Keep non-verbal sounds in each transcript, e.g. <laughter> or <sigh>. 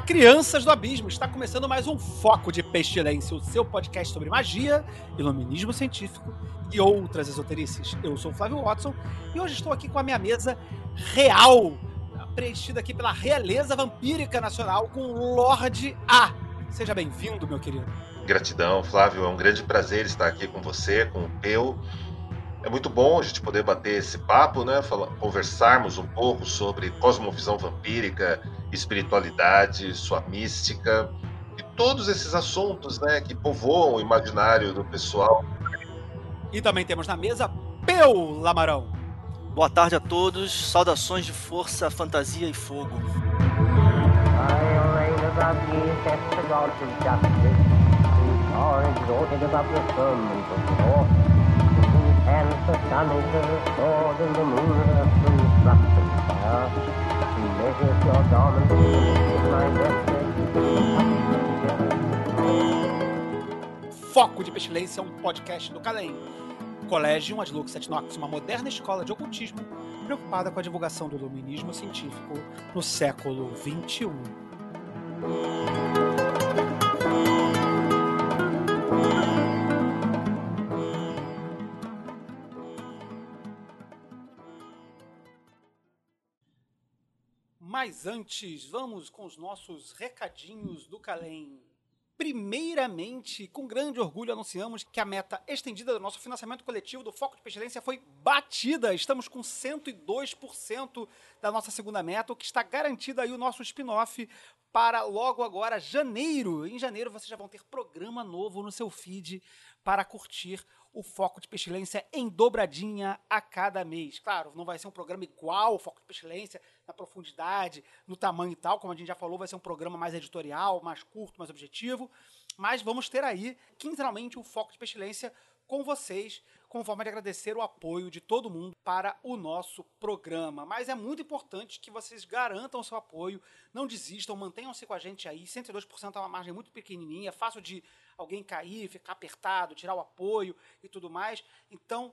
Crianças do abismo! Está começando mais um Foco de Pestilência, o seu podcast sobre magia, iluminismo científico e outras esoterices. Eu sou o Flávio Watson e hoje estou aqui com a minha mesa real, preenchida aqui pela realeza vampírica nacional com o Lorde A. Seja bem-vindo, meu querido. Gratidão, Flávio. É um grande prazer estar aqui com você, com o Peu. É muito bom a gente poder bater esse papo, né? Fala- conversarmos um pouco sobre cosmovisão vampírica, espiritualidade, sua mística e todos esses assuntos, né, que povoam o imaginário do pessoal. E também temos na mesa Peu Lamarão. Boa tarde a todos, saudações de força, fantasia e fogo. I'll saith the sword and the moon of fire. He measures your my. Foco de Pestilência é um podcast do Calem. Colégio Adlux et Nox, uma moderna escola de ocultismo preocupada com a divulgação do iluminismo científico no século. XXI. Mas antes, vamos com os nossos recadinhos do Calem. Primeiramente, com grande orgulho, anunciamos que a meta estendida do nosso financiamento coletivo do Foco de Pestilência foi batida. Estamos com 102% da nossa segunda meta, o que está garantido aí o nosso spin-off para logo agora, janeiro. Em janeiro vocês já vão ter programa novo no seu feed para curtir o Foco de Pestilência em dobradinha a cada mês. Claro, não vai ser um programa igual ao Foco de Pestilência, na profundidade, no tamanho e tal, como a gente já falou, vai ser um programa mais editorial, mais curto, mais objetivo, mas vamos ter aí, quinzenalmente, o Foco de Pestilência com vocês, como forma de agradecer o apoio de todo mundo para o nosso programa. Mas é muito importante que vocês garantam o seu apoio, não desistam, mantenham-se com a gente aí. 102% é uma margem muito pequenininha, é fácil de alguém cair, ficar apertado, tirar o apoio e tudo mais. Então,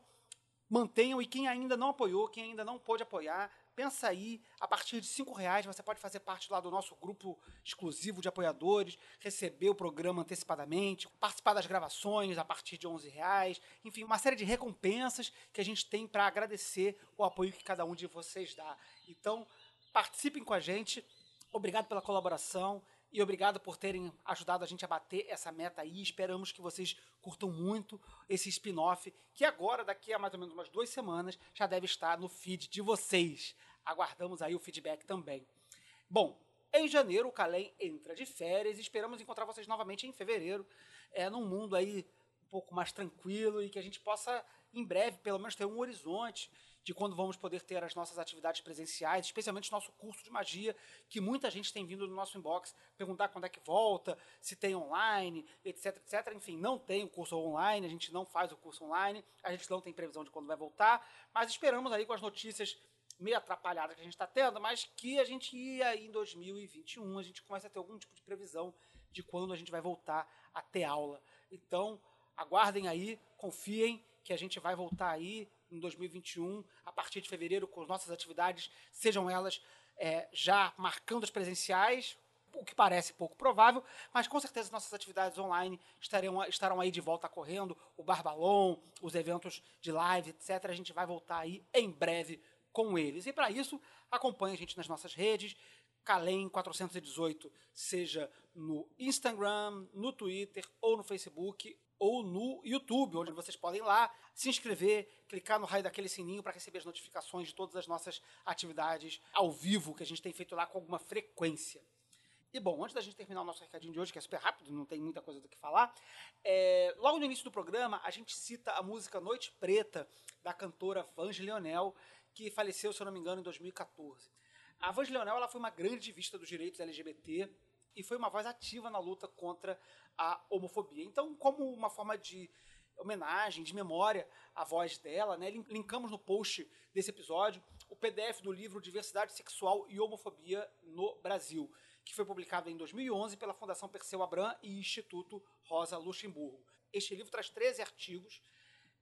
mantenham e quem ainda não apoiou, quem ainda não pôde apoiar, pensa aí, a partir de cinco reais você pode fazer parte lá do nosso grupo exclusivo de apoiadores, receber o programa antecipadamente, participar das gravações a partir de 11 reais, enfim, uma série de recompensas que a gente tem para agradecer o apoio que cada um de vocês dá. Então, participem com a gente, obrigado pela colaboração e obrigado por terem ajudado a gente a bater essa meta aí. Esperamos que vocês curtam muito esse spin-off, que agora, daqui a mais ou menos umas duas semanas, já deve estar no feed de vocês. Aguardamos aí o feedback também. Bom, em janeiro o Calem entra de férias e esperamos encontrar vocês novamente em fevereiro, é, num mundo aí um pouco mais tranquilo e que a gente possa, em breve, pelo menos ter um horizonte de quando vamos poder ter as nossas atividades presenciais, especialmente nosso curso de magia, que muita gente tem vindo no nosso inbox perguntar quando é que volta, se tem online, etc, etc. Enfim, não tem o curso online, a gente não faz o curso online, a gente não tem previsão de quando vai voltar, mas esperamos aí com as notícias meio atrapalhadas que a gente está tendo, mas que a gente ia em 2021, a gente começa a ter algum tipo de previsão de quando a gente vai voltar a ter aula. Então, aguardem aí, confiem que a gente vai voltar aí em 2021, a partir de fevereiro, com as nossas atividades, sejam elas é, já marcando as presenciais, o que parece pouco provável, mas com certeza nossas atividades online estarão, estarão aí de volta correndo, o Barbalon, os eventos de live, etc. A gente vai voltar aí em breve com eles. E para isso, acompanhe a gente nas nossas redes, Calem 418, seja no Instagram, no Twitter ou no Facebook ou no YouTube, onde vocês podem ir lá se inscrever, clicar no raio daquele sininho para receber as notificações de todas as nossas atividades ao vivo que a gente tem feito lá com alguma frequência. E bom, antes da gente terminar o nosso recadinho de hoje, que é super rápido, não tem muita coisa do que falar, é, logo no início do programa a gente cita a música Noite Preta, da cantora Vange Leonel, que faleceu, se eu não me engano, em 2014. A Vange Leonel ela foi uma grande ativista dos direitos LGBT e foi uma voz ativa na luta contra a homofobia. Então, como uma forma de homenagem, de memória à voz dela, né, linkamos no post desse episódio o PDF do livro Diversidade Sexual e Homofobia no Brasil, que foi publicado em 2011 pela Fundação Perseu Abram e Instituto Rosa Luxemburgo. Este livro traz 13 artigos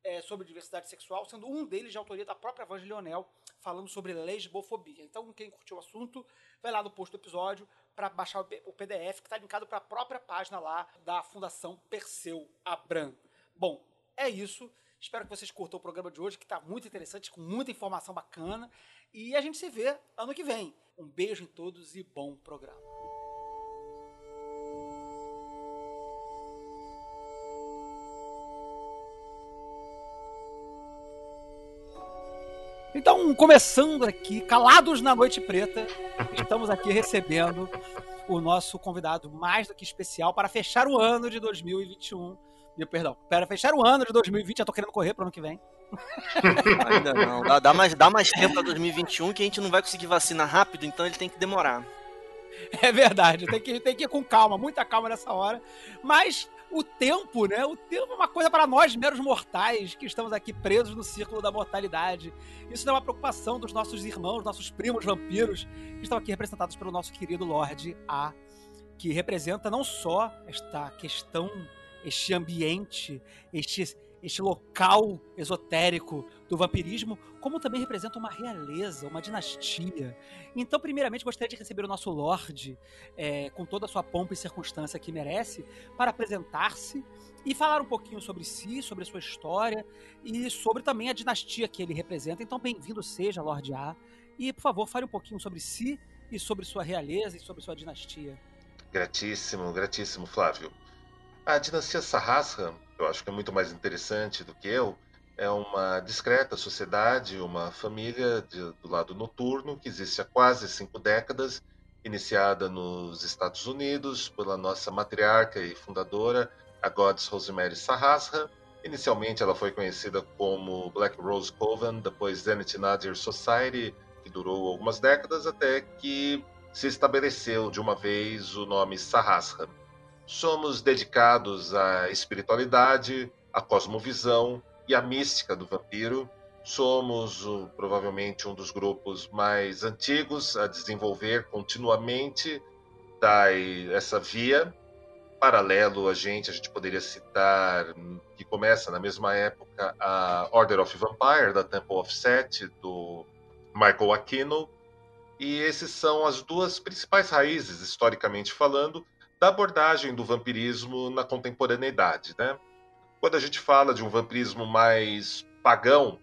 é, sobre diversidade sexual, sendo um deles de autoria da própria Vange Leonel, falando sobre lesbofobia. Então, quem curtiu o assunto, vai lá no post do episódio para baixar o PDF, que está linkado para a própria página lá da Fundação Perseu Abram. Bom, é isso. Espero que vocês curtam o programa de hoje, que está muito interessante, com muita informação bacana. E a gente se vê ano que vem. Um beijo em todos e bom programa. Então, começando aqui, calados na Noite Preta, estamos aqui recebendo o nosso convidado mais do que especial para fechar o ano de 2021. Meu perdão, para fechar o ano de 2020, já tô querendo correr para o ano que vem. <laughs> Ainda não, dá, dá, mais, dá mais tempo para 2021 que a gente não vai conseguir vacina rápido, então ele tem que demorar. É verdade, tem que, tem que ir com calma, muita calma nessa hora. Mas o tempo, né? O tempo é uma coisa para nós, meros mortais, que estamos aqui presos no círculo da mortalidade. Isso não é uma preocupação dos nossos irmãos, nossos primos vampiros, que estão aqui representados pelo nosso querido Lorde A, que representa não só esta questão, este ambiente, este este local esotérico do vampirismo, como também representa uma realeza, uma dinastia. Então, primeiramente, gostaria de receber o nosso Lorde, é, com toda a sua pompa e circunstância que merece, para apresentar-se e falar um pouquinho sobre si, sobre a sua história e sobre também a dinastia que ele representa. Então, bem-vindo seja, Lorde A. E, por favor, fale um pouquinho sobre si e sobre sua realeza e sobre sua dinastia. Gratíssimo, gratíssimo, Flávio. A dinastia Sarrasra eu acho que é muito mais interessante do que eu, é uma discreta sociedade, uma família de, do lado noturno que existe há quase cinco décadas, iniciada nos Estados Unidos pela nossa matriarca e fundadora, a Goddess Rosemary Sarrasra. Inicialmente ela foi conhecida como Black Rose Coven, depois Zenith Nadir Society, que durou algumas décadas, até que se estabeleceu de uma vez o nome Sarrasra. Somos dedicados à espiritualidade, à cosmovisão e à mística do vampiro. Somos provavelmente um dos grupos mais antigos a desenvolver continuamente essa via. Paralelo a gente, a gente poderia citar, que começa na mesma época, a Order of Vampire, da Temple of Set, do Michael Aquino. E esses são as duas principais raízes, historicamente falando, da abordagem do vampirismo na contemporaneidade, né? Quando a gente fala de um vampirismo mais pagão,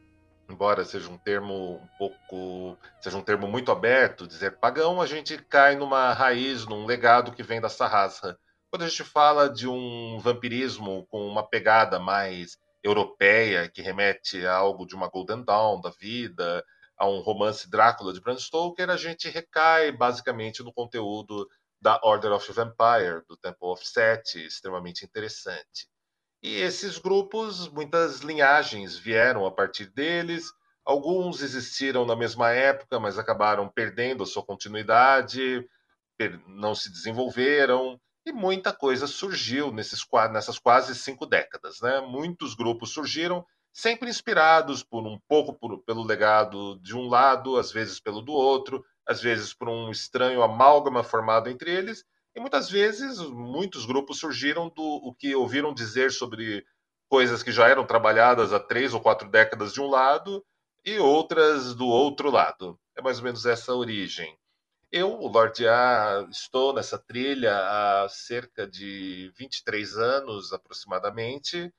embora seja um termo um pouco, seja um termo muito aberto, dizer pagão, a gente cai numa raiz, num legado que vem da Sarrasra. Quando a gente fala de um vampirismo com uma pegada mais europeia, que remete a algo de uma Golden Dawn da vida, a um romance Drácula de Bram Stoker, a gente recai basicamente no conteúdo da Order of Vampire, do Temple of Set, extremamente interessante. E esses grupos, muitas linhagens vieram a partir deles, alguns existiram na mesma época, mas acabaram perdendo a sua continuidade, não se desenvolveram, e muita coisa surgiu nesses, nessas quase cinco décadas. Né? Muitos grupos surgiram, sempre inspirados por um pouco por, pelo legado de um lado, às vezes pelo do outro, às vezes por um estranho amálgama formado entre eles, e muitas vezes muitos grupos surgiram do o que ouviram dizer sobre coisas que já eram trabalhadas há três ou quatro décadas de um lado e outras do outro lado. É mais ou menos essa a origem. Eu, o Lorde A, estou nessa trilha há cerca de 23 anos aproximadamente.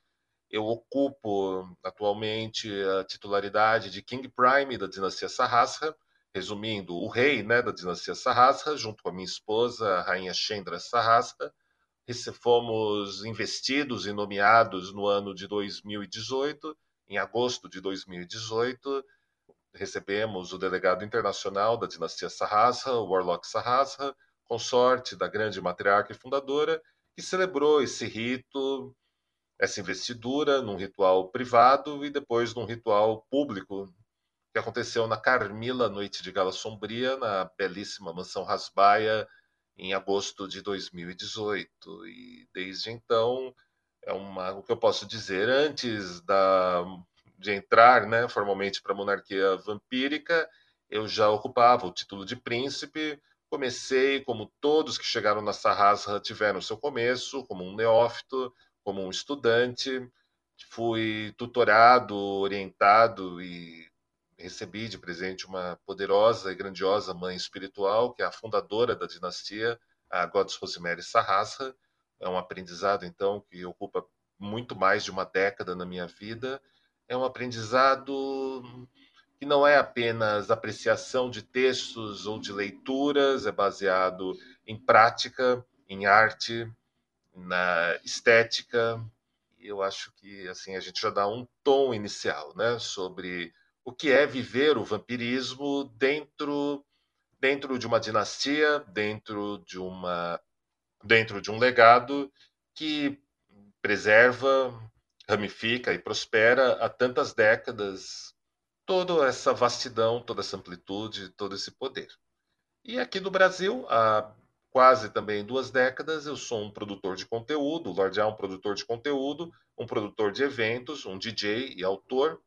Eu ocupo atualmente a titularidade de King Prime da dinastia Sahasra, resumindo, o rei né, da dinastia Sarrasra, junto com a minha esposa, a rainha Chendra Sarrasra, fomos investidos e nomeados no ano de 2018. Em agosto de 2018, recebemos o delegado internacional da dinastia Sarrasra, Warlock Sarrasra, consorte da grande matriarca e fundadora, que celebrou esse rito, essa investidura, num ritual privado e depois num ritual público que aconteceu na Carmila Noite de Gala Sombria, na belíssima Mansão Rasbaia, em agosto de 2018. E desde então, é uma, o que eu posso dizer, antes da, de entrar né, formalmente para a monarquia vampírica, eu já ocupava o título de príncipe. Comecei, como todos que chegaram na Sarrasra tiveram seu começo, como um neófito, como um estudante. Fui tutorado, orientado e recebi de presente uma poderosa e grandiosa mãe espiritual, que é a fundadora da dinastia, a Goddess Rosemary Sarrasra. É um aprendizado, então, que ocupa muito mais de uma década na minha vida. É um aprendizado que não é apenas apreciação de textos ou de leituras, é baseado em prática, em arte, na estética. Eu acho que assim a gente já dá um tom inicial, né, sobre o que é viver o vampirismo dentro dentro de uma dinastia, dentro de uma dentro de um legado que preserva, ramifica e prospera há tantas décadas toda essa vastidão, toda essa amplitude, todo esse poder. E aqui no Brasil, há quase também duas décadas, eu sou um produtor de conteúdo, o Lorde é um produtor de conteúdo, um produtor de eventos, um DJ e autor,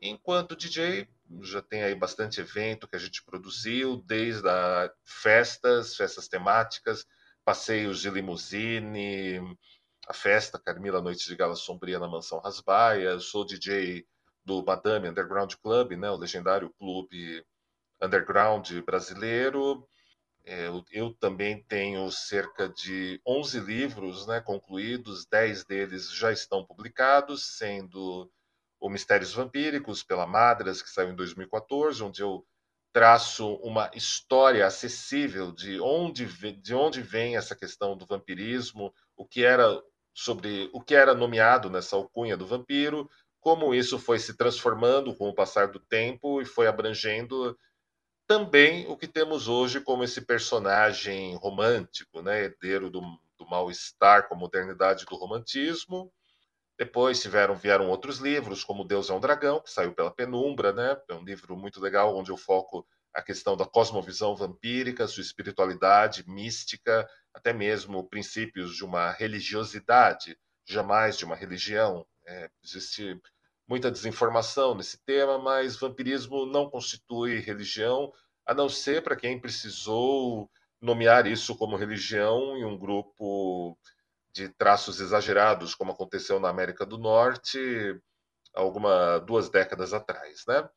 Enquanto DJ, já tem aí bastante evento que a gente produziu, desde a festas, festas temáticas, passeios de limusine, a festa Carmila Noite de Gala Sombria na Mansão Rasbaia, sou DJ do Madame Underground Club, né, o legendário clube underground brasileiro. É, eu, eu, também tenho cerca de 11 livros né, concluídos, 10 deles já estão publicados, sendo o Mistérios Vampíricos, pela Madras, que saiu em 2014, onde eu traço uma história acessível de onde, de onde vem essa questão do vampirismo, o que era sobre o que era nomeado nessa alcunha do vampiro, como isso foi se transformando com o passar do tempo e foi abrangendo também o que temos hoje como esse personagem romântico, né, herdeiro do, do mal-estar com a modernidade do romantismo, depois tiveram, vieram outros livros, como Deus é um Dragão, que saiu pela Penumbra, né? É um livro muito legal, onde eu foco a questão da cosmovisão vampírica, sua espiritualidade mística, até mesmo princípios de uma religiosidade, jamais de uma religião. É, existe muita desinformação nesse tema, mas vampirismo não constitui religião, a não ser para quem precisou nomear isso como religião em um grupo de traços exagerados, como aconteceu na América do Norte alguma duas décadas atrás, né?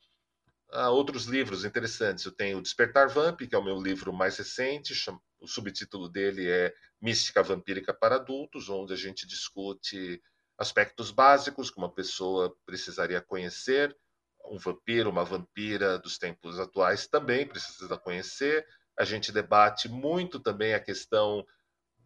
Há outros livros interessantes. Eu tenho Despertar Vamp, que é o meu livro mais recente. O subtítulo dele é Mística Vampírica para Adultos, onde a gente discute aspectos básicos que uma pessoa precisaria conhecer. Um vampiro, uma vampira dos tempos atuais também precisa conhecer. A gente debate muito também a questão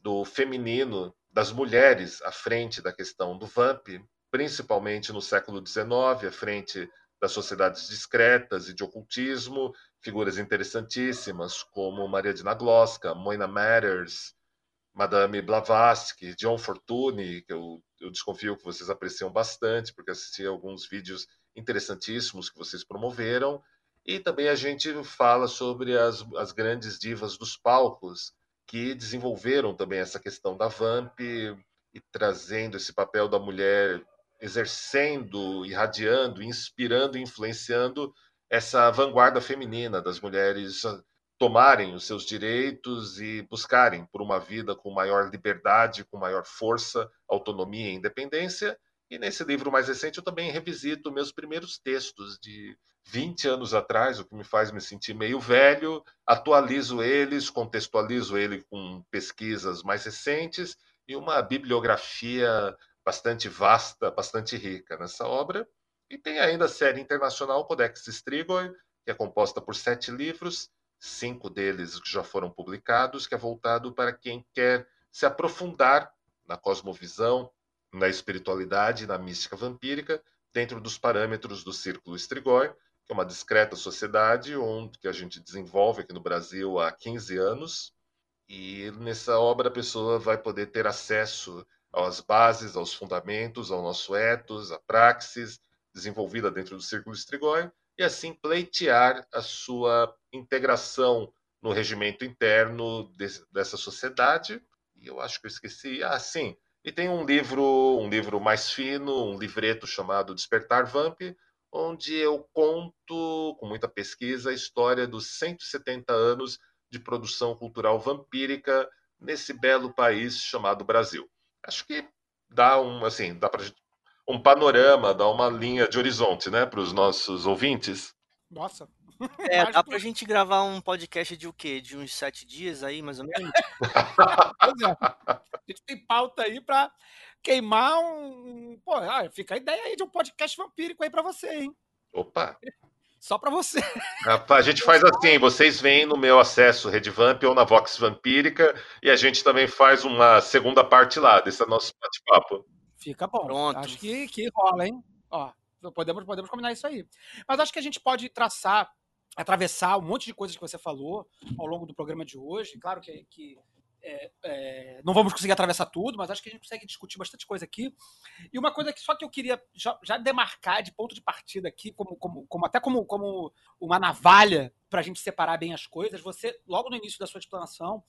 do feminino das mulheres à frente da questão do vamp, principalmente no século XIX, à frente das sociedades discretas e de ocultismo, figuras interessantíssimas como Maria Dina Glosca, Moina Matters, Madame Blavatsky, John Fortuny, que eu, eu desconfio que vocês apreciam bastante, porque assisti alguns vídeos interessantíssimos que vocês promoveram. E também a gente fala sobre as, as grandes divas dos palcos, que desenvolveram também essa questão da Vamp e trazendo esse papel da mulher exercendo, irradiando, inspirando, influenciando essa vanguarda feminina das mulheres tomarem os seus direitos e buscarem por uma vida com maior liberdade, com maior força, autonomia e independência. E nesse livro mais recente eu também revisito meus primeiros textos de 20 anos atrás, o que me faz me sentir meio velho, atualizo eles, contextualizo ele com pesquisas mais recentes e uma bibliografia bastante vasta, bastante rica nessa obra. E tem ainda a série internacional Codex Strigoi, que é composta por sete livros, cinco deles já foram publicados, que é voltado para quem quer se aprofundar na cosmovisão, na espiritualidade, na mística vampírica, dentro dos parâmetros do Círculo Strigoi, que é uma discreta sociedade onde que a gente desenvolve aqui no Brasil há 15 anos. E nessa obra a pessoa vai poder ter acesso às bases, aos fundamentos, ao nosso ethos, à praxis desenvolvida dentro do Círculo Strigoi, e assim pleitear a sua integração no regimento interno desse, dessa sociedade. E eu acho que eu esqueci. Ah, sim. E tem um livro, um livro mais fino, um livreto chamado Despertar Vamp, onde eu conto, com muita pesquisa, a história dos 170 anos de produção cultural vampírica nesse belo país chamado Brasil. Acho que dá um, assim, dá para um panorama, dá uma linha de horizonte, né, para os nossos ouvintes. Nossa. <laughs> É, dá pra gente gravar um podcast de o quê? De uns sete dias aí, mais ou menos? <laughs> Pois é. A gente tem pauta aí pra queimar um. Pô, ah, fica a ideia aí de um podcast vampírico aí pra você, hein? Opa! Só pra você. <laughs> A gente faz assim, vocês vêm no meu acesso Redvamp ou na Vox Vampírica e a gente também faz uma segunda parte lá desse nosso bate-papo. Fica bom. Pronto. Acho que, que rola, hein? Ó, podemos, podemos combinar isso aí. Mas acho que a gente pode traçar, atravessar um monte de coisas que você falou ao longo do programa de hoje. Claro que, que é, é, não vamos conseguir atravessar tudo, mas acho que a gente consegue discutir bastante coisa aqui. E uma coisa que só que eu queria já, já demarcar de ponto de partida aqui, como, como, como até como, como uma navalha para a gente separar bem as coisas. Você, logo no início da sua explanação,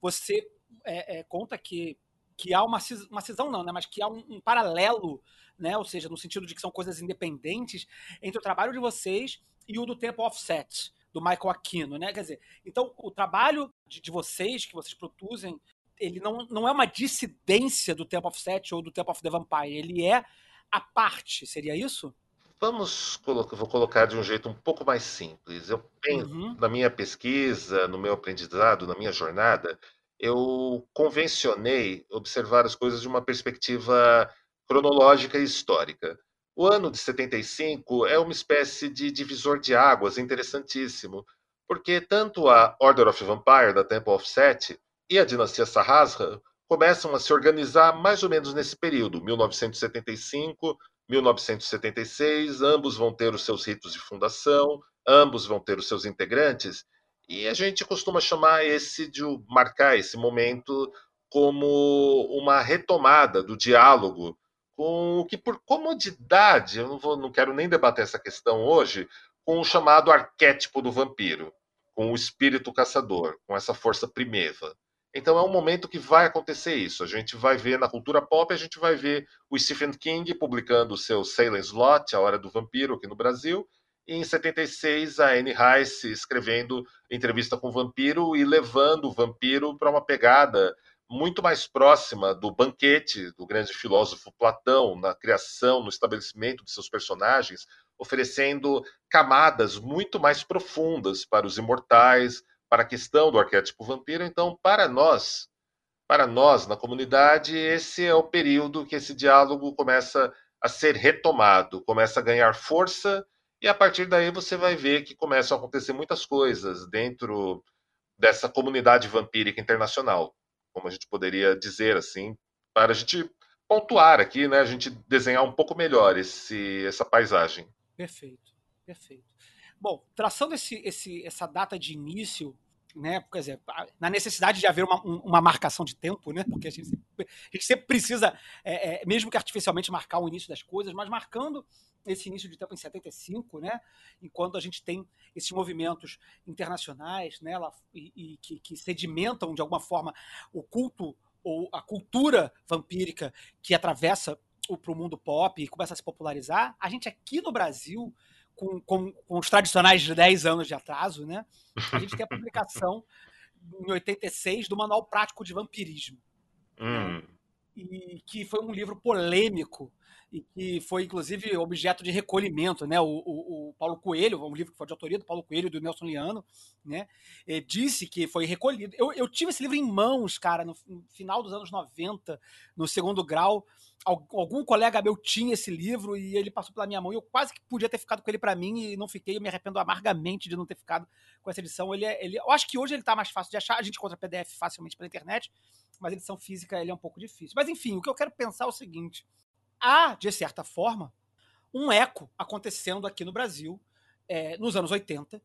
você é, é, conta que que há uma, cis- uma cisão não, né? Mas que há um, um paralelo, né? Ou seja, no sentido de que são coisas independentes entre o trabalho de vocês e o do tempo offset do Michael Aquino, né? Quer dizer, então o trabalho de, de vocês que vocês produzem, ele não, não é uma dissidência do tempo offset ou do tempo of the Vampire, ele é a parte, seria isso? Vamos colocar, vou colocar de um jeito um pouco mais simples. Eu penso, Uhum. na minha pesquisa, no meu aprendizado, na minha jornada, eu convencionei observar as coisas de uma perspectiva cronológica e histórica. O ano de 75 é uma espécie de divisor de águas interessantíssimo, porque tanto a Order of Vampire, da Temple of Set, e a dinastia Sahasra começam a se organizar mais ou menos nesse período, 1975, 1976, ambos vão ter os seus ritos de fundação, ambos vão ter os seus integrantes, e a gente costuma chamar esse de marcar esse momento como uma retomada do diálogo com o que por comodidade, eu não, vou, não quero nem debater essa questão hoje, com o chamado arquétipo do vampiro, com o espírito caçador, com essa força primeva. Então é um momento que vai acontecer isso. A gente vai ver na cultura pop, a gente vai ver o Stephen King publicando o seu Salem Slot, A Hora do Vampiro, aqui no Brasil, e em 76 a Anne Rice escrevendo Entrevista com o Vampiro e levando o vampiro para uma pegada muito mais próxima do banquete do grande filósofo Platão na criação, no estabelecimento de seus personagens, oferecendo camadas muito mais profundas para os imortais, para a questão do arquétipo vampiro. Então, para nós, para nós na comunidade, esse é o período que esse diálogo começa a ser retomado, começa a ganhar força e a partir daí você vai ver que começam a acontecer muitas coisas dentro dessa comunidade vampírica internacional, como a gente poderia dizer assim, para a gente pontuar aqui, né, a gente desenhar um pouco melhor esse, essa paisagem. Perfeito, perfeito. Bom, traçando esse, esse, essa data de início, né? Quer dizer, na necessidade de haver uma, uma marcação de tempo, né? Porque a gente, sempre, a gente sempre precisa, é, é, mesmo que artificialmente, marcar o início das coisas, mas marcando esse início de tempo em 75, né? Enquanto a gente tem esses movimentos internacionais, né? Lá, e, e que, que sedimentam de alguma forma o culto ou a cultura vampírica que atravessa para o mundo pop e começa a se popularizar, a gente aqui no Brasil, com, com, com, os tradicionais 10 anos de atraso, né? A gente tem a publicação em 86 do Manual Prático de Vampirismo. Hum. Né? E que foi um livro polêmico e que foi, inclusive, objeto de recolhimento, né? O, o, o, Paulo Coelho, um livro que foi de autoria do Paulo Coelho e do Nelson Liano, né? disse que foi recolhido. Eu, eu, tive esse livro em mãos, cara, no, no, final dos anos 90, no segundo grau. Algum colega meu tinha esse livro e ele passou pela minha mão e eu quase que podia ter ficado com ele para mim e não fiquei. Eu me arrependo amargamente de não ter ficado com essa edição. Ele, é, ele Eu acho que hoje ele tá mais fácil de achar. A gente encontra PDF facilmente pela internet, mas edição física ele é um pouco difícil. Mas enfim, o que eu quero pensar é o seguinte há, de certa forma, um eco acontecendo aqui no Brasil é, nos anos 80,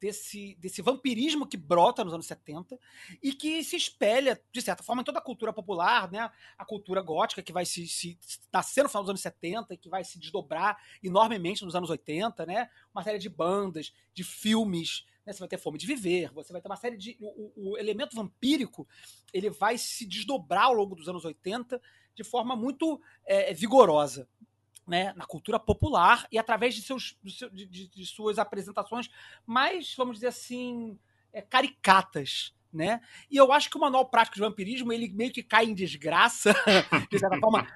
desse, desse vampirismo que brota nos anos 70 e que se espelha, de certa forma, em toda a cultura popular, né? A cultura gótica que vai se, se nascer no final dos anos 70 e que vai se desdobrar enormemente nos anos 80, né? Uma série de bandas, de filmes, né? Você vai ter fome de viver, você vai ter uma série de. O, o elemento vampírico ele vai se desdobrar ao longo dos anos 80 de forma muito é, vigorosa né, na cultura popular e através de, seus, de, de, de suas apresentações mais, vamos dizer assim, é, caricatas. Né? E eu acho que o manual prático de vampirismo ele meio que cai em desgraça, <laughs> de certa forma,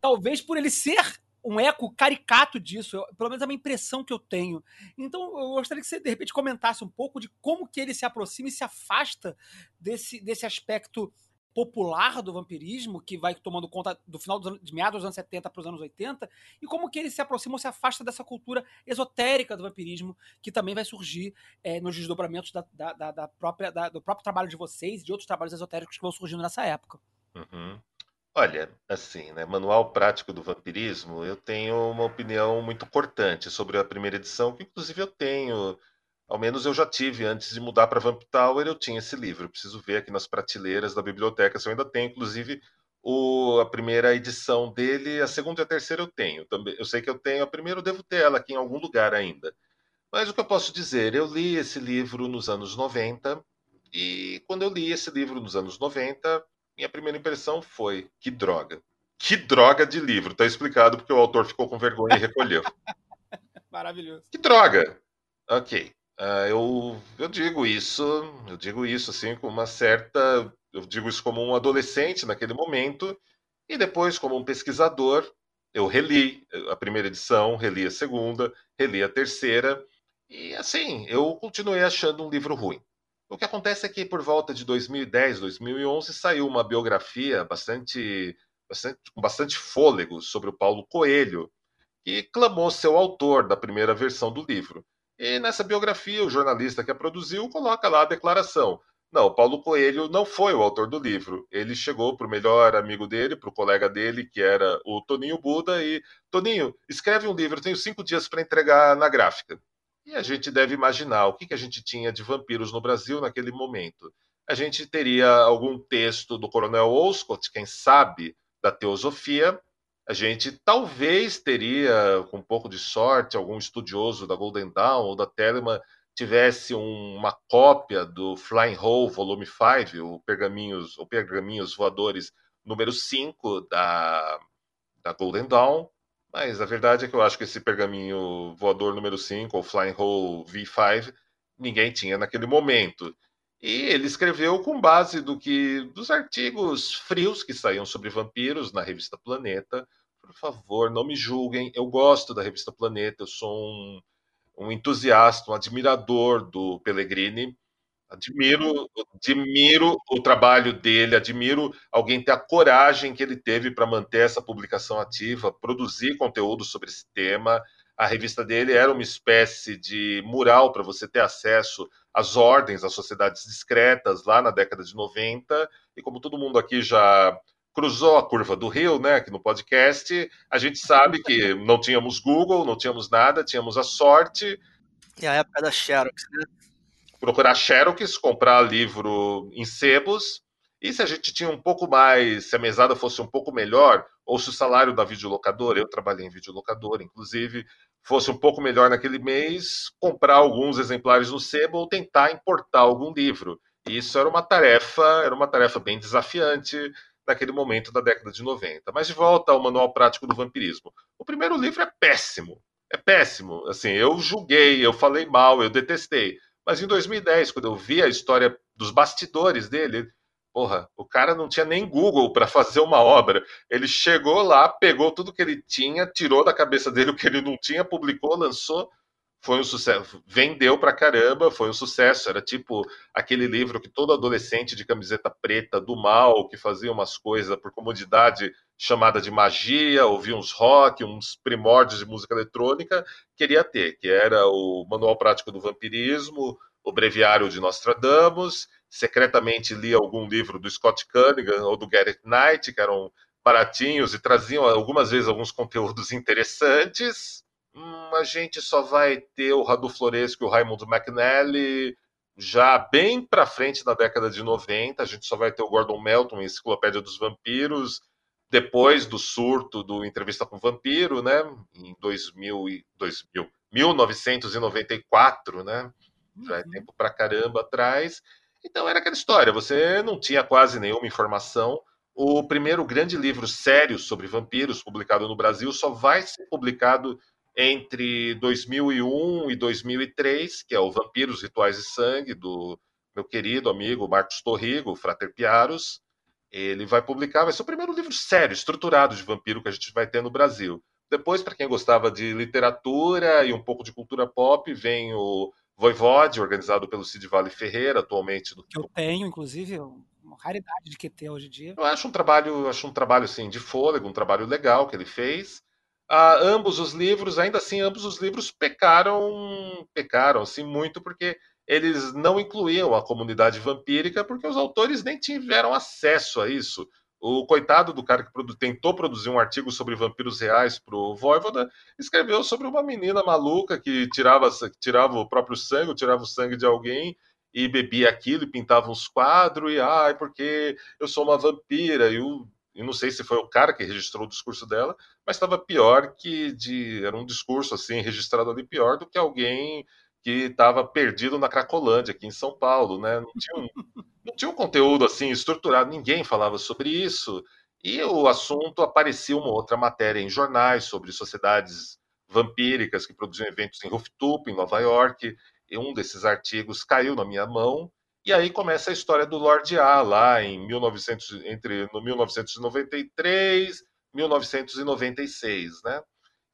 talvez por ele ser um eco caricato disso, eu, pelo menos é uma impressão que eu tenho. Então, eu gostaria que você, de repente, comentasse um pouco de como que ele se aproxima e se afasta desse, desse aspecto popular do vampirismo, que vai tomando conta do final dos anos, de meados dos anos 70 para os anos 80, e como que ele se aproxima ou se afasta dessa cultura esotérica do vampirismo, que também vai surgir é, nos desdobramentos da, da, da própria, da, do próprio trabalho de vocês e de outros trabalhos esotéricos que vão surgindo nessa época. Uhum. Olha, assim, né, Manual Prático do Vampirismo, eu tenho uma opinião muito cortante sobre a primeira edição, que inclusive eu tenho ao menos eu já tive, antes de mudar para Vamp Tower, eu tinha esse livro. Eu preciso ver aqui nas prateleiras da biblioteca se eu ainda tenho. Inclusive, o, a primeira edição dele, a segunda e a terceira eu tenho. Também, eu sei que eu tenho a primeira, eu devo ter ela aqui em algum lugar ainda. Mas o que eu posso dizer? Eu li esse livro nos anos 90, e quando eu li esse livro nos anos 90, minha primeira impressão foi: que droga. Que droga de livro. Está explicado porque o autor ficou com vergonha e recolheu. <laughs> Maravilhoso. Que droga! Ok. Uh, eu, eu digo isso, eu digo isso assim com uma certa, eu digo isso como um adolescente naquele momento e depois como um pesquisador, eu reli a primeira edição, reli a segunda, reli a terceira e assim, eu continuei achando um livro ruim. O que acontece é que por volta de 2010, 2011 saiu uma biografia bastante, bastante com bastante fôlego sobre o Paulo Coelho, que clamou ser o autor da primeira versão do livro. E nessa biografia, o jornalista que a produziu coloca lá a declaração. Não, Paulo Coelho não foi o autor do livro. Ele chegou para o melhor amigo dele, para o colega dele, que era o Toninho Buda, e Toninho, escreve um livro, tenho cinco dias para entregar na gráfica. E a gente deve imaginar o que, que a gente tinha de vampiros no Brasil naquele momento. A gente teria algum texto do Coronel Olcott, quem sabe, da teosofia, a gente talvez teria, com um pouco de sorte, algum estudioso da Golden Dawn ou da Telema tivesse um, uma cópia do Flying Hole Volume 5, o Pergaminhos, o Pergaminhos Voadores número 5 da, da Golden Dawn, mas a verdade é que eu acho que esse pergaminho voador número 5, ou Flying Hole V5, ninguém tinha naquele momento. E ele escreveu com base do que dos artigos frios que saíam sobre vampiros na revista Planeta, por favor, não me julguem. Eu gosto da revista Planeta, eu sou um, um entusiasta, um admirador do Pellegrini. Admiro, admiro o trabalho dele, admiro alguém ter a coragem que ele teve para manter essa publicação ativa, produzir conteúdo sobre esse tema. A revista dele era uma espécie de mural para você ter acesso às ordens, às sociedades discretas lá na década de 90. E como todo mundo aqui já cruzou a curva do rio, né, aqui no podcast, a gente sabe que não tínhamos Google, não tínhamos nada, tínhamos a sorte. E a época da Xerox, né? Procurar Xerox, comprar livro em sebos, e se a gente tinha um pouco mais, se a mesada fosse um pouco melhor, ou se o salário da videolocadora, eu trabalhei em videolocadora, inclusive, fosse um pouco melhor naquele mês, comprar alguns exemplares no sebo ou tentar importar algum livro. E isso era uma tarefa, era uma tarefa bem desafiante, naquele momento da década de 90. Mas de volta ao Manual Prático do Vampirismo. O primeiro livro é péssimo. É péssimo. Assim, eu julguei, eu falei mal, eu detestei. Mas em 2010, quando eu vi a história dos bastidores dele, porra, o cara não tinha nem Google para fazer uma obra. Ele chegou lá, pegou tudo que ele tinha, tirou da cabeça dele o que ele não tinha, publicou, lançou foi um sucesso, vendeu pra caramba, foi um sucesso. Era tipo aquele livro que todo adolescente de camiseta preta do mal, que fazia umas coisas por comodidade chamada de magia, ouvia uns rock, uns primórdios de música eletrônica, queria ter, que era o Manual Prático do Vampirismo, o Breviário de Nostradamus, secretamente lia algum livro do Scott Cunningham ou do Garrett Knight, que eram baratinhos e traziam algumas vezes alguns conteúdos <laughs> interessantes hum, a gente só vai ter o Radu Floresco e o Raimundo McNally já bem para frente na década de 90. A gente só vai ter o Gordon Melton, Enciclopédia dos Vampiros, depois do surto do Entrevista com o Vampiro, né? Em 2000, 2000 1994, né? Já é tempo pra caramba atrás. Então era aquela história, você não tinha quase nenhuma informação. O primeiro grande livro sério sobre vampiros publicado no Brasil só vai ser publicado entre 2001 e 2003, que é o Vampiros, Rituais e Sangue, do meu querido amigo Marcos Torrigo, Frater Piaros. Ele vai publicar, vai ser o primeiro livro sério, estruturado de vampiro que a gente vai ter no Brasil. Depois, para quem gostava de literatura e um pouco de cultura pop, vem o Voivode, organizado pelo Cid Vale Ferreira, atualmente. Do... Que eu tenho, inclusive, uma raridade de QT hoje em dia. Eu acho um trabalho, acho um trabalho assim, de fôlego, um trabalho legal que ele fez. Ah, ambos os livros, ainda assim, ambos os livros pecaram, pecaram assim muito porque eles não incluíam a comunidade vampírica porque os autores nem tiveram acesso a isso. O coitado do cara que produ tentou produzir um artigo sobre vampiros reais para o Voivoda escreveu sobre uma menina maluca que tirava, tirava o próprio sangue, tirava o sangue de alguém e bebia aquilo e pintava uns quadros e ai, porque eu sou uma vampira e o e não sei se foi o cara que registrou o discurso dela, mas estava pior que de. Era um discurso assim, registrado ali pior do que alguém que estava perdido na Cracolândia, aqui em São Paulo, né? Não tinha, um, não tinha um conteúdo assim estruturado, ninguém falava sobre isso. E o assunto aparecia uma outra matéria em jornais sobre sociedades vampíricas que produziam eventos em Rooftop, em Nova York, e um desses artigos caiu na minha mão e aí começa a história do Lord A lá em 1900, entre no 1993 1996, né?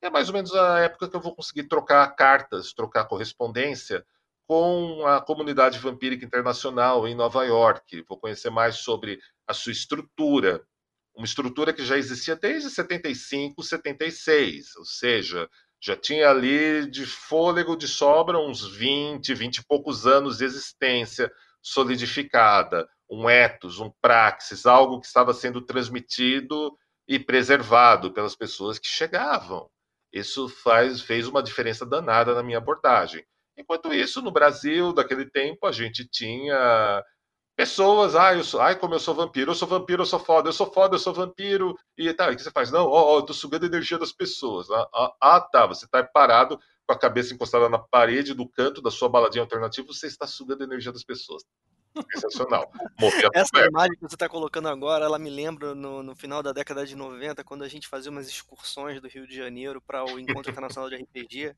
É mais ou menos a época que eu vou conseguir trocar cartas, trocar correspondência com a comunidade vampírica internacional em Nova York. Vou conhecer mais sobre a sua estrutura, uma estrutura que já existia desde 75, 76, ou seja, já tinha ali de fôlego de sobra uns 20, 20 e poucos anos de existência solidificada, um ethos, um praxis, algo que estava sendo transmitido e preservado pelas pessoas que chegavam. Isso faz, fez uma diferença danada na minha abordagem. Enquanto isso, no Brasil, daquele tempo, a gente tinha pessoas, ah, eu sou, ai, como eu sou vampiro, eu sou vampiro, eu sou foda, eu sou foda, eu sou vampiro, e tá, o que você faz? Não, ó, ó eu tô sugando a energia das pessoas. Ah, ah, ah, tá, você tá parado com a cabeça encostada na parede do canto da sua baladinha alternativa, você está sugando a energia das pessoas. Sensacional. Essa imagem que você está colocando agora, ela me lembra no, no, final da década de 90, quando a gente fazia umas excursões do Rio de Janeiro para o Encontro Internacional de RPG,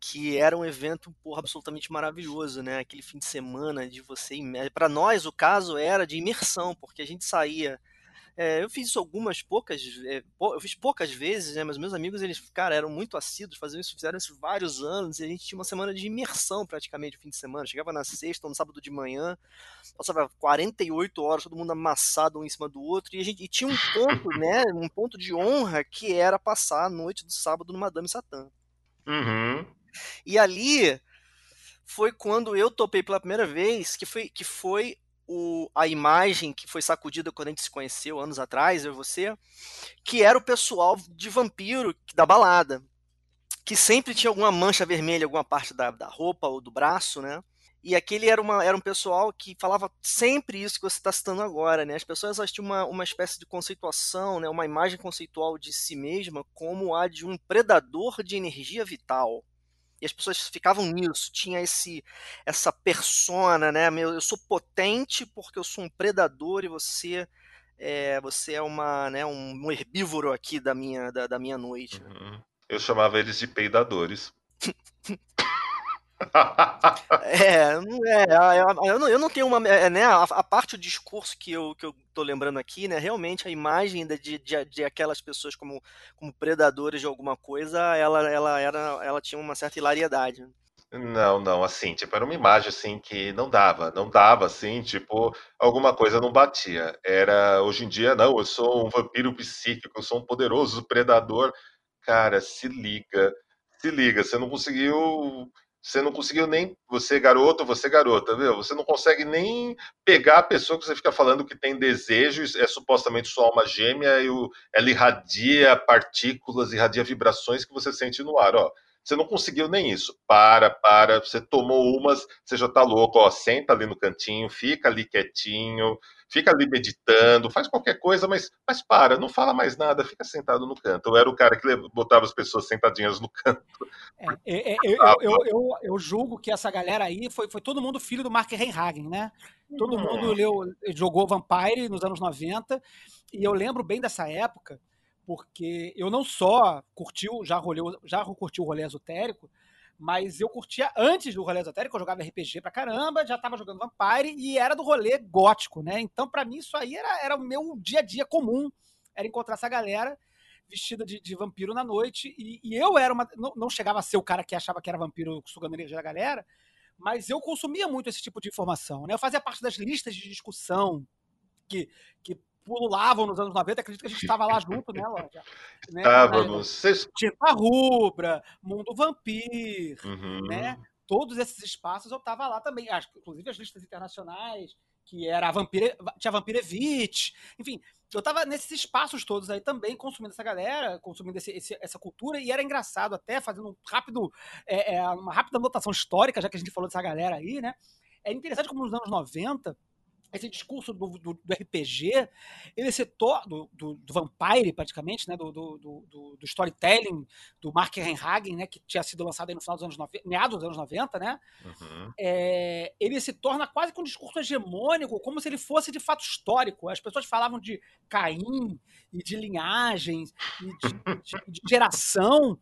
que era um evento porra, absolutamente maravilhoso, né? Aquele fim de semana de você. Para nós, o caso era de imersão, porque a gente saía é, eu fiz isso algumas poucas, é, eu fiz poucas vezes, né? Mas meus amigos, eles, cara, eram muito assíduos, faziam isso, fizeram isso vários anos, e a gente tinha uma semana de imersão praticamente, o fim de semana. Chegava na sexta ou no sábado de manhã, passava 48 horas, todo mundo amassado um em cima do outro, e a gente e tinha um ponto, né? Um ponto de honra que era passar a noite do sábado no Madame Satã. Uhum. E ali foi quando eu topei pela primeira vez, que foi, que foi o, a imagem que foi sacudida quando a gente se conheceu anos atrás, eu e você, que era o pessoal de vampiro da balada, que sempre tinha alguma mancha vermelha, alguma parte da, da roupa ou do braço, né? E aquele era, uma, era um pessoal que falava sempre isso que você está citando agora, né? As pessoas elas tinham uma, uma espécie de conceituação, né? uma imagem conceitual de si mesma como a de um predador de energia vital. E as pessoas ficavam nisso, tinha esse essa persona, né? Meu, eu sou potente porque eu sou um predador e você é, você é uma, né, um herbívoro aqui da minha da, da minha noite. Uhum. Eu chamava eles de peidadores. <laughs> <laughs> é, é eu, não, eu não tenho uma. É, né, a, a, parte do discurso que eu, que eu tô lembrando aqui, né? Realmente a imagem de, de, de aquelas pessoas como, como predadores de alguma coisa, ela, ela, era, ela tinha uma certa hilariedade. Não, não, assim, tipo, era uma imagem assim que não dava, não dava, assim, tipo, alguma coisa não batia. Era, hoje em dia, não, eu sou um vampiro psíquico, eu sou um poderoso predador. Cara, se liga, se liga, você não conseguiu Você não conseguiu nem. Você, garoto, você, garota, viu? Você não consegue nem pegar a pessoa que você fica falando que tem desejo, é supostamente sua alma gêmea, e o, ela irradia partículas, irradia vibrações que você sente no ar. Ó, você não conseguiu nem isso. Para, para. Você tomou umas, você já tá louco. Ó, senta ali no cantinho, fica ali quietinho, fica ali meditando, faz qualquer coisa, mas, mas para, não fala mais nada, fica sentado no canto. Eu era o cara que botava as pessoas sentadinhas no <laughs> canto. É, é, é, eu, eu, eu, eu, julgo que essa galera aí foi, foi todo mundo filho do Mark Reinhagen, né? Todo mundo leu, jogou Vampire nos anos 90, e eu lembro bem dessa época porque eu não só curti, já, rolê, já curti o rolê esotérico, mas eu curtia antes do rolê esotérico, eu jogava RPG pra caramba, já tava jogando Vampire e era do rolê gótico, né? Então, para mim, isso aí era, era o meu dia a dia comum, era encontrar essa galera vestida de, de vampiro na noite, e, e eu era uma. Não, não, chegava a ser o cara que achava que era vampiro sugando energia da galera, mas eu consumia muito esse tipo de informação, né? Eu fazia parte das listas de discussão que, que pulavam nos anos 90, acredito que a gente estava lá junto, né, Loja? <laughs> Né? Estávamos. Tinta Rubra, Mundo Vampir, uhum. né? Todos esses espaços eu estava lá também. Acho, inclusive as listas internacionais, que era a Vampire, tinha a Vampirevich, enfim, eu estava nesses espaços todos aí também, consumindo essa galera, consumindo esse, esse, essa cultura, e era engraçado até, fazendo um rápido, é, é, uma rápida anotação histórica, já que a gente falou dessa galera aí, né? É interessante como nos anos 90 esse discurso do, do, do RPG, ele se torna, do, do, do, Vampire, praticamente, né, do, do, do, storytelling do Mark Reinhagen, né, que tinha sido lançado no final dos anos 90, meados dos anos 90, né, uhum. é, ele se torna quase que um discurso hegemônico, como se ele fosse de fato histórico. As pessoas falavam de Caim e de linhagens e de, de, de geração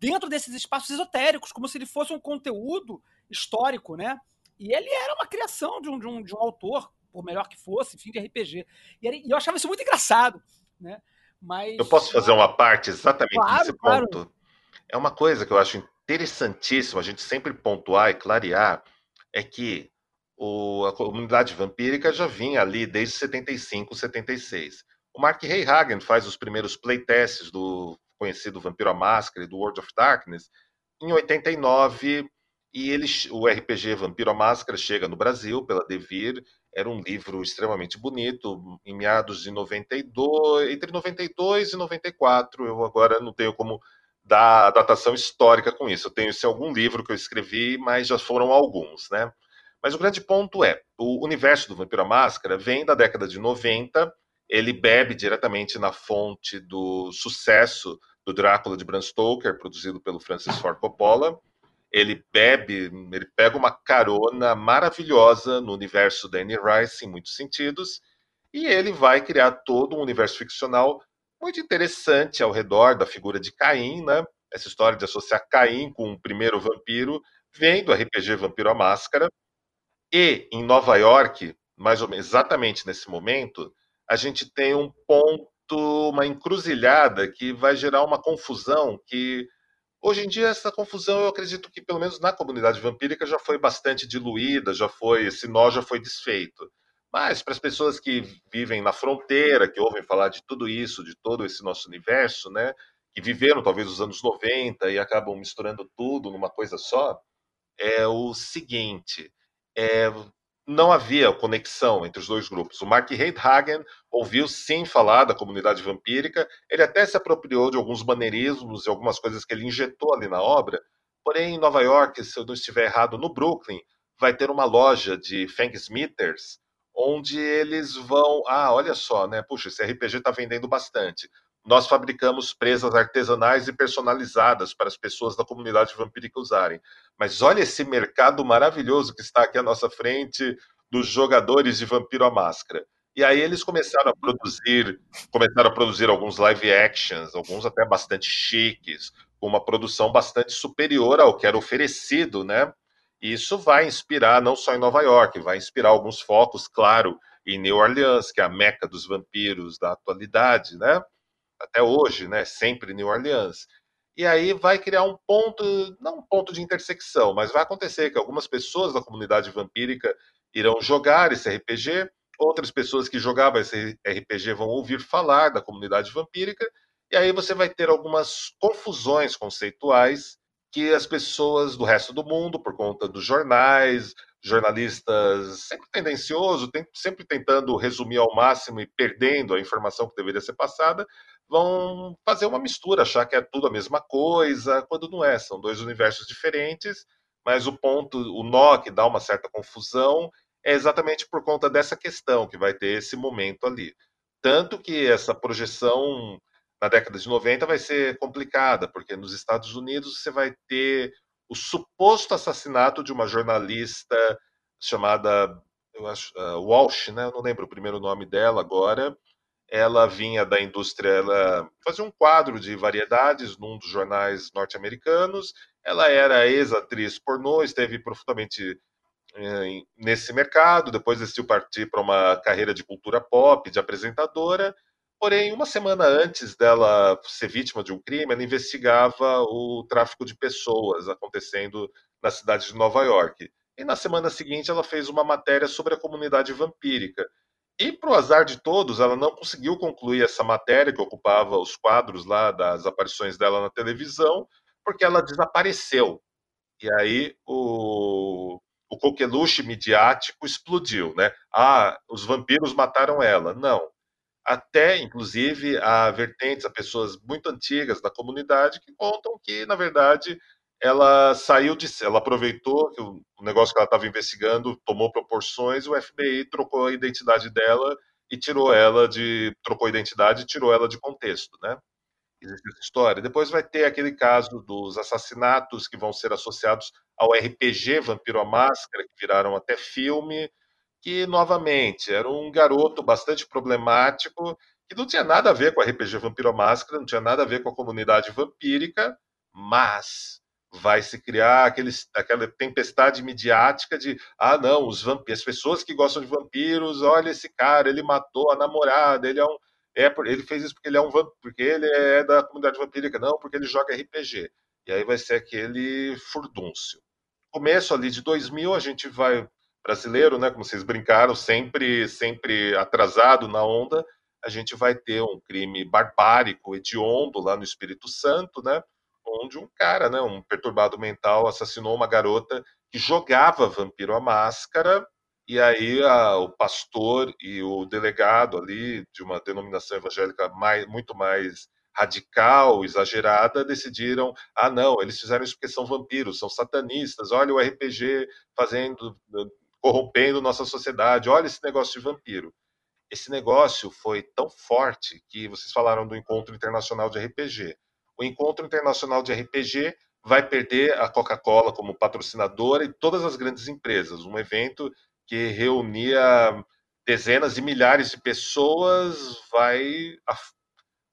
dentro desses espaços esotéricos, como se ele fosse um conteúdo histórico, né? E ele era uma criação de um, de um, de um autor, por melhor que fosse, fim de RPG. E, e, eu achava isso muito engraçado, né? Mas, eu posso fazer uma parte exatamente claro, nesse claro. ponto? É uma coisa que eu acho interessantíssima a gente sempre pontuar e clarear, é que o, a comunidade vampírica já vinha ali desde 75, 76. O Mark Hagen faz os primeiros playtests do conhecido Vampiro à Máscara e do World of Darkness em 89 e ele, o RPG Vampiro à Máscara chega no Brasil pela Devir. Era um livro extremamente bonito, em meados de 92, entre 92 e 94. Eu agora não tenho como dar a datação histórica com isso. Eu tenho esse algum livro que eu escrevi, mas já foram alguns, né? Mas o grande ponto é, o universo do Vampiro à Máscara vem da década de 90, ele bebe diretamente na fonte do sucesso do Drácula de Bram Stoker, produzido pelo Francis Ford Coppola, ele bebe, ele pega uma carona maravilhosa no universo da Anne Rice em muitos sentidos, e ele vai criar todo um universo ficcional muito interessante ao redor da figura de Caim, né? Essa história de associar Caim com o primeiro vampiro vem do RPG Vampiro à Máscara. E em Nova York, mais ou menos exatamente nesse momento, a gente tem um ponto, uma encruzilhada que vai gerar uma confusão que Hoje em dia, essa confusão, eu acredito que, pelo menos na comunidade vampírica, já foi bastante diluída, já foi, esse nó já foi desfeito. Mas para as pessoas que vivem na fronteira, que ouvem falar de tudo isso, de todo esse nosso universo, né, que viveram talvez os anos 90 e acabam misturando tudo numa coisa só, é o seguinte: é, não havia conexão entre os dois grupos. O Mark Heidhagen ouviu sim falar da comunidade vampírica, ele até se apropriou de alguns maneirismos e algumas coisas que ele injetou ali na obra, porém em Nova York, se eu não estiver errado, no Brooklyn, vai ter uma loja de Fang Smithers, onde eles vão, ah, olha só, né, puxa, esse RPG está vendendo bastante. Nós fabricamos presas artesanais e personalizadas para as pessoas da comunidade vampírica usarem. Mas olha esse mercado maravilhoso que está aqui à nossa frente dos jogadores de Vampiro à Máscara. E aí eles começaram a produzir, começaram a produzir alguns live actions, alguns até bastante chiques, com uma produção bastante superior ao que era oferecido, né? E isso vai inspirar não só em Nova York, vai inspirar alguns focos, claro, em New Orleans, que é a meca dos vampiros da atualidade, né? Até hoje, né? Sempre New Orleans. E aí vai criar um ponto, não um ponto de intersecção, mas vai acontecer que algumas pessoas da comunidade vampírica irão jogar esse RPG, outras pessoas que jogavam esse RPG vão ouvir falar da comunidade vampírica, e aí você vai ter algumas confusões conceituais que as pessoas do resto do mundo, por conta dos jornais, jornalistas sempre tendencioso, sempre tentando resumir ao máximo e perdendo a informação que deveria ser passada, vão fazer uma mistura, achar que é tudo a mesma coisa, quando não é, são dois universos diferentes, mas o ponto, o nó que dá uma certa confusão é exatamente por conta dessa questão que vai ter esse momento ali. Tanto que essa projeção na década de 90 vai ser complicada, porque nos Estados Unidos você vai ter o suposto assassinato de uma jornalista chamada, eu acho, uh, Walsh, né? Eu não lembro o primeiro nome dela agora. Ela vinha da indústria, ela fazia um quadro de variedades num dos jornais norte-americanos. Ela era ex-atriz pornô, esteve profundamente eh, nesse mercado, depois decidiu partir para uma carreira de cultura pop, de apresentadora. Porém, uma semana antes dela ser vítima de um crime, ela investigava o tráfico de pessoas acontecendo na cidade de Nova York. E na semana seguinte, ela fez uma matéria sobre a comunidade vampírica. E, para o azar de todos, ela não conseguiu concluir essa matéria que ocupava os quadros lá das aparições dela na televisão, porque ela desapareceu. E aí o, o coqueluche midiático explodiu, né? Ah, os vampiros mataram ela. Não. Até, inclusive, há vertentes, a pessoas muito antigas da comunidade que contam que, na verdade, ela saiu de. Ela aproveitou que o negócio que ela estava investigando tomou proporções, o FBI trocou a identidade dela e tirou ela de. trocou a identidade e tirou ela de contexto, né? existe essa história. Depois vai ter aquele caso dos assassinatos que vão ser associados ao RPG Vampiro à Máscara, que viraram até filme, que, novamente, era um garoto bastante problemático, que não tinha nada a ver com o RPG Vampiro à Máscara, não tinha nada a ver com a comunidade vampírica, mas vai se criar aquele, aquela tempestade midiática de ah não, os vampiros, as pessoas que gostam de vampiros, olha esse cara, ele matou a namorada, ele é um é ele fez isso porque ele é um porque ele é da comunidade vampírica, não, porque ele joga RPG. E aí vai ser aquele furdúncio. Começo ali de 2000, a gente vai brasileiro, né, como vocês brincaram, sempre sempre atrasado na onda, a gente vai ter um crime barbárico, hediondo lá no Espírito Santo, né, onde um cara, né, um perturbado mental assassinou uma garota que jogava Vampiro à Máscara e aí a, o pastor e o delegado ali de uma denominação evangélica mais, muito mais radical, exagerada, decidiram: ah, não, eles fizeram isso porque são vampiros, são satanistas. Olha o RPG fazendo, corrompendo nossa sociedade. Olha esse negócio de vampiro. Esse negócio foi tão forte que vocês falaram do encontro internacional de RPG. O encontro internacional de RPG vai perder a Coca-Cola como patrocinadora e todas as grandes empresas. Um evento que reunia dezenas de milhares de pessoas, vai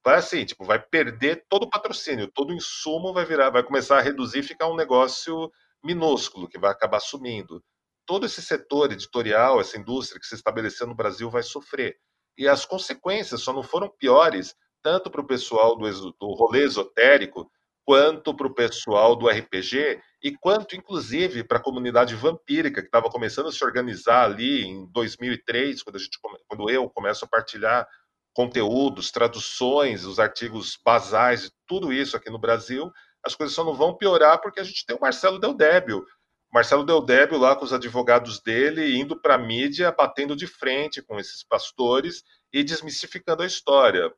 vai assim, tipo, vai perder todo o patrocínio, todo o insumo vai virar, vai começar a reduzir e ficar um negócio minúsculo que vai acabar sumindo. Todo esse setor editorial, essa indústria que se estabeleceu no Brasil vai sofrer. E as consequências só não foram piores tanto para o pessoal do, do rolê esotérico, quanto para o pessoal do RPG e quanto, inclusive, para a comunidade vampírica que estava começando a se organizar ali em 2003, quando, a gente, quando eu começo a partilhar conteúdos, traduções, os artigos basais, tudo isso aqui no Brasil, as coisas só não vão piorar porque a gente tem o Marcelo Del Débio. Marcelo Del Débio lá com os advogados dele indo para a mídia, batendo de frente com esses pastores e desmistificando a história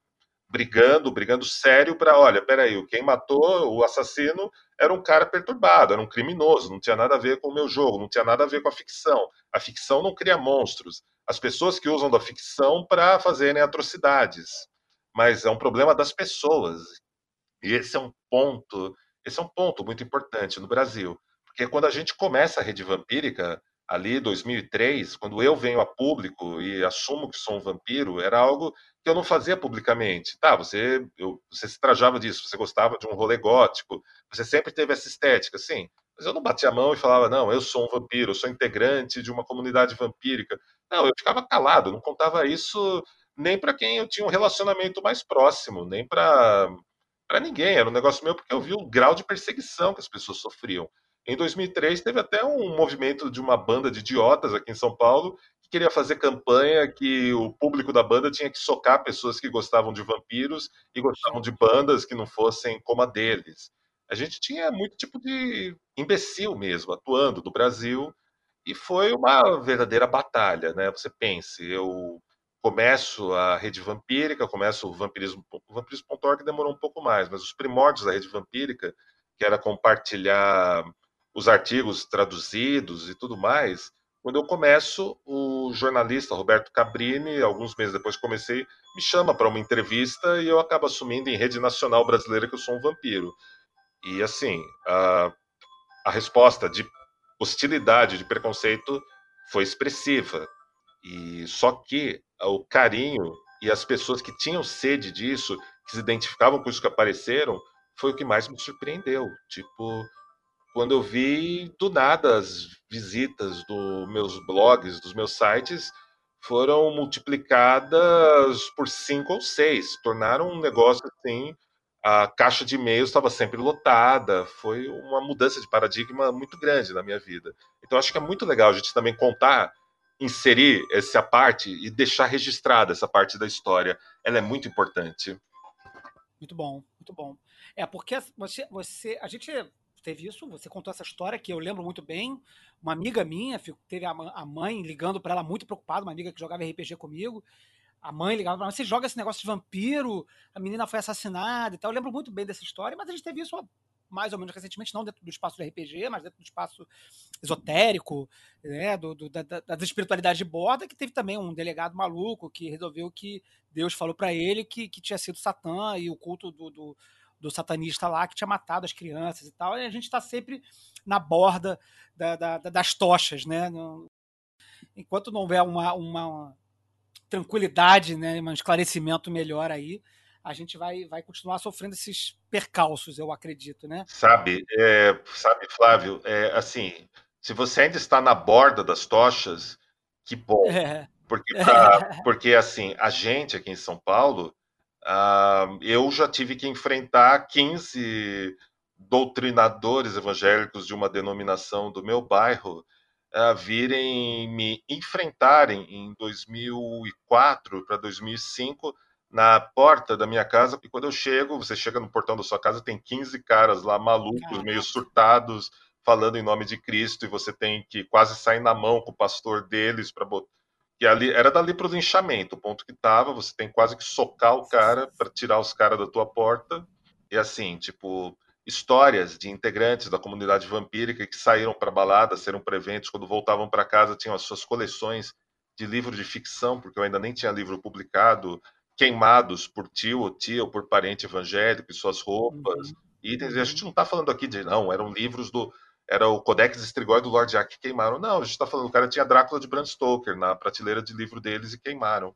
brigando, brigando sério para, olha, peraí, quem matou o assassino era um cara perturbado, era um criminoso, não tinha nada a ver com o meu jogo, não tinha nada a ver com a ficção. A ficção não cria monstros. As pessoas que usam da ficção para fazerem atrocidades. Mas é um problema das pessoas. E esse é um ponto, esse é um ponto muito importante no Brasil, porque quando a gente começa a rede vampírica, ali 2003, quando eu venho a público e assumo que sou um vampiro, era algo que eu não fazia publicamente. Tá, você, eu, você se trajava disso, você gostava de um rolê gótico, você sempre teve essa estética, sim. Mas eu não batia a mão e falava, não, eu sou um vampiro, eu sou integrante de uma comunidade vampírica. Não, eu ficava calado, não contava isso nem para quem eu tinha um relacionamento mais próximo, nem para ninguém. Era um negócio meu porque eu vi o grau de perseguição que as pessoas sofriam. Em 2003 teve até um movimento de uma banda de idiotas aqui em São Paulo queria fazer campanha que o público da banda tinha que socar pessoas que gostavam de vampiros e gostavam de bandas que não fossem como a deles. a gente tinha muito tipo de imbecil mesmo atuando no Brasil e foi uma verdadeira batalha, né? Você pense, eu começo a rede vampírica, começo o vampirismo, vampirismo.org demorou um pouco mais, mas os primórdios da rede vampírica, que era compartilhar os artigos traduzidos e tudo mais, quando eu começo, o jornalista Roberto Cabrini, alguns meses depois que comecei, me chama para uma entrevista e eu acabo assumindo em rede nacional brasileira que eu sou um vampiro. E assim, a, a resposta de hostilidade, de preconceito foi expressiva. E só que o carinho e as pessoas que tinham sede disso, que se identificavam com isso que apareceram, foi o que mais me surpreendeu. Tipo, quando eu vi do nada as visitas dos meus blogs, dos meus sites, foram multiplicadas por cinco ou seis, tornaram um negócio assim. A caixa de e-mails estava sempre lotada, foi uma mudança de paradigma muito grande na minha vida. Então acho que é muito legal a gente também contar, inserir essa parte e deixar registrada essa parte da história. Ela é muito importante. Muito bom, muito bom. É porque você, você, a gente teve isso, você contou essa história que eu lembro muito bem. Uma amiga minha teve a mãe ligando para ela muito preocupada, uma amiga que jogava RPG comigo. A mãe ligava para ela, você joga esse negócio de vampiro, a menina foi assassinada e tal. Eu lembro muito bem dessa história, mas a gente teve isso mais ou menos recentemente, não dentro do espaço do RPG, mas dentro do espaço esotérico, né, do, do da, das espiritualidades de borda, que teve também um delegado maluco que resolveu que Deus falou para ele que, que tinha sido Satã e o culto do, do do satanista lá que tinha matado as crianças e tal. E a gente está sempre na borda da, da, das tochas, né? Enquanto não houver uma, uma tranquilidade, né, um esclarecimento melhor aí, a gente vai, vai continuar sofrendo esses percalços, eu acredito, né? Sabe, é, sabe, Flávio, é, assim, se você ainda está na borda das tochas, que bom. É. Porque, pra, <laughs> porque, assim, a gente aqui em São Paulo, Uh, eu já tive que enfrentar 15 doutrinadores evangélicos de uma denominação do meu bairro uh, virem me enfrentarem em 2004 para 2005 na porta da minha casa, e quando eu chego, você chega no portão da sua casa, tem 15 caras lá malucos, meio surtados, falando em nome de Cristo, e você tem que quase sair na mão com o pastor deles para botar que ali era dali para o linchamento, o ponto que tava, você tem quase que socar o cara para tirar os caras da tua porta. E assim, tipo, histórias de integrantes da comunidade vampírica que saíram para balada, saíram para eventos, quando voltavam para casa tinham as suas coleções de livro de ficção, porque eu ainda nem tinha livro publicado, queimados por tio ou tia ou por parente evangélico e suas roupas, uhum. itens. E a gente não está falando aqui de não, eram livros do era o Codex Strigoi do Lord Jack que queimaram. Não, a gente está falando, o cara tinha Drácula de Bram Stoker na prateleira de livro deles e queimaram.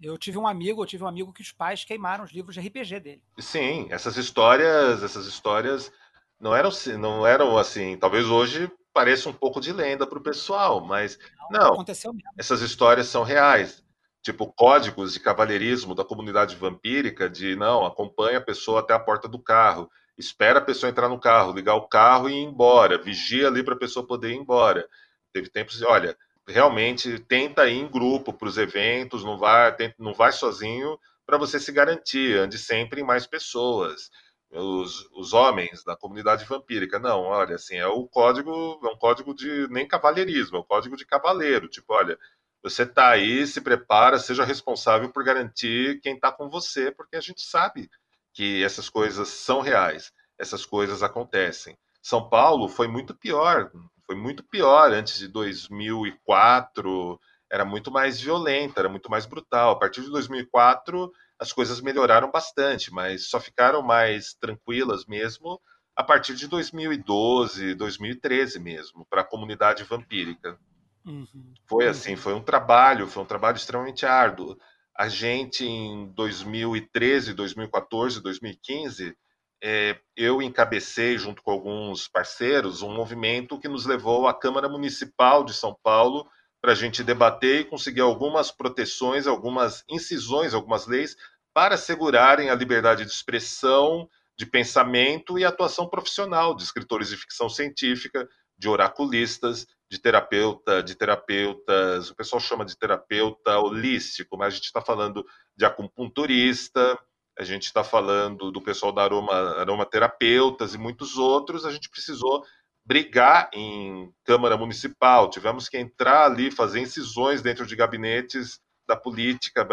Eu tive um amigo, eu tive um amigo que os pais queimaram os livros de RPG dele. Sim, essas histórias, essas histórias não eram, não eram assim, talvez hoje pareça um pouco de lenda para o pessoal, mas não, não aconteceu mesmo. essas histórias são reais. Tipo, códigos de cavalheirismo da comunidade vampírica de não, acompanha a pessoa até a porta do carro espera a pessoa entrar no carro, ligar o carro e ir embora, vigia ali para a pessoa poder ir embora. Teve tempos olha, realmente tenta ir em grupo para os eventos, não vai, não vai sozinho para você se garantir, ande sempre em mais pessoas. Os, os homens da comunidade vampírica, não, olha, assim, é o código, é um código de nem cavalheirismo, é um código de cavaleiro, tipo, olha, você está aí, se prepara, seja responsável por garantir quem está com você, porque a gente sabe que essas coisas são reais, essas coisas acontecem. São Paulo foi muito pior, foi muito pior antes de 2004, era muito mais violenta, era muito mais brutal. A partir de 2004, as coisas melhoraram bastante, mas só ficaram mais tranquilas mesmo a partir de 2012, 2013 mesmo, para a comunidade vampírica. Uhum. Foi assim, foi um trabalho, foi um trabalho extremamente árduo a gente em 2013, 2014, 2015, é, eu encabecei, junto com alguns parceiros, um movimento que nos levou à Câmara Municipal de São Paulo para a gente debater e conseguir algumas proteções, algumas incisões, algumas leis para assegurarem a liberdade de expressão, de pensamento e atuação profissional de escritores de ficção científica, de oraculistas, de terapeuta, de terapeutas, o pessoal chama de terapeuta holístico, mas a gente está falando de acupunturista, a gente está falando do pessoal da aroma, aromaterapeutas e muitos outros, a gente precisou brigar em Câmara Municipal, tivemos que entrar ali, fazer incisões dentro de gabinetes da política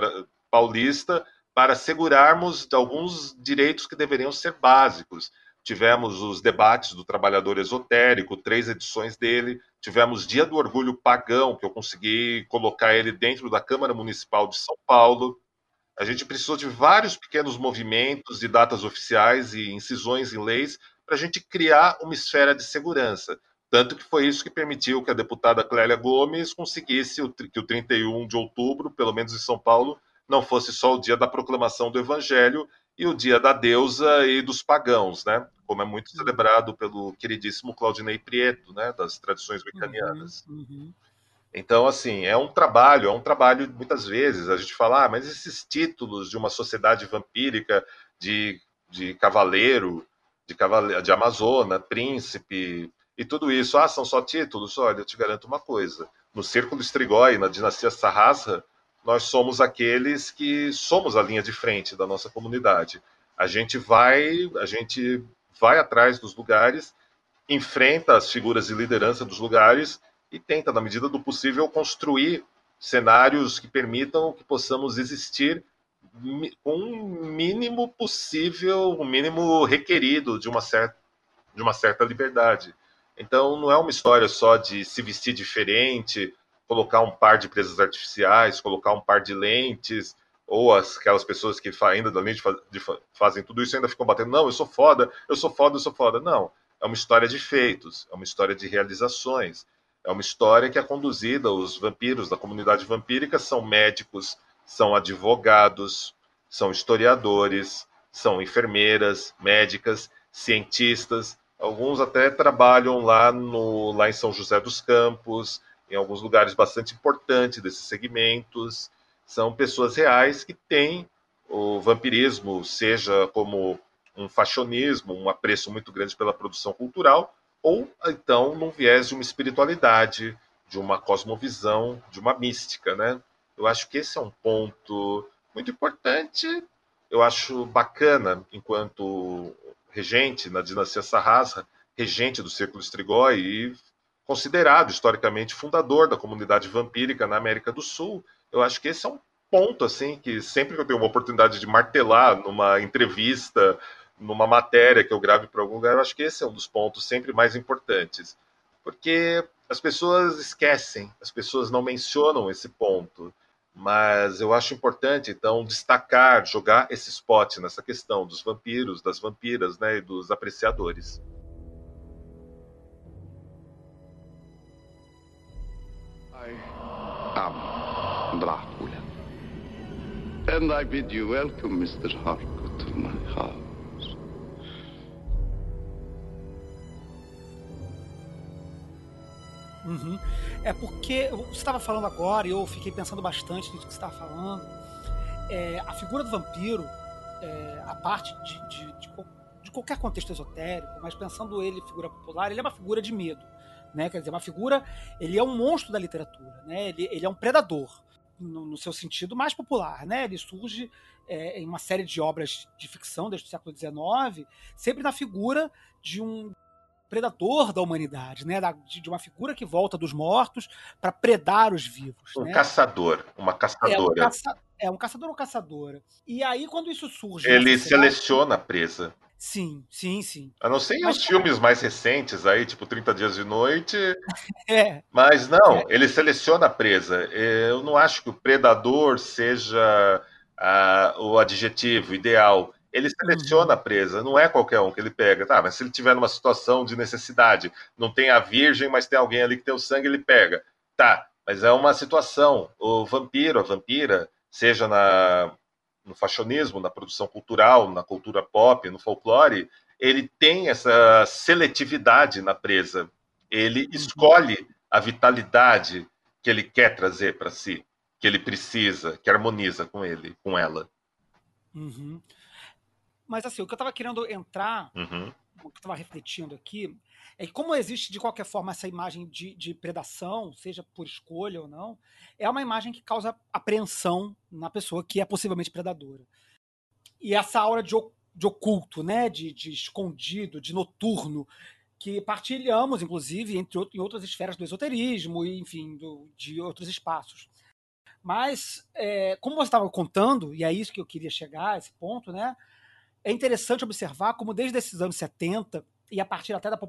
paulista para assegurarmos alguns direitos que deveriam ser básicos. Tivemos os debates do trabalhador esotérico, três edições dele. Tivemos Dia do Orgulho Pagão, que eu consegui colocar ele dentro da Câmara Municipal de São Paulo. A gente precisou de vários pequenos movimentos de datas oficiais e incisões em leis para a gente criar uma esfera de segurança. Tanto que foi isso que permitiu que a deputada Clélia Gomes conseguisse que o 31 de outubro, pelo menos em São Paulo, não fosse só o dia da proclamação do Evangelho e o dia da deusa e dos pagãos, né? Como é muito celebrado pelo queridíssimo Claudinei Prieto, né? Das tradições mecanianas. Uhum, uhum. Então, assim, é um trabalho, é um trabalho, muitas vezes, a gente fala, ah, mas esses títulos de uma sociedade vampírica, de, de cavaleiro, de, cavale... de amazona, príncipe, e tudo isso, ah, são só títulos? Olha, eu te garanto uma coisa, no Círculo Strigoi, na dinastia Sarrasra, nós somos aqueles que somos a linha de frente da nossa comunidade. A gente vai, a gente vai atrás dos lugares, enfrenta as figuras de liderança dos lugares e tenta, na medida do possível, construir cenários que permitam que possamos existir com o mínimo possível, o mínimo requerido de uma certa, de uma certa liberdade. Então, não é uma história só de se vestir diferente, colocar um par de presas artificiais, colocar um par de lentes, ou as, aquelas pessoas que ainda além de, de, fazem tudo isso ainda ficam batendo, não, eu sou foda, eu sou foda, eu sou foda. Não, é uma história de feitos, é uma história de realizações, é uma história que é conduzida, os vampiros da comunidade vampírica são médicos, são advogados, são historiadores, são enfermeiras, médicas, cientistas, alguns até trabalham lá, no, lá em São José dos Campos, em alguns lugares bastante importantes desses segmentos. São pessoas reais que têm o vampirismo, seja como um fashionismo, um apreço muito grande pela produção cultural, ou então num viés de uma espiritualidade, de uma cosmovisão, de uma mística, né? Eu acho que esse é um ponto muito importante. Eu acho bacana, enquanto regente na dinastia Sarrasra, regente do Círculo Strigoi e considerado historicamente fundador da comunidade vampírica na América do Sul. Eu acho que esse é um ponto assim que sempre que eu tenho uma oportunidade de martelar numa entrevista numa matéria que eu grave para algum lugar, eu acho que esse é um dos pontos sempre mais importantes. Porque as pessoas esquecem, as pessoas não mencionam esse ponto. Mas eu acho importante, então, destacar, jogar esse spot nessa questão dos vampiros, das vampiras né, e dos apreciadores. Dracula. And I bid you welcome, Mr. Harcourt, to my house. Uhum. É porque você estava falando agora e eu fiquei pensando bastante nisso que você estava falando. É, a figura do vampiro, é, a parte de, de, de, de, qualquer contexto esotérico, mas pensando ele figura popular, ele é uma figura de medo, né? Quer dizer, uma figura, ele é um monstro da literatura, né? Ele, ele é um predador no, no, seu sentido mais popular, né? Ele surge é, em uma série de obras de ficção desde o século XIX, sempre na figura de um predador da humanidade, né? de, uma figura que volta dos mortos para predar os vivos. Um né? caçador, uma caçadora. É um, caça... é um, caçador ou caçadora. E aí, quando isso surge. Ele seleciona a presa. Sim, sim, sim. A não ser Mas, os <laughs> filmes mais recentes aí, tipo 30 Dias de Noite. é. Mas não, é. ele seleciona a presa. Eu não acho que o predador seja uh, o adjetivo ideal ele seleciona a uhum. presa, não é qualquer um que ele pega. Tá, mas se ele tiver numa situação de necessidade, não tem a virgem, mas tem alguém ali que tem o sangue, ele pega. Tá, mas é uma situação. O vampiro, a vampira, seja na, no fashionismo, na produção cultural, na cultura pop, no folclore, ele tem essa seletividade na presa. Ele uhum. escolhe a vitalidade que ele quer trazer para si, que ele precisa, que harmoniza com ele, com ela. Uhum. Mas assim, o que eu estava querendo entrar, uhum. o que eu estava refletindo aqui, é que como existe de qualquer forma essa imagem de, de, predação, seja por escolha ou não, é uma imagem que causa apreensão na pessoa que é possivelmente predadora. e essa aura de, de oculto, né? De, de, escondido, de noturno, que partilhamos, inclusive, entre, em outras esferas do esoterismo e, enfim, do, de outros espaços. Mas, é, como você estava contando, e é isso que eu queria chegar, esse ponto, né? É interessante observar como desde esses anos 70, e a partir até da,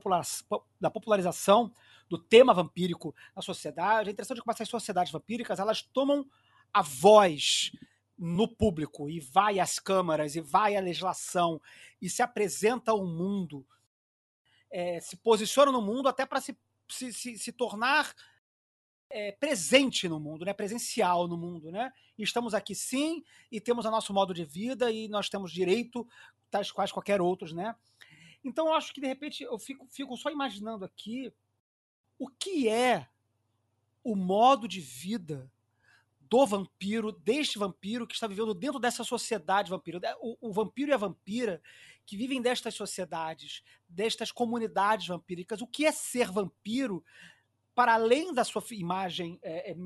da popularização do tema vampírico na sociedade, é interessante como essas sociedades vampíricas elas tomam a voz no público e vai às câmaras e vai à legislação e se apresenta ao mundo, é, se posiciona no mundo até para se, se, se, se, tornar é, presente no mundo, né? presencial no mundo. Né? E estamos aqui sim, e temos o nosso modo de vida, e nós temos direito, tais quais qualquer outros. Né? Então eu acho que de repente eu fico, fico só imaginando aqui o que é o modo de vida do vampiro, deste vampiro que está vivendo dentro dessa sociedade vampiro. O, o, vampiro e a vampira que vivem destas sociedades, destas comunidades vampíricas. O que é ser vampiro para além da sua imagem é, é,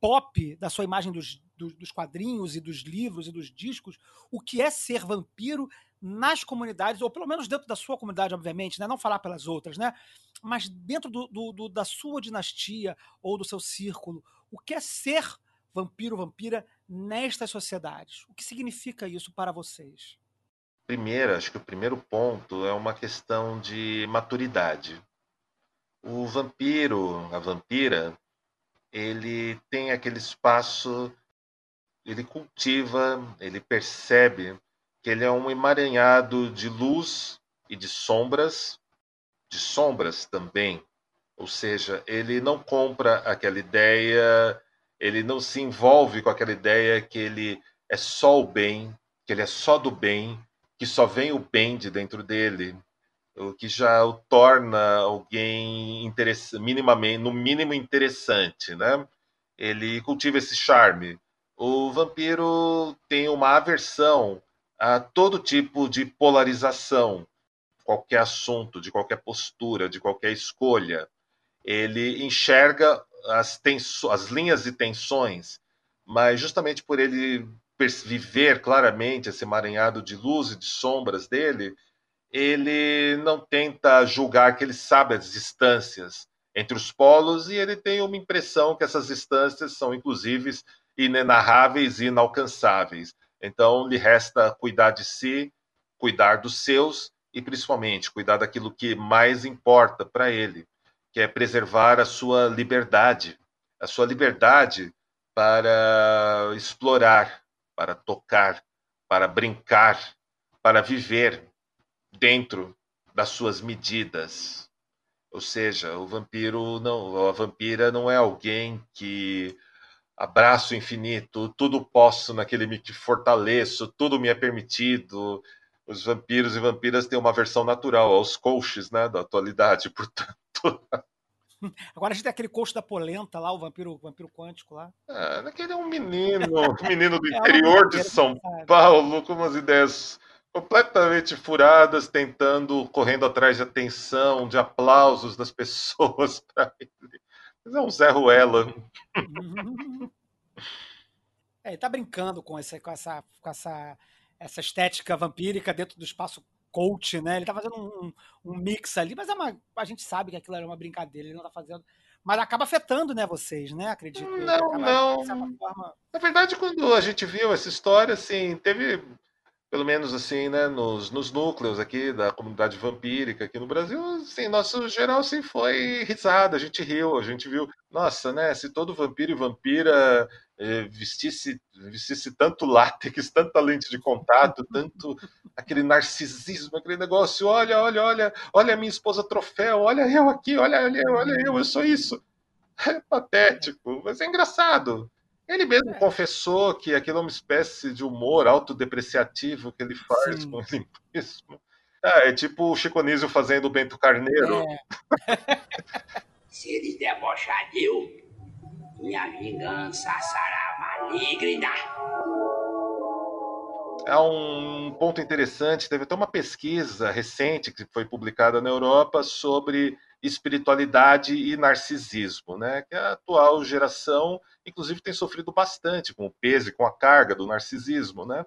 pop, da sua imagem dos, dos, dos, quadrinhos e dos livros e dos discos, o que é ser vampiro nas comunidades, ou pelo menos dentro da sua comunidade, obviamente, né? não falar pelas outras, né? mas dentro do, do, do, da sua dinastia ou do seu círculo, o que é ser vampiro, vampira nestas sociedades? O que significa isso para vocês? Primeiro, acho que o primeiro ponto é uma questão de maturidade. O vampiro, a vampira, ele tem aquele espaço, ele cultiva, ele percebe que ele é um emaranhado de luz e de sombras, de sombras também. Ou seja, ele não compra aquela ideia ele não se envolve com aquela ideia que ele é só o bem, que ele é só do bem, que só vem o bem de dentro dele, o que já o torna alguém minimamente, no mínimo interessante, né? Ele cultiva esse charme. O vampiro tem uma aversão a todo tipo de polarização, qualquer assunto, de qualquer postura, de qualquer escolha. Ele enxerga as, tenso, as linhas de tensões, mas justamente por ele viver claramente esse emaranhado de luz e de sombras dele, ele não tenta julgar que ele sabe as distâncias entre os polos e ele tem uma impressão que essas distâncias são inclusive inenarráveis e inalcançáveis. Então lhe resta cuidar de si, cuidar dos seus e principalmente cuidar daquilo que mais importa para ele, que é preservar a sua liberdade, a sua liberdade para explorar, para tocar, para brincar, para viver dentro das suas medidas. Ou seja, o vampiro não, a vampira não é alguém que abraço infinito, tudo posso naquele me que fortaleço, tudo me é permitido. Os vampiros e vampiras têm uma versão natural aos coaches, né, da atualidade, <laughs> portanto Agora a gente tem aquele coxo da polenta lá, o vampiro, o vampiro quântico lá. É, aquele é um menino, um <laughs> menino do é interior de São Paulo, com umas ideias completamente furadas, tentando, correndo atrás de atenção, de aplausos das <laughs> pessoas para ele. Mas é um Zé Ruela. É, ele tá brincando com essa, com essa, com essa, essa estética vampírica dentro do espaço coach, né? Ele tá fazendo um, um mix ali, mas é uma, a gente sabe que aquilo era uma brincadeira, ele não tá fazendo. Mas acaba afetando, né, vocês, né? Acredito. Não, acaba, não. Forma... Na verdade, quando a gente viu essa história, assim, teve pelo menos assim, né, nos, nos núcleos aqui da comunidade vampírica aqui no Brasil, assim, nosso geral assim foi risada, a gente riu, a gente viu, nossa, né, se todo vampiro e vampira eh, vestisse, vestisse tanto látex, tanta lente de contato, tanto aquele narcisismo, aquele negócio, olha, olha, olha, olha a minha esposa troféu, olha eu aqui, olha, olha, olha eu, eu sou isso. É patético, mas é engraçado. Ele mesmo é. confessou que aquilo é uma espécie de humor autodepreciativo que ele faz Sim. com ele mesmo. É, é tipo o Chico Nísio fazendo o Bento Carneiro. É. <laughs> Se eles debochar de eu, minha vingança será maligna. É um ponto interessante. Teve até uma pesquisa recente que foi publicada na Europa sobre espiritualidade e narcisismo, né? Que a atual geração, inclusive, tem sofrido bastante com o peso e com a carga do narcisismo, né?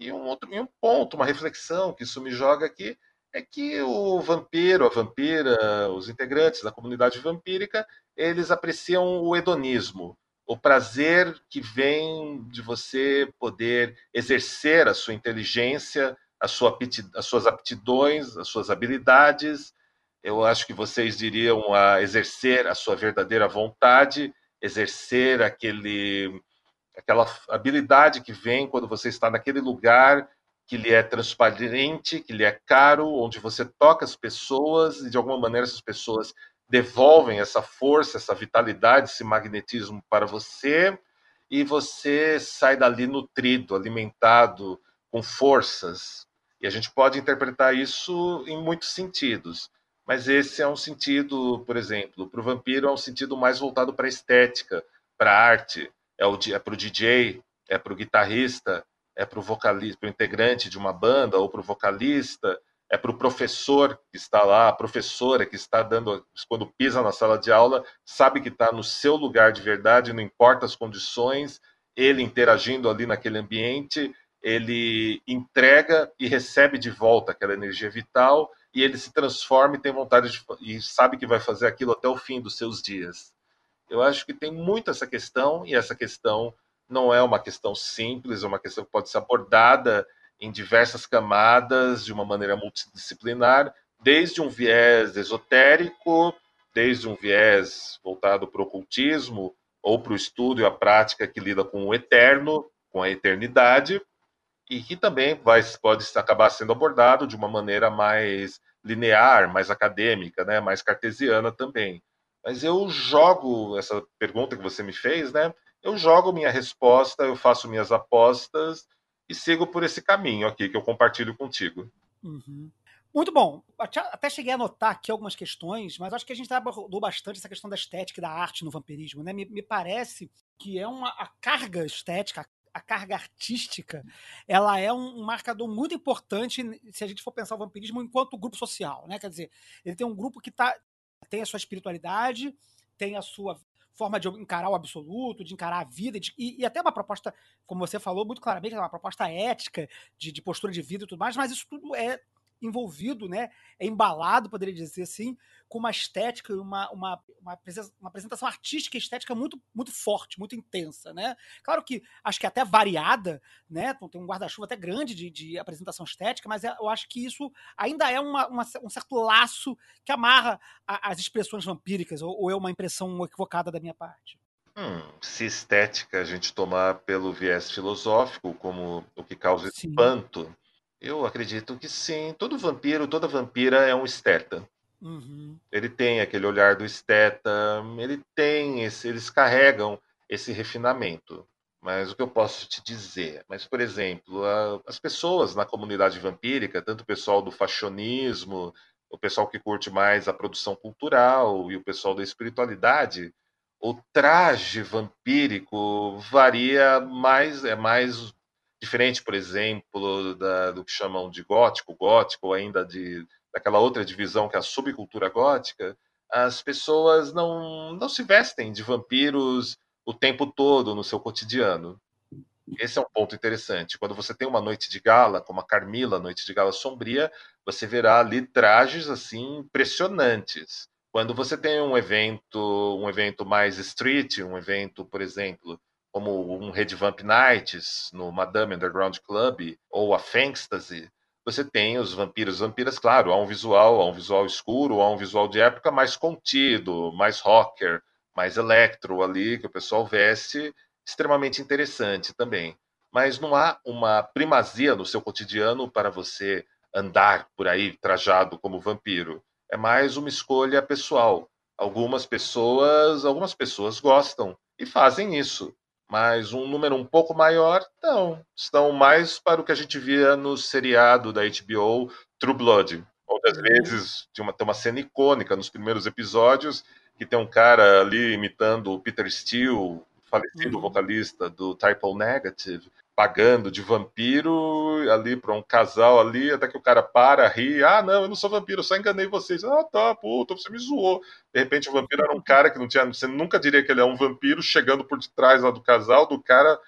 E um outro e um ponto, uma reflexão que isso me joga aqui é que o vampiro, a vampira, os integrantes da comunidade vampírica, eles apreciam o hedonismo, o prazer que vem de você poder exercer a sua inteligência, a sua as suas aptidões, as suas habilidades. Eu acho que vocês diriam a exercer a sua verdadeira vontade, exercer aquele aquela habilidade que vem quando você está naquele lugar que lhe é transparente, que lhe é caro, onde você toca as pessoas e de alguma maneira essas pessoas devolvem essa força, essa vitalidade, esse magnetismo para você e você sai dali nutrido, alimentado, com forças. E a gente pode interpretar isso em muitos sentidos. Mas esse é um sentido, por exemplo, para o vampiro é um sentido mais voltado para a estética, para a arte, é, o, é para o DJ, é para o guitarrista, é para o vocalista, para o integrante de uma banda ou para o vocalista, é para o professor que está lá, a professora que está dando, quando pisa na sala de aula, sabe que está no seu lugar de verdade, não importa as condições, ele interagindo ali naquele ambiente, ele entrega e recebe de volta aquela energia vital e ele se transforma e tem vontade de, e sabe que vai fazer aquilo até o fim dos seus dias. Eu acho que tem muito essa questão e essa questão não é uma questão simples, é uma questão que pode ser abordada em diversas camadas, de uma maneira multidisciplinar, desde um viés esotérico, desde um viés voltado para o ocultismo, ou para o estudo e a prática que lida com o eterno, com a eternidade, e que também vai, pode acabar sendo abordado de uma maneira mais linear, mais acadêmica, né, mais cartesiana também. Mas eu jogo essa pergunta que você me fez, né? eu jogo minha resposta, eu faço minhas apostas e sigo por esse caminho aqui que eu compartilho contigo. Uhum. Muito bom. Até cheguei a anotar aqui algumas questões, mas acho que a gente abordou bastante essa questão da estética e da arte no vampirismo. Né? Me, me parece que é uma a carga estética, carga artística, ela é um, marcador muito importante se a gente for pensar o vampirismo enquanto grupo social. Né? Quer dizer, ele tem um grupo que tá, tem a sua espiritualidade, tem a sua forma de encarar o absoluto, de encarar a vida, de, e, e, até uma proposta, como você falou muito claramente, uma proposta ética, de, de postura de vida e tudo mais, mas isso tudo é envolvido, né, é embalado, poderia dizer assim, com uma estética e uma, uma, uma, uma, apresentação artística e estética muito, muito forte, muito intensa, né? Claro que acho que até variada, né? Então, tem um guarda-chuva até grande de, de, apresentação estética, mas é, eu acho que isso ainda é uma, uma, um certo laço que amarra a, as expressões vampíricas, ou, ou, é uma impressão equivocada da minha parte? Hum, se estética a gente tomar pelo viés filosófico como o que causa sim. espanto, eu acredito que sim. Todo vampiro, toda vampira é um esteta. Uhum. Ele tem aquele olhar do esteta, ele tem esse, eles carregam esse refinamento. Mas o que eu posso te dizer? Mas, por exemplo, a, as pessoas na comunidade vampírica, tanto o pessoal do fashionismo, o pessoal que curte mais a produção cultural e o pessoal da espiritualidade, o traje vampírico varia mais, é mais diferente, por exemplo, da, do que chamam de gótico, gótico, ou ainda de daquela outra divisão que é a subcultura gótica, as pessoas não, não se vestem de vampiros o tempo todo no seu cotidiano. Esse é um ponto interessante. Quando você tem uma noite de gala, como a Carmila, noite de gala sombria, você verá ali trajes assim impressionantes. Quando você tem um evento, um evento mais street, um evento, por exemplo, como um Red Vamp Nights no Madame Underground Club ou a Fantasy, você tem os vampiros vampiras, claro, há um visual, há um visual escuro, há um visual de época mais contido, mais rocker, mais electro ali, que o pessoal veste, extremamente interessante também. Mas não há uma primazia no seu cotidiano para você andar por aí trajado como vampiro. É mais uma escolha pessoal. Algumas pessoas, algumas pessoas gostam e fazem isso mas um número um pouco maior, não. Estão mais para o que a gente via no seriado da HBO True Blood. Às uhum. vezes tem uma, tem uma cena icônica nos primeiros episódios que tem um cara ali imitando o Peter Steele, falecido uhum. vocalista do Type Negative, pagando de vampiro ali para um casal ali, até que o cara para, ri, ah, não, eu não sou vampiro, eu só enganei vocês. Ah, tá, puta, você me zoou. De repente o vampiro era um cara que não tinha, você nunca diria que ele é um vampiro, chegando por detrás lá do casal, do cara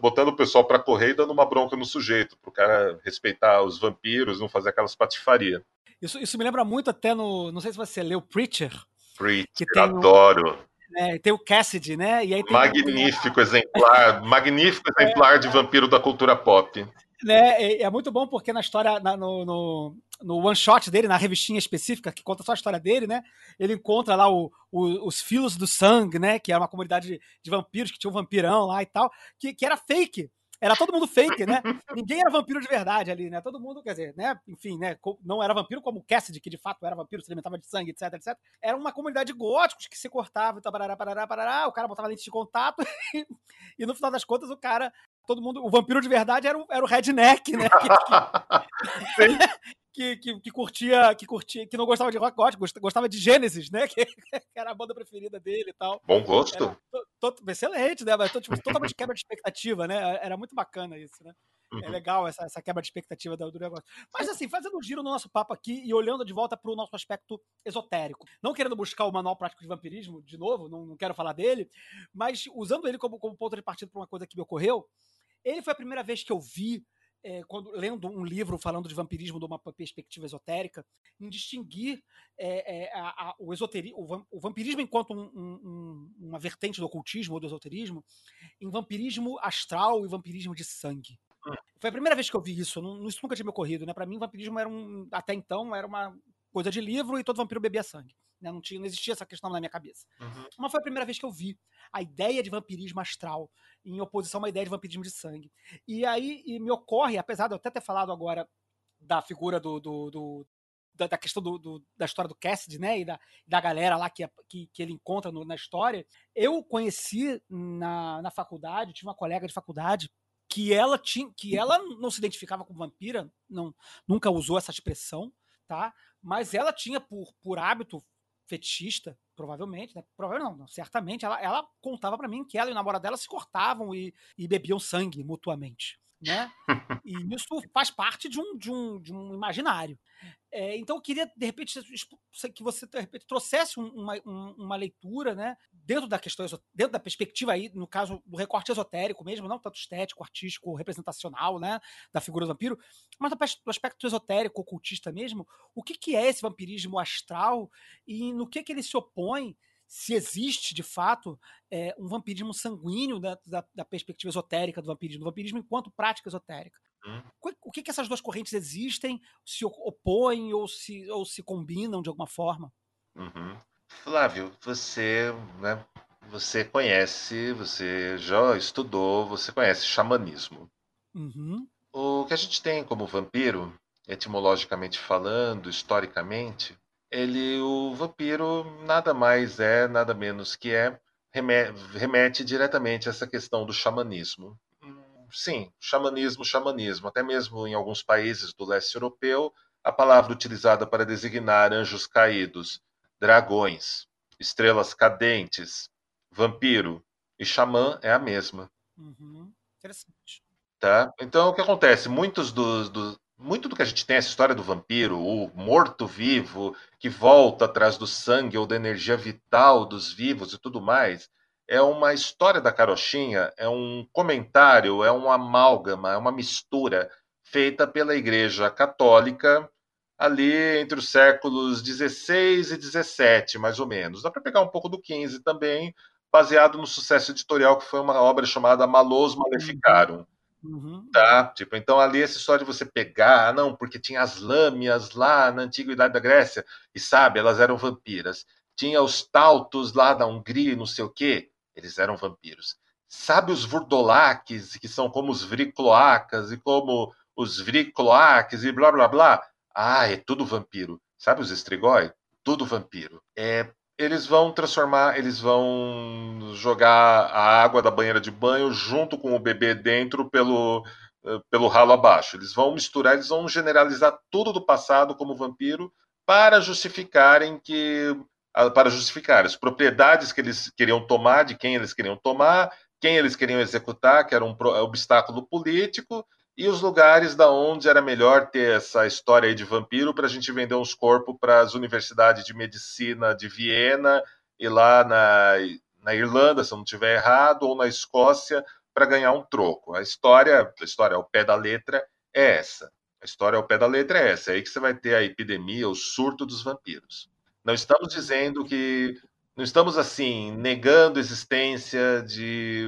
botando o pessoal pra correr e dando uma bronca no sujeito, pro cara respeitar os vampiros, não fazer aquelas patifaria. Isso, isso me lembra muito até no. Não sei se você leu Preacher, Preacher, Que tem um- adoro. Né? Tem o Cassidy, né? E aí Magnífico exemplar, magnífico exemplar de vampiro da cultura pop. né, é, é muito bom porque na história, na- no, no, no one shot dele, na revistinha específica que conta só a história dele, né? Ele encontra lá o, o- os Filhos do Sangue, né? Que era uma comunidade de, de vampiros que tinha um vampirão lá e tal, que, que era fake. Era todo mundo fake, né? <laughs> Ninguém era vampiro de verdade ali, né? Todo mundo, quer dizer, né? Enfim, né? Não era vampiro como o Cassidy, que de fato era vampiro, se alimentava de sangue, etc, etc. Era uma comunidade de góticos que se cortava e parará, parará, parará. O cara botava lente de contato <laughs> e no final das contas o cara todo mundo. O vampiro de verdade era o, era o redneck, né? <laughs> Que, que, que, que curtia, que curtia, que não gostava de rock gótico, gost- gostava de Gênesis, né? <laughs> Que, que era a banda preferida dele e tal. Bom gosto. Era to- excelente, né? Mas tipo, totalmente quebra de expectativa, né? Era muito bacana isso, né? É Uhum. legal essa, essa quebra de expectativa do, do negócio. Mas assim, fazendo um giro no nosso papo aqui e olhando de volta para o nosso aspecto esotérico. Não querendo buscar o manual prático de vampirismo, de novo, não, não quero falar dele, mas usando ele como, como ponto de partida para uma coisa que me ocorreu, ele foi a primeira vez que eu vi, é, quando lendo um livro falando de vampirismo de uma perspectiva esotérica, em distinguir é, é, a- a- o, esoteri o, o vampirismo enquanto um- um- um- uma vertente do ocultismo ou do esoterismo, em vampirismo astral e vampirismo de sangue. Foi a primeira vez que eu vi isso, não, isso nunca tinha me ocorrido, né? Para mim, vampirismo era um, até então, era uma coisa de livro e todo vampiro bebia sangue. Né? Não, tinha, não existia essa questão na minha cabeça. Uhum. Mas foi a primeira vez que eu vi a ideia de vampirismo astral em oposição a uma ideia de vampirismo de sangue. E aí e me ocorre, apesar de eu até ter falado agora da figura do. do- do- da, da questão do, do- da história do Cassidy, né? E da, da galera lá que, que, que ele encontra no- na história. Eu conheci na, na faculdade, tive uma colega de faculdade que ela tinha que ela não se identificava como vampira, não, nunca usou essa expressão, tá? Mas ela tinha por, por hábito fetichista, provavelmente, né? Provavelmente não, não, certamente, ela, ela contava para mim que ela e o namorado dela se cortavam e, e bebiam sangue mutuamente, né? <laughs> E isso faz parte de um, de um, de um imaginário. É, então eu queria, de repente, que você de repente, trouxesse um- uma, um- uma leitura, né? Dentro da questão, dentro da perspectiva aí, no caso do recorte esotérico mesmo, não tanto estético, artístico, representacional, né? Da figura do vampiro, mas do aspecto esotérico, ocultista mesmo, o que, que é esse vampirismo astral e no que, que ele se opõe, se existe de fato é, um vampirismo sanguíneo da, da- da perspectiva esotérica do vampirismo, do vampirismo enquanto prática esotérica. Hum. Co- O que, que essas duas correntes existem, se opõem ou se, ou se combinam de alguma forma? Uhum. Flávio, você, né, você conhece, você já estudou, você conhece xamanismo. Uhum, O que a gente tem como vampiro, etimologicamente falando, historicamente, ele, o vampiro nada mais é, nada menos que é, reme- remete diretamente a essa questão do xamanismo. Sim, xamanismo, xamanismo. Até mesmo em alguns países do leste europeu, a palavra utilizada para designar anjos caídos, dragões, estrelas cadentes, vampiro e xamã é a mesma. uhum. Interessante. Tá? Então, o que acontece? Muitos dos, do- muito do que a gente tem, essa história do vampiro, o morto-vivo que volta atrás do sangue ou da energia vital dos vivos e tudo mais, é uma história da carochinha, é um comentário, é uma amálgama, é uma mistura feita pela Igreja Católica ali entre os séculos 16 e 17, mais ou menos. Dá para pegar um pouco do 15 também, baseado no sucesso editorial que foi uma obra chamada Malos Maleficarum. Uhum. Tá? Tipo, então ali essa história de você pegar, ah, não, porque tinha as lâmias lá na antiguidade da Grécia, e sabe, elas eram vampiras. Tinha os tautos lá da Hungria, e não sei o quê, eles eram vampiros. Sabe os vurdolaques, que são como os vricloacas e como os vricloaques e blá blá blá? Ah, é tudo vampiro. Sabe os estrigói? Tudo vampiro. É, eles vão transformar, eles vão jogar a água da banheira de banho junto com o bebê dentro pelo, eh, pelo ralo abaixo. Eles vão misturar, eles vão generalizar tudo do passado como vampiro para justificarem que para justificar as propriedades que eles queriam tomar, de quem eles queriam tomar, quem eles queriam executar, que era um pro- obstáculo político, e os lugares da onde era melhor ter essa história de vampiro para a gente vender uns corpos para as universidades de medicina de Viena e lá na, na Irlanda, se eu não estiver errado, ou na Escócia, para ganhar um troco. A história, a história ao pé da letra é essa. A história ao pé da letra é essa. É aí que você vai ter a epidemia, o surto dos vampiros. Não estamos dizendo que. Não estamos, assim, negando a existência de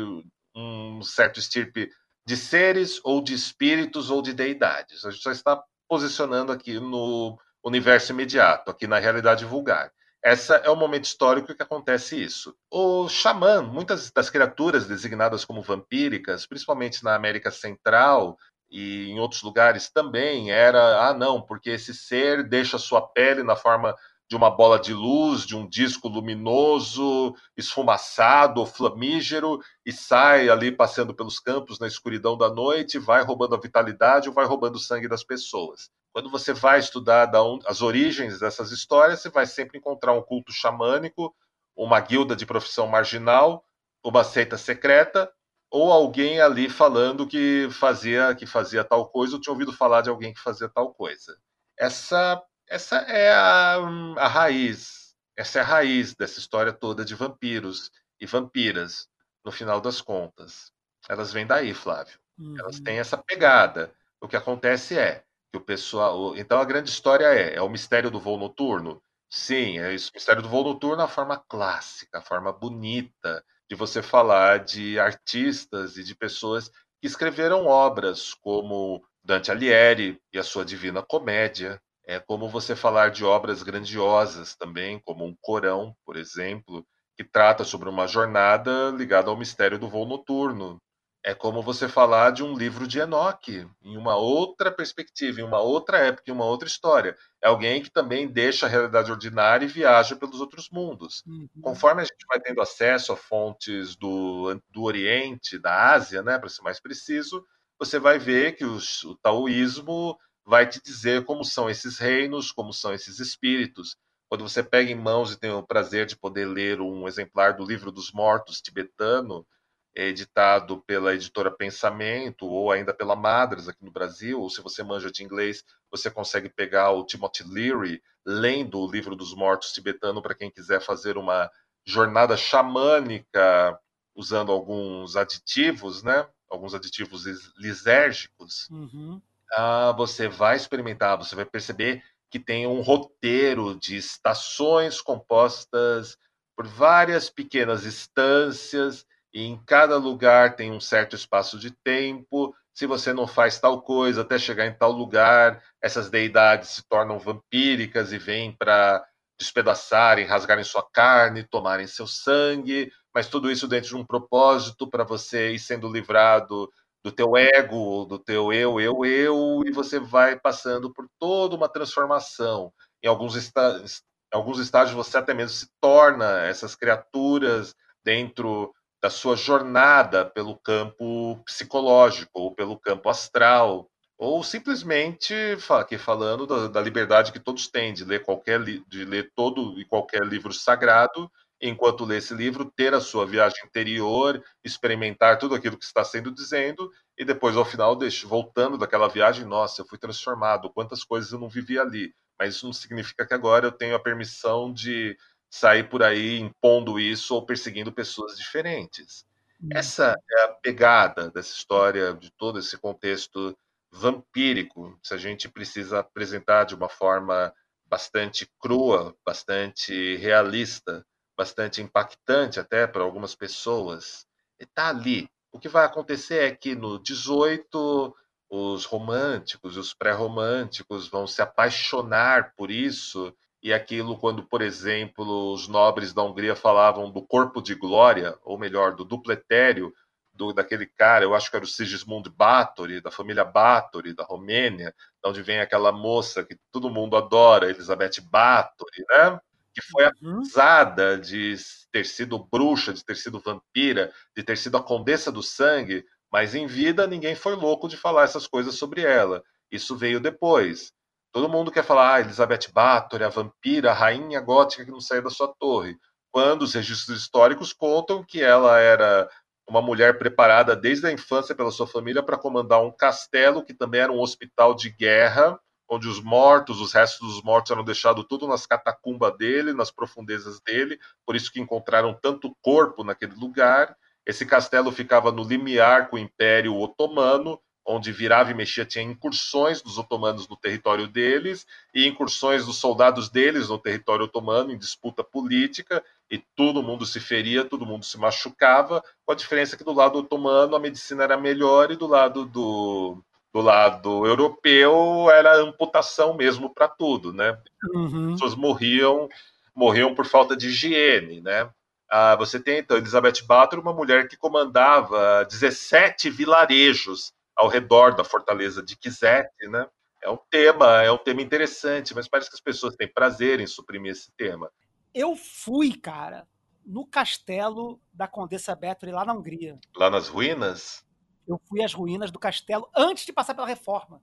um certo estirpe de seres ou de espíritos ou de deidades. A gente só está posicionando aqui no universo imediato, aqui na realidade vulgar. Essa é o momento histórico que acontece isso. O xamã, muitas das criaturas designadas como vampíricas, principalmente na América Central e em outros lugares também, era, ah não, porque esse ser deixa sua pele na forma de uma bola de luz, de um disco luminoso, esfumaçado, flamígero, e sai ali passeando pelos campos na escuridão da noite, vai roubando a vitalidade ou vai roubando o sangue das pessoas. Quando você vai estudar as origens dessas histórias, você vai sempre encontrar um culto xamânico, uma guilda de profissão marginal, uma seita secreta, ou alguém ali falando que fazia que fazia tal coisa, ou tinha ouvido falar de alguém que fazia tal coisa. Essa essa é a, a raiz, essa é a raiz dessa história toda de vampiros e vampiras, no final das contas. Elas vêm daí, Flávio. Uhum. Elas têm essa pegada. O que acontece é que o pessoal. Então a grande história é: é o mistério do voo noturno? Sim, é isso. O mistério do voo noturno, a forma clássica, a forma bonita de você falar de artistas e de pessoas que escreveram obras como Dante Alighieri e a sua Divina Comédia, é como você falar de obras grandiosas também, como um Corão, por exemplo, que trata sobre uma jornada ligada ao mistério do voo noturno. É como você falar de um livro de Enoque, em uma outra perspectiva, em uma outra época, em uma outra história. É alguém que também deixa a realidade ordinária e viaja pelos outros mundos. Uhum. Conforme a gente vai tendo acesso a fontes do, do Oriente, da Ásia, né, para ser mais preciso, você vai ver que os, o taoísmo vai te dizer como são esses reinos, como são esses espíritos. Quando você pega em mãos e tem o prazer de poder ler um exemplar do Livro dos Mortos tibetano, editado pela editora Pensamento, ou ainda pela Madras aqui no Brasil, ou se você manja de inglês, você consegue pegar o Timothy Leary lendo o Livro dos Mortos tibetano para quem quiser fazer uma jornada xamânica usando alguns aditivos, né? Alguns aditivos lisérgicos. Uhum ah, você vai experimentar, você vai perceber que tem um roteiro de estações compostas por várias pequenas instâncias, e em cada lugar tem um certo espaço de tempo. Se você não faz tal coisa até chegar em tal lugar, essas deidades se tornam vampíricas e vêm para despedaçarem, rasgarem sua carne, tomarem seu sangue, mas tudo isso dentro de um propósito para você ir sendo livrado do teu ego, do teu eu, eu, eu, e você vai passando por toda uma transformação. Em alguns, está, em alguns estágios você até mesmo se torna essas criaturas dentro da sua jornada pelo campo psicológico ou pelo campo astral, ou simplesmente aqui falando da, da liberdade que todos têm de ler qualquer de ler todo e qualquer livro sagrado enquanto lê esse livro, ter a sua viagem interior, experimentar tudo aquilo que está sendo dizendo, e depois, ao final, voltando daquela viagem, nossa, eu fui transformado, quantas coisas eu não vivi ali. Mas isso não significa que agora eu tenho a permissão de sair por aí impondo isso ou perseguindo pessoas diferentes. Hum. Essa é a pegada dessa história, de todo esse contexto vampírico, se a gente precisa apresentar de uma forma bastante crua, bastante realista, bastante impactante até para algumas pessoas, está ali. O que vai acontecer é que no 18 os românticos os pré-românticos vão se apaixonar por isso e aquilo quando, por exemplo, os nobres da Hungria falavam do corpo de glória, ou melhor, do dupletério, do, daquele cara, eu acho que era o Sigismund Báthory, da família Báthory, da Romênia, de onde vem aquela moça que todo mundo adora, Elizabeth Báthory, né? Que foi uhum. acusada de ter sido bruxa, de ter sido vampira, de ter sido a condessa do sangue, mas em vida ninguém foi louco de falar essas coisas sobre ela. Isso veio depois. Todo mundo quer falar, ah, Elizabeth Bathory, a vampira, a rainha gótica que não saiu da sua torre. Quando os registros históricos contam que ela era uma mulher preparada desde a infância pela sua família para comandar um castelo que também era um hospital de guerra onde os mortos, os restos dos mortos eram deixados tudo nas catacumbas dele, nas profundezas dele, por isso que encontraram tanto corpo naquele lugar, Esse castelo ficava no limiar com o Império Otomano, onde virava e mexia, tinha incursões dos otomanos no território deles e incursões dos soldados deles no território otomano em disputa política, e todo mundo se feria, todo mundo se machucava, com a diferença que do lado otomano a medicina era melhor e do lado do, do lado europeu era amputação mesmo para tudo, né? Uhum. As pessoas morriam, morriam por falta de higiene, né? Ah, você tem então Elizabeth Bathory, uma mulher que comandava 17 vilarejos ao redor da fortaleza de Kizete, né? É um tema, é um tema interessante, mas parece que as pessoas têm prazer em suprimir esse tema. Eu fui, cara, no castelo da Condessa Bathory lá na Hungria. Lá nas ruínas? Eu fui às ruínas do castelo antes de passar pela reforma.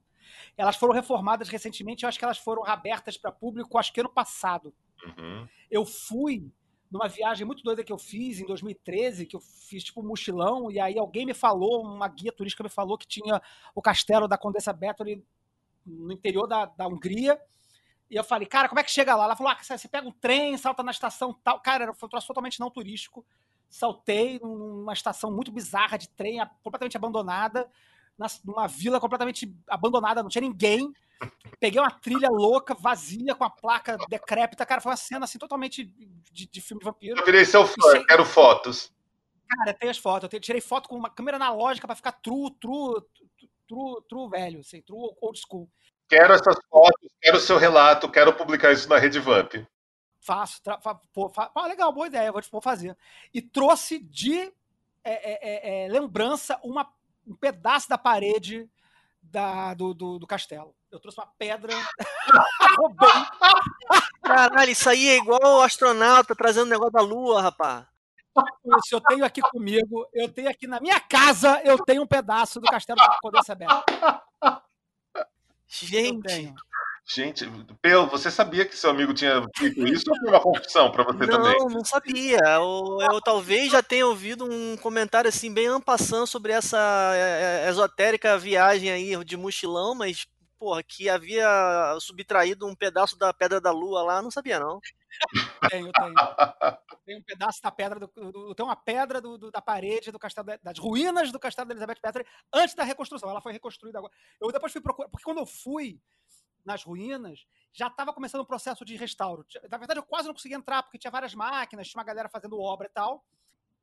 Elas foram reformadas recentemente, eu acho que elas foram abertas para público, acho que ano passado. Uhum. Eu fui numa viagem muito doida que eu fiz em 2013, que eu fiz tipo um mochilão, e aí alguém me falou, uma guia turística me falou que tinha o castelo da Condessa Bathory no interior da, da Hungria. E eu falei, cara, como é que chega lá? Ela falou, ah, você pega um trem, salta na estação tal. Cara, foi um troço totalmente não turístico. Saltei numa estação muito bizarra de trem, completamente abandonada, numa vila completamente abandonada, não tinha ninguém. Peguei uma trilha louca, vazia, com a placa decrépita. Cara, foi uma cena assim totalmente de, de filme de vampiro. Eu virei seu fã, quero fotos. Cara, tem as fotos. Eu tirei foto com uma câmera analógica pra ficar true, true, true, true velho, assim, true old school. Quero essas fotos, quero o seu relato, quero publicar isso na Rede Vamp. Faço, tra- fa- pô, fa- ah, legal, boa ideia, vou, vou fazer. E trouxe de é, é, é, é, lembrança uma, um pedaço da parede da, do, do, do castelo. Eu trouxe uma pedra. <laughs> Caralho, isso aí é igual o astronauta trazendo o negócio da lua, rapaz. Isso, eu tenho aqui comigo, eu tenho aqui na minha casa, eu tenho um pedaço do castelo da Condessa Bela. Eu Gente, tenho. Gente, Peu, você sabia que seu amigo tinha feito isso ou foi uma confusão pra você também? não, não sabia. Eu, eu talvez já tenha ouvido um comentário assim bem ampassando sobre essa é, é, esotérica viagem aí de mochilão, mas porra, que havia subtraído um pedaço da Pedra da Lua lá, não sabia não. Tenho, tenho. Tem um pedaço da pedra, do, do- tem uma pedra do- do- da parede do castelo, da- das ruínas do castelo da Elizabeth Bathory antes da reconstrução. Ela foi reconstruída agora. Eu depois fui procurar, porque quando eu fui nas ruínas, já estava começando o processo de restauro. Na verdade, eu quase não conseguia entrar, porque tinha várias máquinas, tinha uma galera fazendo obra e tal.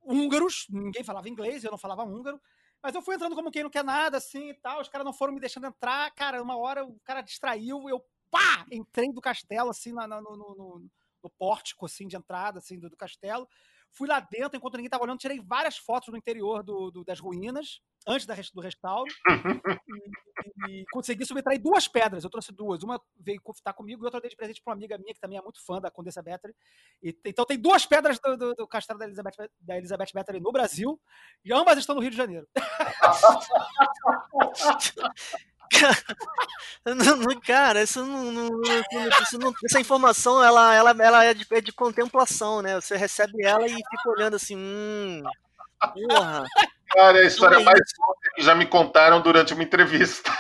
Húngaros, ninguém falava inglês, eu não falava húngaro. Mas eu fui entrando como quem não quer nada, assim e tal. Os caras não foram me deixando entrar. Cara, uma hora o cara distraiu, eu pá! Entrei do castelo, assim, na- na- no, no- no- no pórtico, assim, de entrada, assim, do, do castelo. Fui lá dentro, enquanto ninguém tava olhando, tirei várias fotos do interior do, do- das ruínas, antes da, do restauro. e, e consegui subtrair duas pedras. Eu trouxe duas. Uma veio estar comigo e outra eu dei de presente para uma amiga minha, que também é muito fã da Condessa Battery. E, então tem duas pedras do, do- do castelo da Elizabeth, da Elizabeth Battery no Brasil, e ambas estão no Rio de Janeiro. <laughs> <laughs> Não, cara, isso não, não- isso não- essa informação ela, ela, ela é, de, é de contemplação, né? Você recebe ela e fica olhando assim, hum, porra. Cara, é a história mais foda que já me contaram durante uma entrevista.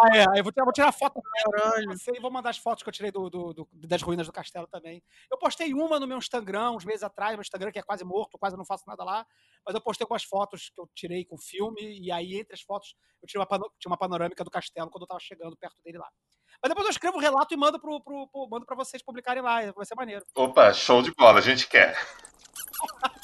Ah, é. Eu vou tirar, vou tirar foto Caralho. E vou mandar as fotos que eu tirei do, do- do- das ruínas do castelo também. Eu postei uma no meu Instagram uns meses atrás, meu Instagram que é quase morto, quase não faço nada lá. Mas eu postei algumas fotos que eu tirei com filme, e aí entre as fotos eu tirei uma, pano- tinha uma panorâmica do castelo quando eu tava chegando perto dele lá. Mas depois eu escrevo o relato e mando, pro, pro, pro- mando pra vocês publicarem lá, vai ser maneiro. Opa, show de bola, a gente quer. <laughs>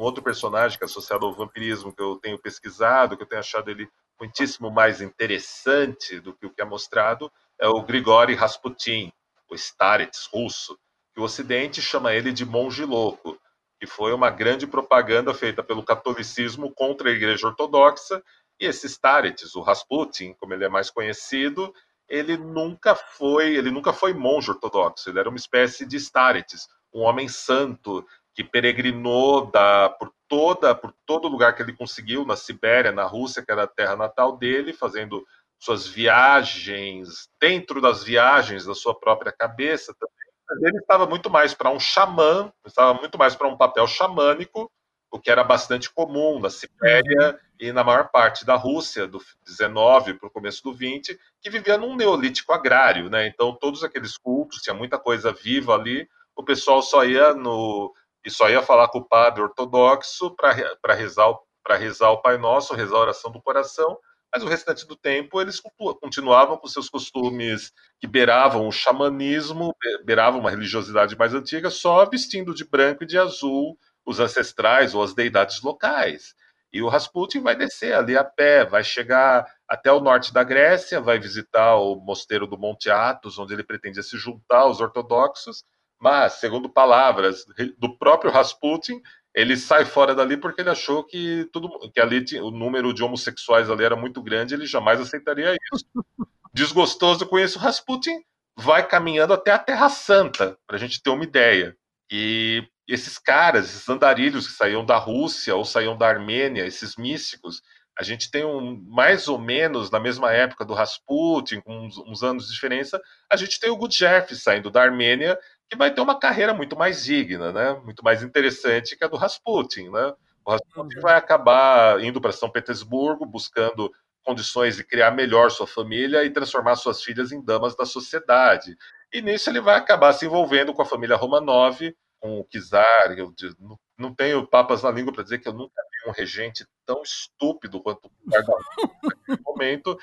Um outro personagem que é associado ao vampirismo que eu tenho pesquisado, que eu tenho achado ele muitíssimo mais interessante do que o que é mostrado, é o Grigori Rasputin, o Starets russo, que o Ocidente chama ele de monge louco, que foi uma grande propaganda feita pelo catolicismo contra a Igreja Ortodoxa, e esse Starets, o Rasputin, como ele é mais conhecido, ele nunca foi, ele nunca foi monge ortodoxo, ele era uma espécie de Starets, um homem santo que peregrinou da, por toda por todo lugar que ele conseguiu, na Sibéria, na Rússia, que era a terra natal dele, fazendo suas viagens, dentro das viagens da sua própria cabeça também. Mas ele estava muito mais para um xamã, estava muito mais para um papel xamânico, o que era bastante comum na Sibéria e na maior parte da Rússia, do 19 para o começo do 20, que vivia num neolítico agrário, né? Então todos aqueles cultos, tinha muita coisa viva ali, o pessoal só ia no e só ia falar com o padre ortodoxo para rezar para rezar o Pai Nosso, rezar a oração do coração, mas o restante do tempo eles continuavam com seus costumes que beiravam o xamanismo, beiravam uma religiosidade mais antiga, só vestindo de branco e de azul os ancestrais ou as deidades locais. E o Rasputin vai descer ali a pé, vai chegar até o norte da Grécia, vai visitar o mosteiro do Monte Athos, onde ele pretendia se juntar aos ortodoxos, mas, segundo palavras do próprio Rasputin, ele sai fora dali porque ele achou que tudo que ali o número de homossexuais ali era muito grande, ele jamais aceitaria isso. <laughs> Desgostoso com isso, Rasputin vai caminhando até a Terra Santa, para a gente ter uma ideia. E esses caras, esses andarilhos que saíam da Rússia ou saíam da Armênia, esses místicos, a gente tem um mais ou menos na mesma época do Rasputin, com uns, uns anos de diferença, a gente tem o Gurdjieff saindo da Armênia, que vai ter uma carreira muito mais digna, né? Muito mais interessante que a do Rasputin, né? O Rasputin uhum. vai acabar indo para São Petersburgo, buscando condições de criar melhor sua família e transformar suas filhas em damas da sociedade. E nisso ele vai acabar se envolvendo com a família Romanov, com o Czar. Eu não tenho papas na língua para dizer que eu nunca vi um regente tão estúpido quanto o Czar naquele <laughs> momento.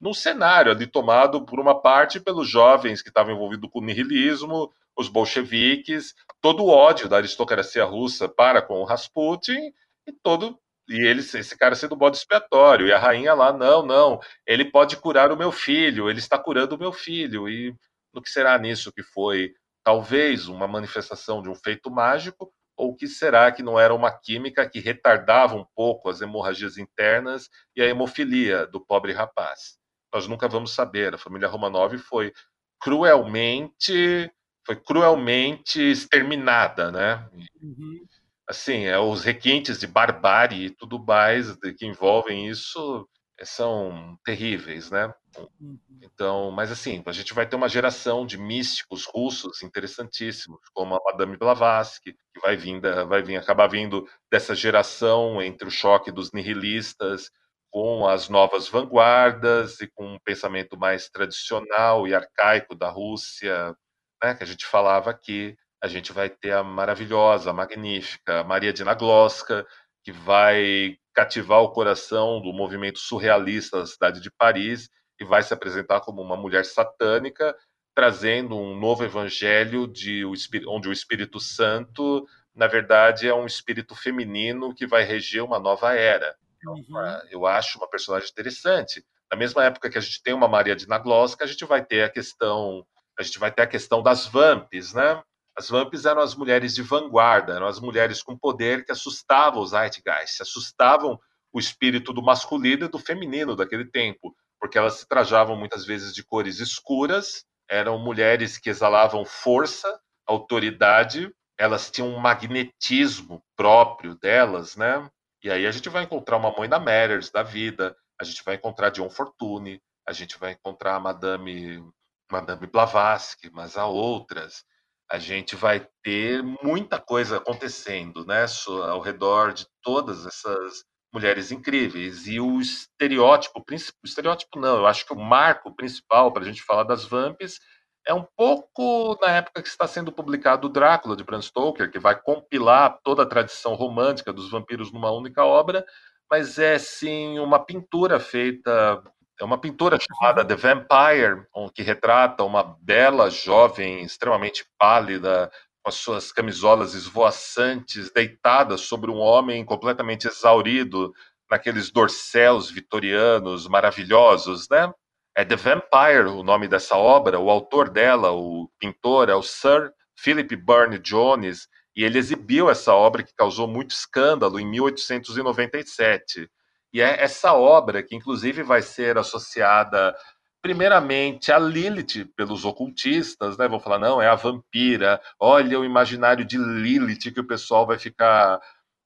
Num cenário ali tomado, por uma parte, pelos jovens que estavam envolvidos com o nihilismo, os bolcheviques, todo o ódio da aristocracia russa para com o Rasputin e todo e ele, esse cara sendo bode expiatório, e a rainha lá, não, não, ele pode curar o meu filho, ele está curando o meu filho, e no que será nisso que foi talvez uma manifestação de um feito mágico, ou que será que não era uma química que retardava um pouco as hemorragias internas e a hemofilia do pobre rapaz? Nós nunca vamos saber. A família Romanov foi cruelmente foi cruelmente exterminada, né? Uhum. Assim, é, os requintes de barbárie e tudo mais que envolvem isso é, são terríveis, né? Uhum. Então, mas assim, a gente vai ter uma geração de místicos russos interessantíssimos, como a Madame Blavatsky, que vai vir, vai vir acabar vindo dessa geração entre o choque dos nihilistas com as novas vanguardas e com um pensamento mais tradicional e arcaico da Rússia, né, que a gente falava aqui. A gente vai ter a maravilhosa, a magnífica Maria Dina Glosca, que vai cativar o coração do movimento surrealista da cidade de Paris e vai se apresentar como uma mulher satânica, trazendo um novo evangelho de onde o Espírito Santo, na verdade, é um espírito feminino que vai reger uma nova era. Então, uhum. Eu acho uma personagem interessante. Na mesma época que a gente tem uma Maria de Naglosca, a gente vai ter a questão a gente vai ter a questão das vamps, né? As vamps eram as mulheres de vanguarda, eram as mulheres com poder que assustavam os Zeitgeist, assustavam o espírito do masculino e do feminino daquele tempo, porque elas se trajavam muitas vezes de cores escuras, eram mulheres que exalavam força, autoridade, elas tinham um magnetismo próprio delas, né? E aí a gente vai encontrar uma Moina Matters da vida, a gente vai encontrar John Fortune, a gente vai encontrar a Madame Madame Blavatsky, mas há outras. A gente vai ter muita coisa acontecendo, né, ao redor de todas essas mulheres incríveis. E o estereótipo, o estereótipo não, eu acho que o marco principal para a gente falar das vamps é um pouco na época que está sendo publicado o Drácula de Bram Stoker, que vai compilar toda a tradição romântica dos vampiros numa única obra, mas é sim uma pintura feita é uma pintura chamada The Vampire, que retrata uma bela jovem extremamente pálida, com as suas camisolas esvoaçantes, deitada sobre um homem completamente exaurido, naqueles dorcéus vitorianos maravilhosos, né? É The Vampire o nome dessa obra, o autor dela, o pintor, é o Sir Philip Burne Jones, e ele exibiu essa obra que causou muito escândalo em 1897. E é essa obra que, inclusive, vai ser associada primeiramente a Lilith pelos ocultistas, né? Vão falar, não, é a vampira. Olha o imaginário de Lilith que o pessoal vai ficar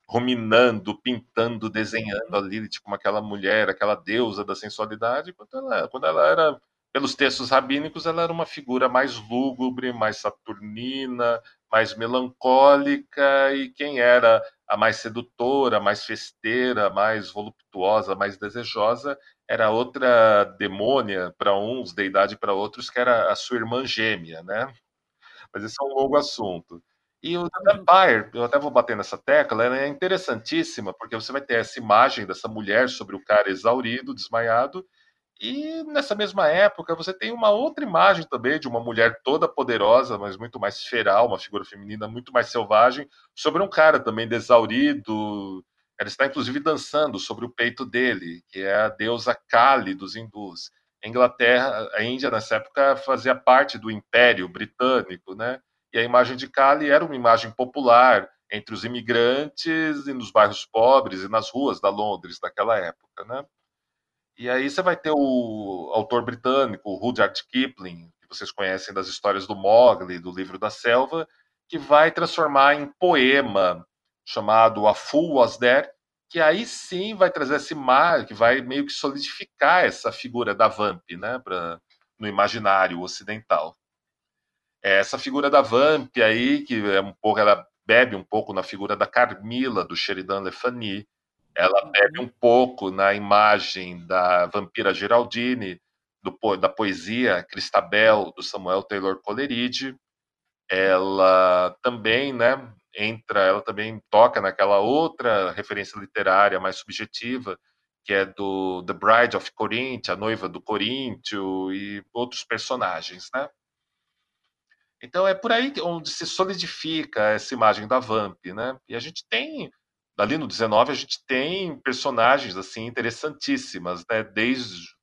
ruminando, pintando, desenhando a Lilith como aquela mulher, aquela deusa da sensualidade, quando ela, quando ela era, pelos textos rabínicos, ela era uma figura mais lúgubre, mais saturnina, mais melancólica, e quem era a mais sedutora, mais festeira, mais voluptuosa, mais desejosa, era outra demônia para uns, deidade para outros, que era a sua irmã gêmea, né? Mas esse é um longo assunto. E o The Vampire, eu até vou bater nessa tecla, ela é interessantíssima, porque você vai ter essa imagem dessa mulher sobre o cara exaurido, desmaiado, e nessa mesma época você tem uma outra imagem também de uma mulher toda poderosa, mas muito mais feral, uma figura feminina muito mais selvagem, sobre um cara também desaurido. Ela está inclusive dançando sobre o peito dele, que é a deusa Kali dos hindus. A Inglaterra, a Índia nessa época fazia parte do Império Britânico, né? E a imagem de Kali era uma imagem popular entre os imigrantes e nos bairros pobres e nas ruas da Londres daquela época, né? E aí você vai ter o autor britânico Rudyard Kipling, que vocês conhecem das histórias do Mowgli, do livro da selva, que vai transformar em poema chamado A Fool Was There, que aí sim vai trazer essa imagem, que vai meio que solidificar essa figura da Vamp, né, pra, no imaginário ocidental. É essa figura da Vamp aí, que é um pouco, ela bebe um pouco na figura da Carmila, do Sheridan Le Fanu, ela bebe um pouco na imagem da vampira Geraldine, do, da poesia Cristabel, do Samuel Taylor Coleridge. Ela também, né, entra, ela também toca naquela outra referência literária mais subjetiva, que é do The Bride of Corinth, a noiva do Coríntio e outros personagens, né? Então é por aí onde se solidifica essa imagem da Vamp, né? E a gente tem ali no 19 a gente tem personagens assim interessantíssimas, né? Desde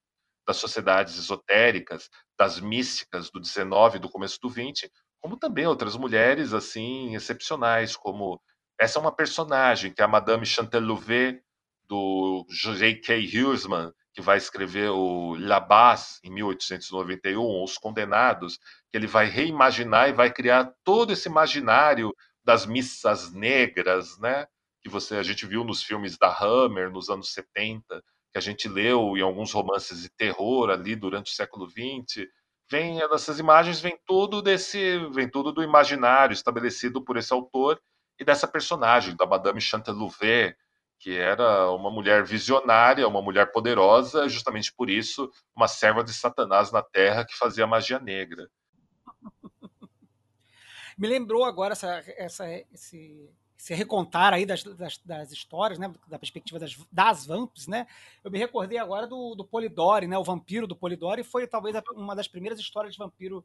das sociedades esotéricas, das místicas do 19 do começo do 20, como também outras mulheres assim excepcionais, como essa é uma personagem que é a Madame Chantelouve do J.K. Huseman, que vai escrever o Labas em 1891, Os Condenados, que ele vai reimaginar e vai criar todo esse imaginário das missas negras, né? Que você a gente viu nos filmes da Hammer nos anos 70, que a gente leu em alguns romances de terror ali durante o século XX. Vem essas imagens, vem tudo desse, vem tudo do imaginário estabelecido por esse autor e dessa personagem da Madame Chantelouve, que era uma mulher visionária, uma mulher poderosa, justamente por isso, uma serva de Satanás na Terra que fazia magia negra. <laughs> Me lembrou agora essa, essa, esse, esse recontar aí das, das, das, histórias, né, da perspectiva das, das vamps, né? Eu me recordei agora do, do Polidori, né? O vampiro do Polidori foi talvez uma das primeiras histórias de vampiro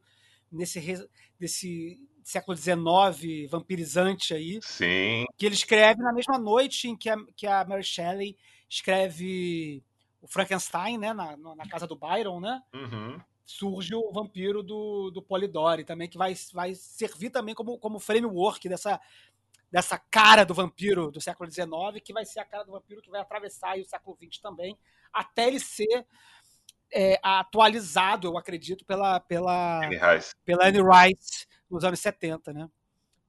nesse desse século XIX vampirizante aí. Sim. Que ele escreve na mesma noite em que a, que a Mary Shelley escreve o Frankenstein, né? Na, na casa do Byron, né? Uhum. Surge o vampiro do, do Polidori também, que vai, vai servir também como, como framework dessa, dessa cara do vampiro do século XIX, que vai ser a cara do vampiro que vai atravessar o século XX também, até ele ser é, atualizado, eu acredito, pela, pela, Anne Rice. pela Anne Rice nos anos 70, né?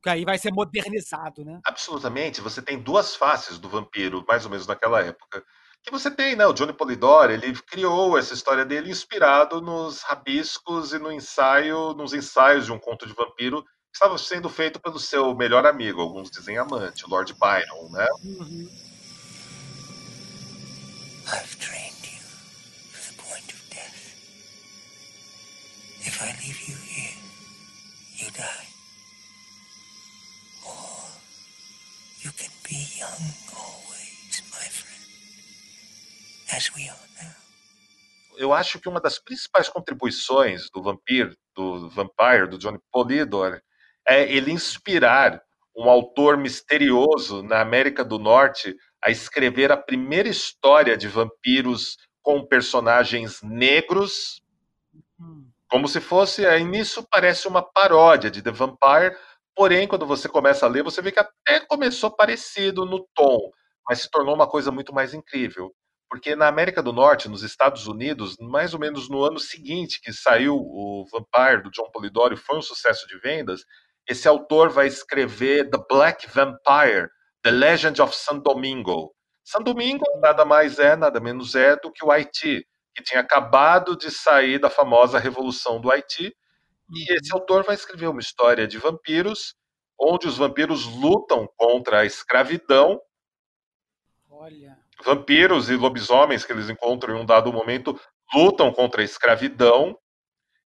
Que aí vai ser modernizado, né? Absolutamente. Você tem duas faces do vampiro, mais ou menos naquela época. Que você tem, né? O Johnny Polidori, ele criou essa história dele inspirado nos rabiscos e no ensaio, nos ensaios de um conto de vampiro estava sendo feito pelo seu melhor amigo, alguns dizem amante, Lord Byron, né? Uhum. I've trained you to the point of death. If I leave you here, you die. Or you can be young always, my friend, as we are now. Eu acho que uma das principais contribuições do Vampir, do Vampire, do Johnny Polidor, é ele inspirar um autor misterioso na América do Norte a escrever a primeira história de vampiros com personagens negros, como se fosse. Aí nisso parece uma paródia de The Vampire, porém, quando você começa a ler, você vê que até começou parecido no tom, mas se tornou uma coisa muito mais incrível. Porque na América do Norte, nos Estados Unidos, mais ou menos no ano seguinte que saiu o Vampire do John Polidori, foi um sucesso de vendas, esse autor vai escrever The Black Vampire, The Legend of San Domingo. San Domingo nada mais é, nada menos é do que o Haiti, que tinha acabado de sair da famosa Revolução do Haiti. E esse autor vai escrever uma história de vampiros onde os vampiros lutam contra a escravidão. Olha. Vampiros e lobisomens que eles encontram em um dado momento lutam contra a escravidão.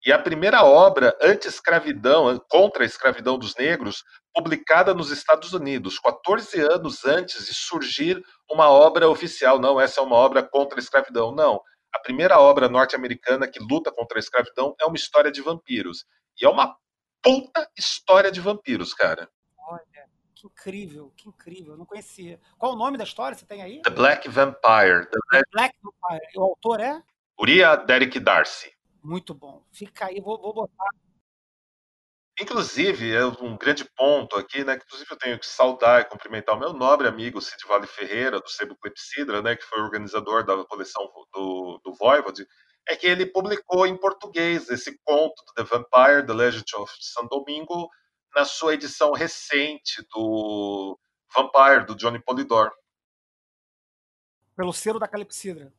E a primeira obra anti-escravidão, contra a escravidão dos negros, publicada nos Estados Unidos, 14 anos antes de surgir uma obra oficial. Não, essa é uma obra contra a escravidão. Não. A primeira obra norte-americana que luta contra a escravidão é uma história de vampiros. E é uma puta história de vampiros, cara. Olha, que incrível, que incrível. Eu não conhecia. Qual o nome da história? Você tem aí? The Black Vampire. The Black Vampire. E o autor é? Uriah Derek Darcy. Muito bom. Fica aí, vou, vou botar. Inclusive, é um grande ponto aqui, né? Que inclusive eu tenho que saudar e cumprimentar o meu nobre amigo Cid Vale Ferreira, do Sebo Clepsidra, né? Que foi organizador da coleção do, do Voivode, é que ele publicou em português esse conto The Vampire, The Legend of San Domingo, na sua edição recente do Vampire, do Johnny Polidor. Pelo selo da Calepsidra.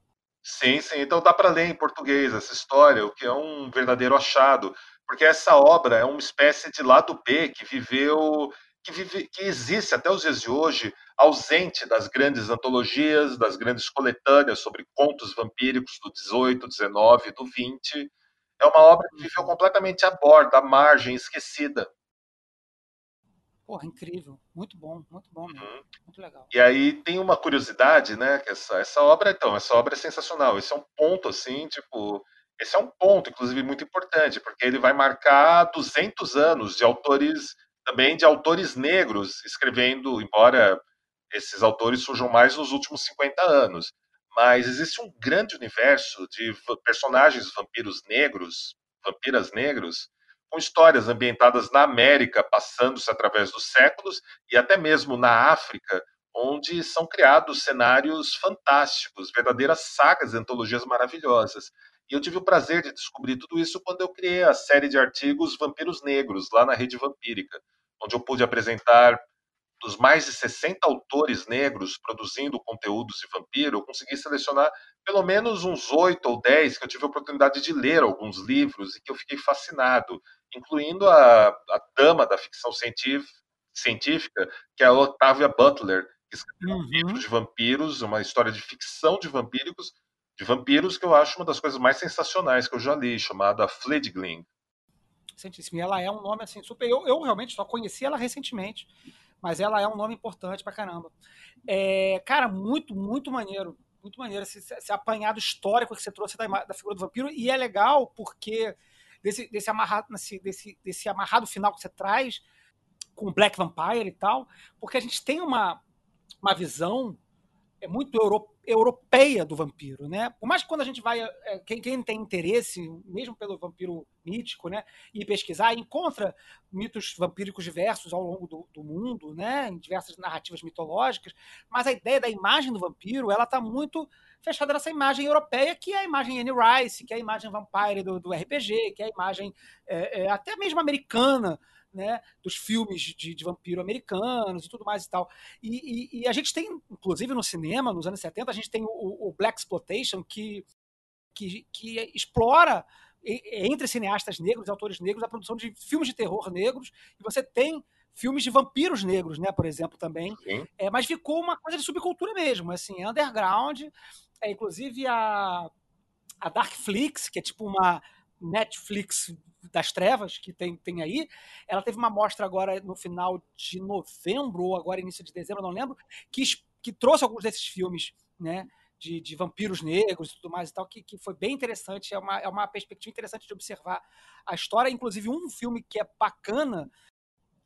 Sim, sim. Então dá para ler em português essa história, o que é um verdadeiro achado porque essa obra é uma espécie de lado B que viveu, que, vive, que existe até os dias de hoje, ausente das grandes antologias, das grandes coletâneas sobre contos vampíricos do 18, 19, do 20. É uma obra que viveu uhum. completamente à borda, à margem, esquecida. Porra, incrível. Muito bom, muito bom mesmo. Uhum. Muito legal. E aí tem uma curiosidade, né? Que essa, essa obra, então, essa obra é sensacional. Esse é um ponto, assim, tipo, esse é um ponto, inclusive, muito importante, porque ele vai marcar 200 anos de autores, também de autores negros, escrevendo, embora esses autores surjam mais nos últimos 50 anos. Mas existe um grande universo de personagens vampiros negros, vampiras negros, com histórias ambientadas na América, passando-se através dos séculos, e até mesmo na África, onde são criados cenários fantásticos, verdadeiras sagas antologias maravilhosas. E eu tive o prazer de descobrir tudo isso quando eu criei a série de artigos Vampiros Negros, lá na Rede Vampírica, onde eu pude apresentar dos mais de 60 autores negros produzindo conteúdos de vampiro, eu consegui selecionar pelo menos uns oito ou dez que eu tive a oportunidade de ler alguns livros e que eu fiquei fascinado, incluindo a, a dama da ficção científica, que é a Octavia Butler, que escreveu uhum. um livro de vampiros, uma história de ficção de vampíricos, de vampiros que eu acho uma das coisas mais sensacionais que eu já li, chamada Fledgling. Recentíssimo. E ela é um nome assim super. Eu, eu realmente só conheci ela recentemente, mas ela é um nome importante pra caramba. É, cara, muito, muito maneiro. Muito maneiro esse, esse apanhado histórico que você trouxe da, da figura do vampiro. E é legal porque desse, desse, amarrado, desse, desse, amarrado final que você traz com Black Vampire e tal, porque a gente tem uma, uma visão é muito euro, europeia do vampiro, né? Por mais que quando a gente vai, é, quem, quem, tem interesse, mesmo pelo vampiro mítico, né, e pesquisar, encontra mitos vampíricos diversos ao longo do, do, mundo, né, em diversas narrativas mitológicas, mas a ideia da imagem do vampiro, ela está muito fechada nessa imagem europeia, que é a imagem Anne Rice, que é a imagem vampire do, do RPG, que é a imagem é, é, até mesmo americana, né, dos filmes de, de, vampiro americanos e tudo mais e tal. E, e, e, a gente tem, inclusive no cinema, nos anos 70, a gente tem o, o Black Exploitation, que, que, que explora entre cineastas negros e autores negros a produção de filmes de terror negros, e você tem filmes de vampiros negros, né, por exemplo, também. É, mas ficou uma coisa de subcultura mesmo, assim, é underground. É, inclusive a, a Darkflix, que é tipo uma Netflix das trevas que tem, tem aí. Ela teve uma mostra agora no final de novembro, ou agora início de dezembro, não lembro, que, que trouxe alguns desses filmes, né? De, de, vampiros negros e tudo mais e tal, que, que foi bem interessante. É uma, é uma perspectiva interessante de observar a história. Inclusive, um filme que é bacana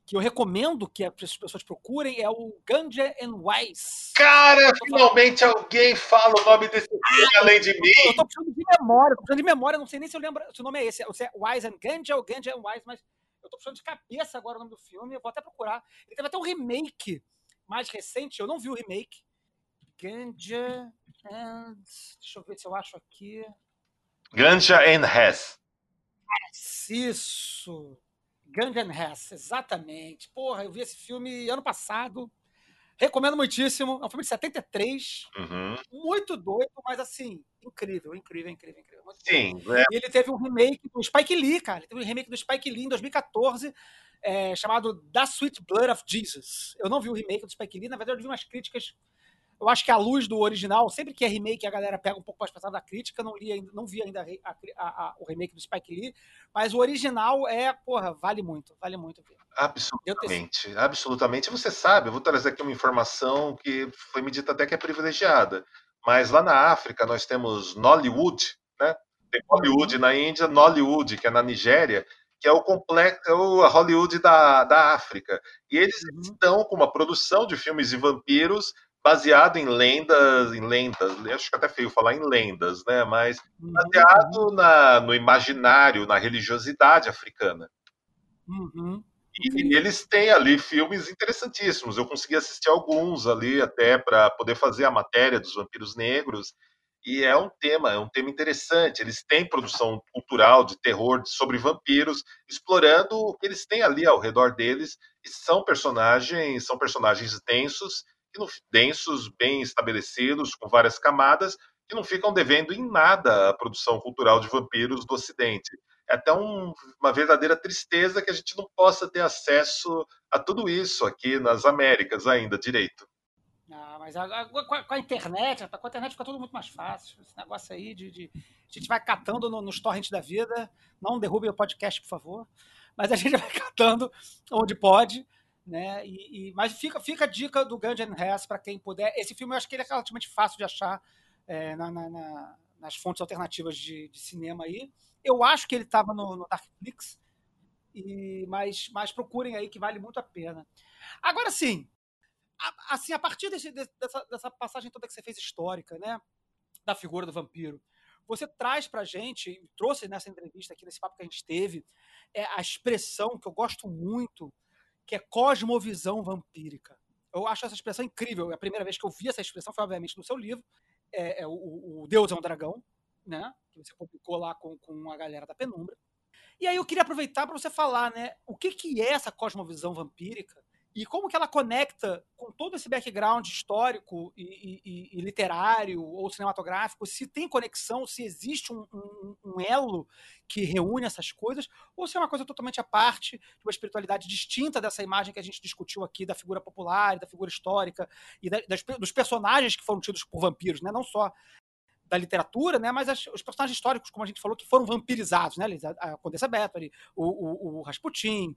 que eu recomendo que as pessoas procurem é o Ganja and Wise. Cara, finalmente alguém fala o nome desse filme além de mim. Eu tô precisando de memória, tô precisando de memória, não sei nem se eu lembro se o nome é esse, se é Wise and Ganja ou Ganja and Wise, mas eu tô precisando de cabeça agora o nome do filme, eu vou até procurar. Ele teve até um remake mais recente, eu não vi o remake. Ganja and... Deixa eu ver se eu acho aqui. Ganja and Hess. Isso. Gangan Hess, exatamente. Porra, eu vi esse filme ano passado. Recomendo muitíssimo. É um filme de 73. Uhum. Muito doido, mas assim, incrível, incrível, incrível, incrível. Sim. É. E ele teve um remake do Spike Lee, cara. Ele teve um remake do Spike Lee em 2014. é, chamado The Sweet Blood of Jesus. Eu não vi o remake do Spike Lee, na verdade eu vi umas críticas eu acho que a luz do original, sempre que é remake, a galera pega um pouco mais pesado da crítica. Não, li, não vi ainda a, a, a, o remake do Spike Lee, mas o original é, porra, vale muito, vale muito. Absolutamente, absolutamente. Você sabe, eu vou trazer aqui uma informação que foi me dita até que é privilegiada. Mas lá na África nós temos Nollywood, né? Tem Hollywood na Índia, Nollywood, que é na Nigéria, que é o complexo, é o Hollywood da, da África. E eles uhum. estão com uma produção de filmes de vampiros baseado em lendas, em lendas, acho que até feio falar em lendas, né? Mas uhum. baseado na, no imaginário, na religiosidade africana. Uhum. E, eles têm ali filmes interessantíssimos. Eu consegui assistir alguns ali até para poder fazer a matéria dos vampiros negros. E é um tema, é um tema interessante. Eles têm produção cultural de terror sobre vampiros, explorando o que eles têm ali ao redor deles. E são personagens, são personagens densos densos, bem estabelecidos, com várias camadas, que não ficam devendo em nada à produção cultural de vampiros do Ocidente. É até um, uma verdadeira tristeza que a gente não possa ter acesso a tudo isso aqui nas Américas ainda direito. Ah, mas a, com, a, com, a, internet, com a internet fica tudo muito mais fácil. Esse negócio aí de. de a gente vai catando no, nos torrents da vida. Não derrube o podcast, por favor. Mas a gente <laughs> vai catando onde pode né? E, e, mas fica, fica a dica do Gungeon Hess para quem puder. Esse filme eu acho que ele é relativamente fácil de achar é, na, na, na, nas fontes alternativas de, de, cinema aí. Eu acho que ele estava no, no Darkflix, e, mas, mas procurem aí que vale muito a pena. Agora sim, a, assim, a partir desse, dessa, dessa passagem toda que você fez histórica, né? Da figura do vampiro, você traz pra gente, trouxe nessa entrevista aqui, nesse papo que a gente teve, é, a expressão que eu gosto muito que é cosmovisão vampírica. Eu acho essa expressão incrível. A primeira vez que eu vi essa expressão foi, obviamente, no seu livro. É, é o, o, Deus é um Dragão, né? Que você publicou lá com, com a galera da Penumbra. E aí eu queria aproveitar para você falar, né? O que, que é essa cosmovisão vampírica e como que ela conecta com todo esse background histórico e, e, e literário ou cinematográfico, se tem conexão, se existe um, um, um, elo que reúne essas coisas, ou se é uma coisa totalmente à parte, de uma espiritualidade distinta dessa imagem que a gente discutiu aqui da figura popular, da figura histórica e da, das, dos personagens que foram tidos por vampiros, né? não só da literatura, né, mas as, os personagens históricos, como a gente falou, que foram vampirizados, né, a, a Condessa Bathory, o, o, o Rasputin,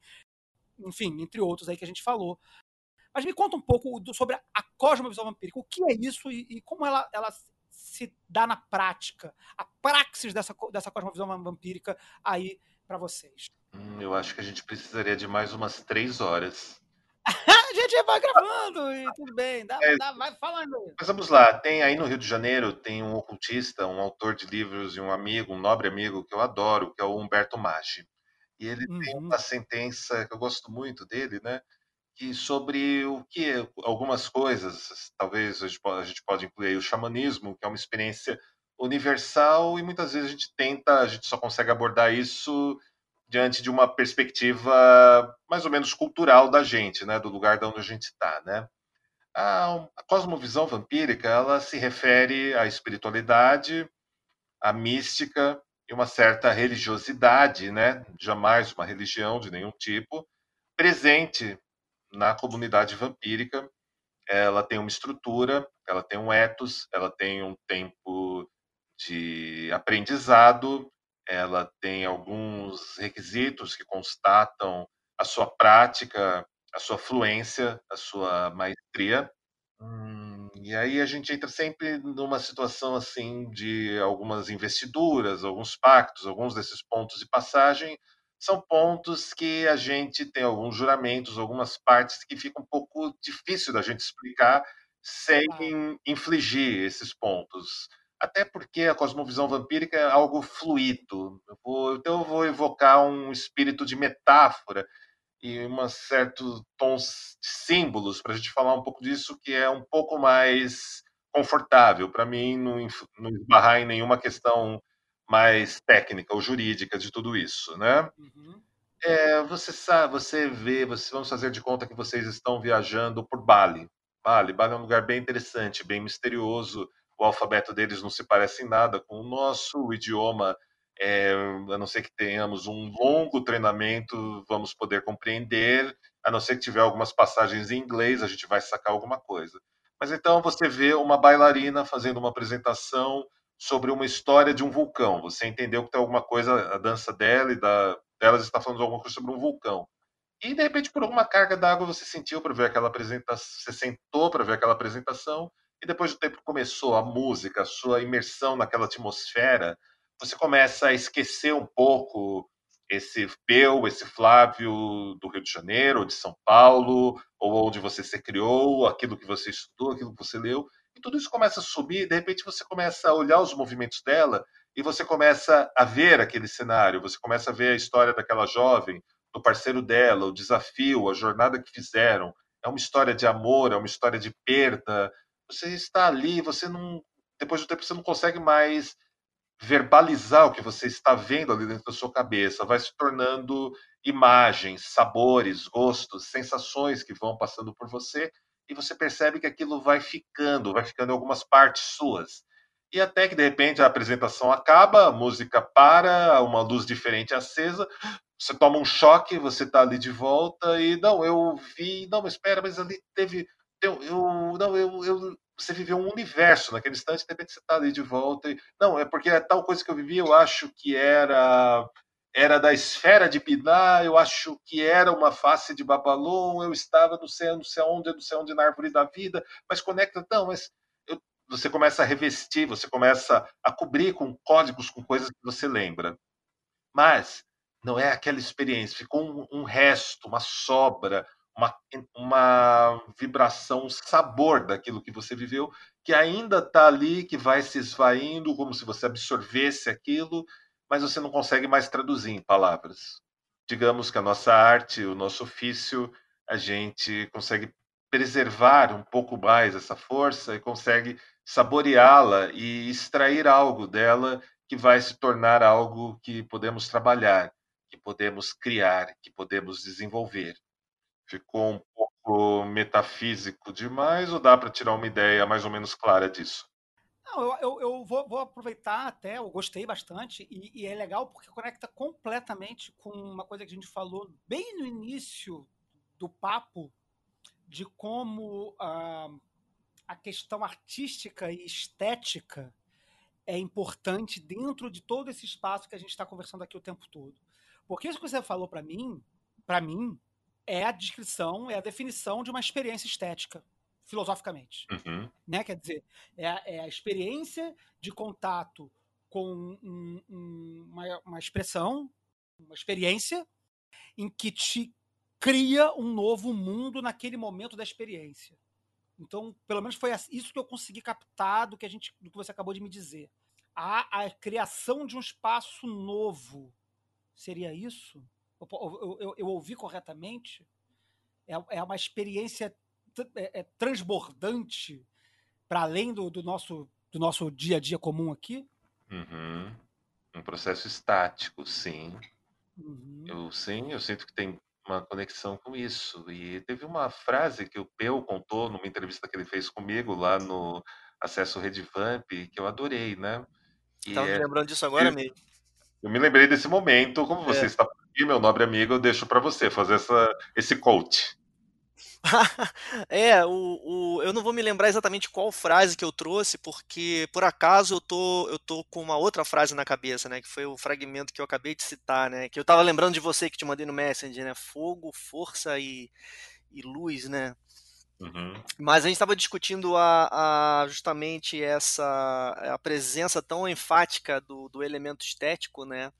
enfim, entre outros aí que a gente falou. Mas me conta um pouco do, sobre a cosmovisão vampírica. O que é isso e, e como ela, ela se dá na prática? A praxis dessa, dessa cosmovisão vampírica aí para vocês. Hum, eu acho que a gente precisaria de mais umas três horas. <laughs> a gente vai gravando e tudo bem, dá, é, dá, vai falando. Mas vamos lá, tem aí no Rio de Janeiro, tem um ocultista, um autor de livros e um amigo, um nobre amigo que eu adoro, que é o Humberto Maggi. E ele uhum. tem uma sentença que eu gosto muito dele, né? Que sobre o que algumas coisas, talvez a gente, pode, a gente pode incluir o xamanismo, que é uma experiência universal e muitas vezes a gente tenta, a gente só consegue abordar isso diante de uma perspectiva mais ou menos cultural da gente, né, do lugar de onde a gente está, né? A, a cosmovisão vampírica, ela se refere à espiritualidade, à mística e uma certa religiosidade, né? jamais uma religião de nenhum tipo, presente na comunidade vampírica. Ela tem uma estrutura, ela tem um ethos, ela tem um tempo de aprendizado, ela tem alguns requisitos que constatam a sua prática, a sua fluência, a sua maestria. Hum, e aí a gente entra sempre numa situação assim de algumas investiduras, alguns pactos, alguns desses pontos de passagem são pontos que a gente tem alguns juramentos, algumas partes que fica um pouco difícil da gente explicar sem infligir esses pontos. Até porque a cosmovisão vampírica é algo fluido. Eu vou, então eu vou evocar um espírito de metáfora e um certo tons de símbolos para a gente falar um pouco disso que é um pouco mais confortável para mim não, não esbarrar em nenhuma questão mais técnica ou jurídica de tudo isso, né? Uhum. É, você sabe, você vê, você, vamos fazer de conta que vocês estão viajando por Bali. Bali, Bali é um lugar bem interessante, bem misterioso. O alfabeto deles não se parece em nada com o nosso, o idioma é, a não ser que tenhamos um longo treinamento, vamos poder compreender, a não ser que tiver algumas passagens em inglês, a gente vai sacar alguma coisa. Mas então você vê uma bailarina fazendo uma apresentação sobre uma história de um vulcão. Você entendeu que tem alguma coisa, a dança dela e da, delas está falando alguma coisa sobre um vulcão. E de repente, por alguma carga d'água, você sentiu para ver aquela apresentação, você sentou para ver aquela apresentação, e depois do tempo começou a música, a sua imersão naquela atmosfera, você começa a esquecer um pouco esse Peu, esse Flávio do Rio de Janeiro, de São Paulo, ou onde você se criou, aquilo que você estudou, aquilo que você leu, e tudo isso começa a subir, de repente você começa a olhar os movimentos dela, e você começa a ver aquele cenário, você começa a ver a história daquela jovem, do parceiro dela, o desafio, a jornada que fizeram. É uma história de amor, é uma história de perda. Você está ali, você não. Depois do tempo, você não consegue mais verbalizar o que você está vendo ali dentro da sua cabeça. Vai se tornando imagens, sabores, gostos, sensações que vão passando por você e você percebe que aquilo vai ficando, vai ficando em algumas partes suas. E até que de repente a apresentação acaba, a música para, uma luz diferente acesa, você toma um choque, você está ali de volta e não, eu vi, não, mas espera, mas ali teve, eu, eu não, eu, eu, você viveu um universo naquele instante, de repente você está ali de volta e não, é porque é tal coisa que eu vivi, eu acho que era era da esfera de Piná, eu acho que era uma face de Babalon, eu estava não sei, não sei onde, não sei onde na árvore da vida, mas conecta, não, mas eu, você começa a revestir, você começa a cobrir com códigos, com coisas que você lembra. Mas não é aquela experiência, ficou um, um resto, uma sobra, uma, uma vibração, um sabor daquilo que você viveu, que ainda está ali, que vai se esvaindo, como se você absorvesse aquilo, mas você não consegue mais traduzir em palavras. Digamos que a nossa arte, o nosso ofício, a gente consegue preservar um pouco mais essa força e consegue saboreá-la e extrair algo dela que vai se tornar algo que podemos trabalhar que podemos criar, que podemos desenvolver. Ficou um pouco metafísico demais ou dá para tirar uma ideia mais ou menos clara disso? Não, eu, eu, vou, vou, aproveitar até, eu gostei bastante, e, e, é legal porque conecta completamente com uma coisa que a gente falou bem no início do papo, de como uh, a questão artística e estética é importante dentro de todo esse espaço que a gente está conversando aqui o tempo todo. Porque isso que você falou para mim, para mim, é a descrição, é a definição de uma experiência estética, filosoficamente. Uhum. Né? Quer dizer, é a, é a experiência de contato com um, um, uma, uma expressão, uma experiência, em que te cria um novo mundo naquele momento da experiência. Então, pelo menos foi isso que eu consegui captar do que, a gente, do que você acabou de me dizer. A, a criação de um espaço novo Seria isso? Eu, eu, eu, eu ouvi corretamente? É, é uma experiência é, é transbordante para além do, do, nosso, do nosso dia a dia comum aqui? Uhum. Um processo estático, sim. Uhum. Eu sim, eu sinto que tem uma conexão com isso. E teve uma frase que o Peu contou numa entrevista que ele fez comigo lá no Acesso Redvamp, que eu adorei, né? Estava é... me lembrando disso agora mesmo. Eu me lembrei desse momento, como você é. está aqui, meu nobre amigo, eu deixo para você fazer essa, esse coach. <laughs> é, o, o, eu não vou me lembrar exatamente qual frase que eu trouxe, porque por acaso eu tô, eu tô com uma outra frase na cabeça, né? Que foi o fragmento que eu acabei de citar, né? Que eu tava lembrando de você que te mandei no Messenger, né? Fogo, força e, e luz, né? Uhum. Mas a gente estava discutindo a, a, justamente essa a presença tão enfática do, do elemento estético, né?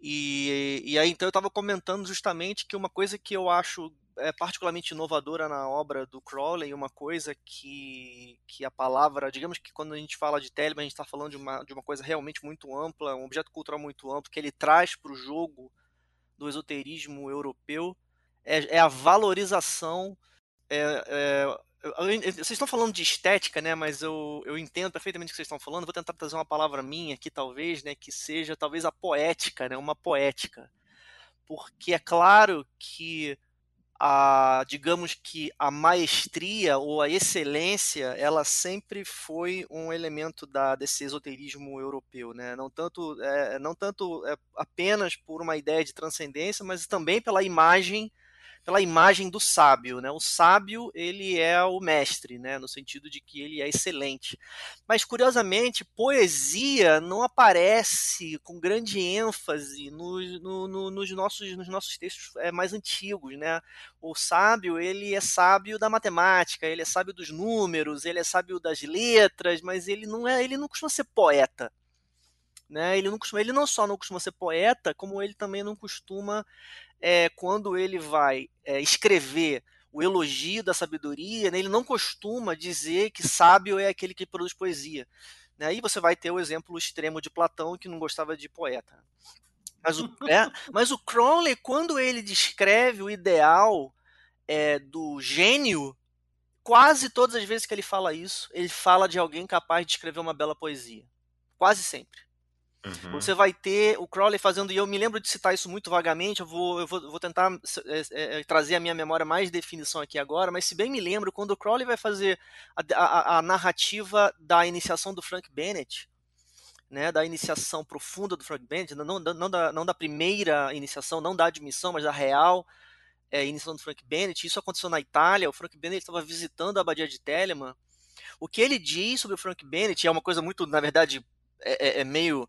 E, e aí então eu estava comentando justamente que uma coisa que eu acho é particularmente inovadora na obra do Crowley, uma coisa que, que a palavra, digamos que quando a gente fala de Telemann, a gente está falando de uma, de uma coisa realmente muito ampla, um objeto cultural muito amplo, que ele traz para o jogo do esoterismo europeu, é, é a valorização é, é, vocês estão falando de estética, né? Mas eu, eu entendo perfeitamente o que vocês estão falando. Vou tentar trazer uma palavra minha aqui, talvez, né? Que seja talvez a poética, né? Uma poética. Porque é claro que a, digamos que a maestria ou a excelência, ela sempre foi um elemento da, desse esoterismo europeu, né? Não tanto, é, não tanto é, apenas por uma ideia de transcendência, mas também pela imagem pela imagem do sábio, né? O sábio, ele é o mestre, né? No sentido de que ele é excelente. Mas, curiosamente, poesia não aparece com grande ênfase no, no, no, nos, nossos, nos nossos textos é, mais antigos, né? O sábio, ele é sábio da matemática, ele é sábio dos números, ele é sábio das letras, mas ele não é, ele não costuma ser poeta. Né? Ele, não costuma, ele não só não costuma ser poeta, como ele também não costuma é, quando ele vai é, escrever o elogio da sabedoria, né, ele não costuma dizer que sábio é aquele que produz poesia. Né? Aí você vai ter o exemplo extremo de Platão, que não gostava de poeta. Mas o, é, mas o Crowley, quando ele descreve o ideal é, do gênio, quase todas as vezes que ele fala isso, ele fala de alguém capaz de escrever uma bela poesia. Quase sempre. Uhum. Você vai ter o Crowley fazendo, e eu me lembro de citar isso muito vagamente, eu vou, eu vou, vou tentar é, é, trazer a minha memória mais definição aqui agora, mas se bem me lembro, quando o Crowley vai fazer a, a, a narrativa da iniciação do Frank Bennett, né, da iniciação profunda do Frank Bennett, não, não, não, da, não da primeira iniciação, não da admissão, mas da real é, iniciação do Frank Bennett, isso aconteceu na Itália, o Frank Bennett estava visitando a abadia de Telemann, o que ele diz sobre o Frank Bennett é uma coisa muito, na verdade, é, é, é meio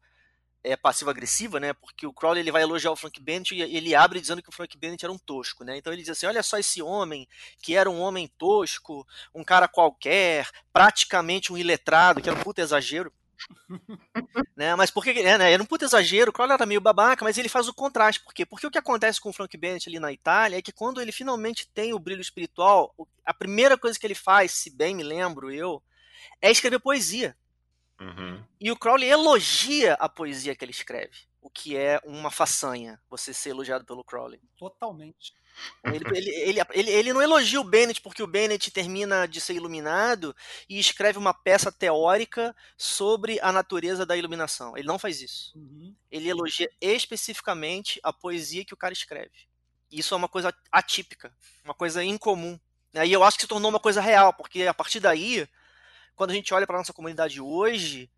é, passiva-agressiva, né? Porque o Crowley ele vai elogiar o Frank Bennett e ele abre dizendo que o Frank Bennett era um tosco, né? Então ele diz assim: olha só esse homem que era um homem tosco, um cara qualquer, praticamente um iletrado, que era um puta exagero. <laughs> né? Mas por que é, né? Era um puta exagero, o Crowley era meio babaca, mas ele faz o contraste. Por quê? Porque o que acontece com o Frank Bennett ali na Itália é que quando ele finalmente tem o brilho espiritual, a primeira coisa que ele faz, se bem me lembro eu, é escrever poesia. Uhum. E o Crowley elogia a poesia que ele escreve, o que é uma façanha, você ser elogiado pelo Crowley. Totalmente. Ele, ele, ele, ele, ele não elogia o Bennett porque o Bennett termina de ser iluminado e escreve uma peça teórica sobre a natureza da iluminação. Ele não faz isso. Uhum. Ele elogia especificamente a poesia que o cara escreve. Isso é uma coisa atípica, uma coisa incomum. E eu acho que se tornou uma coisa real, porque a partir daí quando a gente olha para nossa comunidade hoje,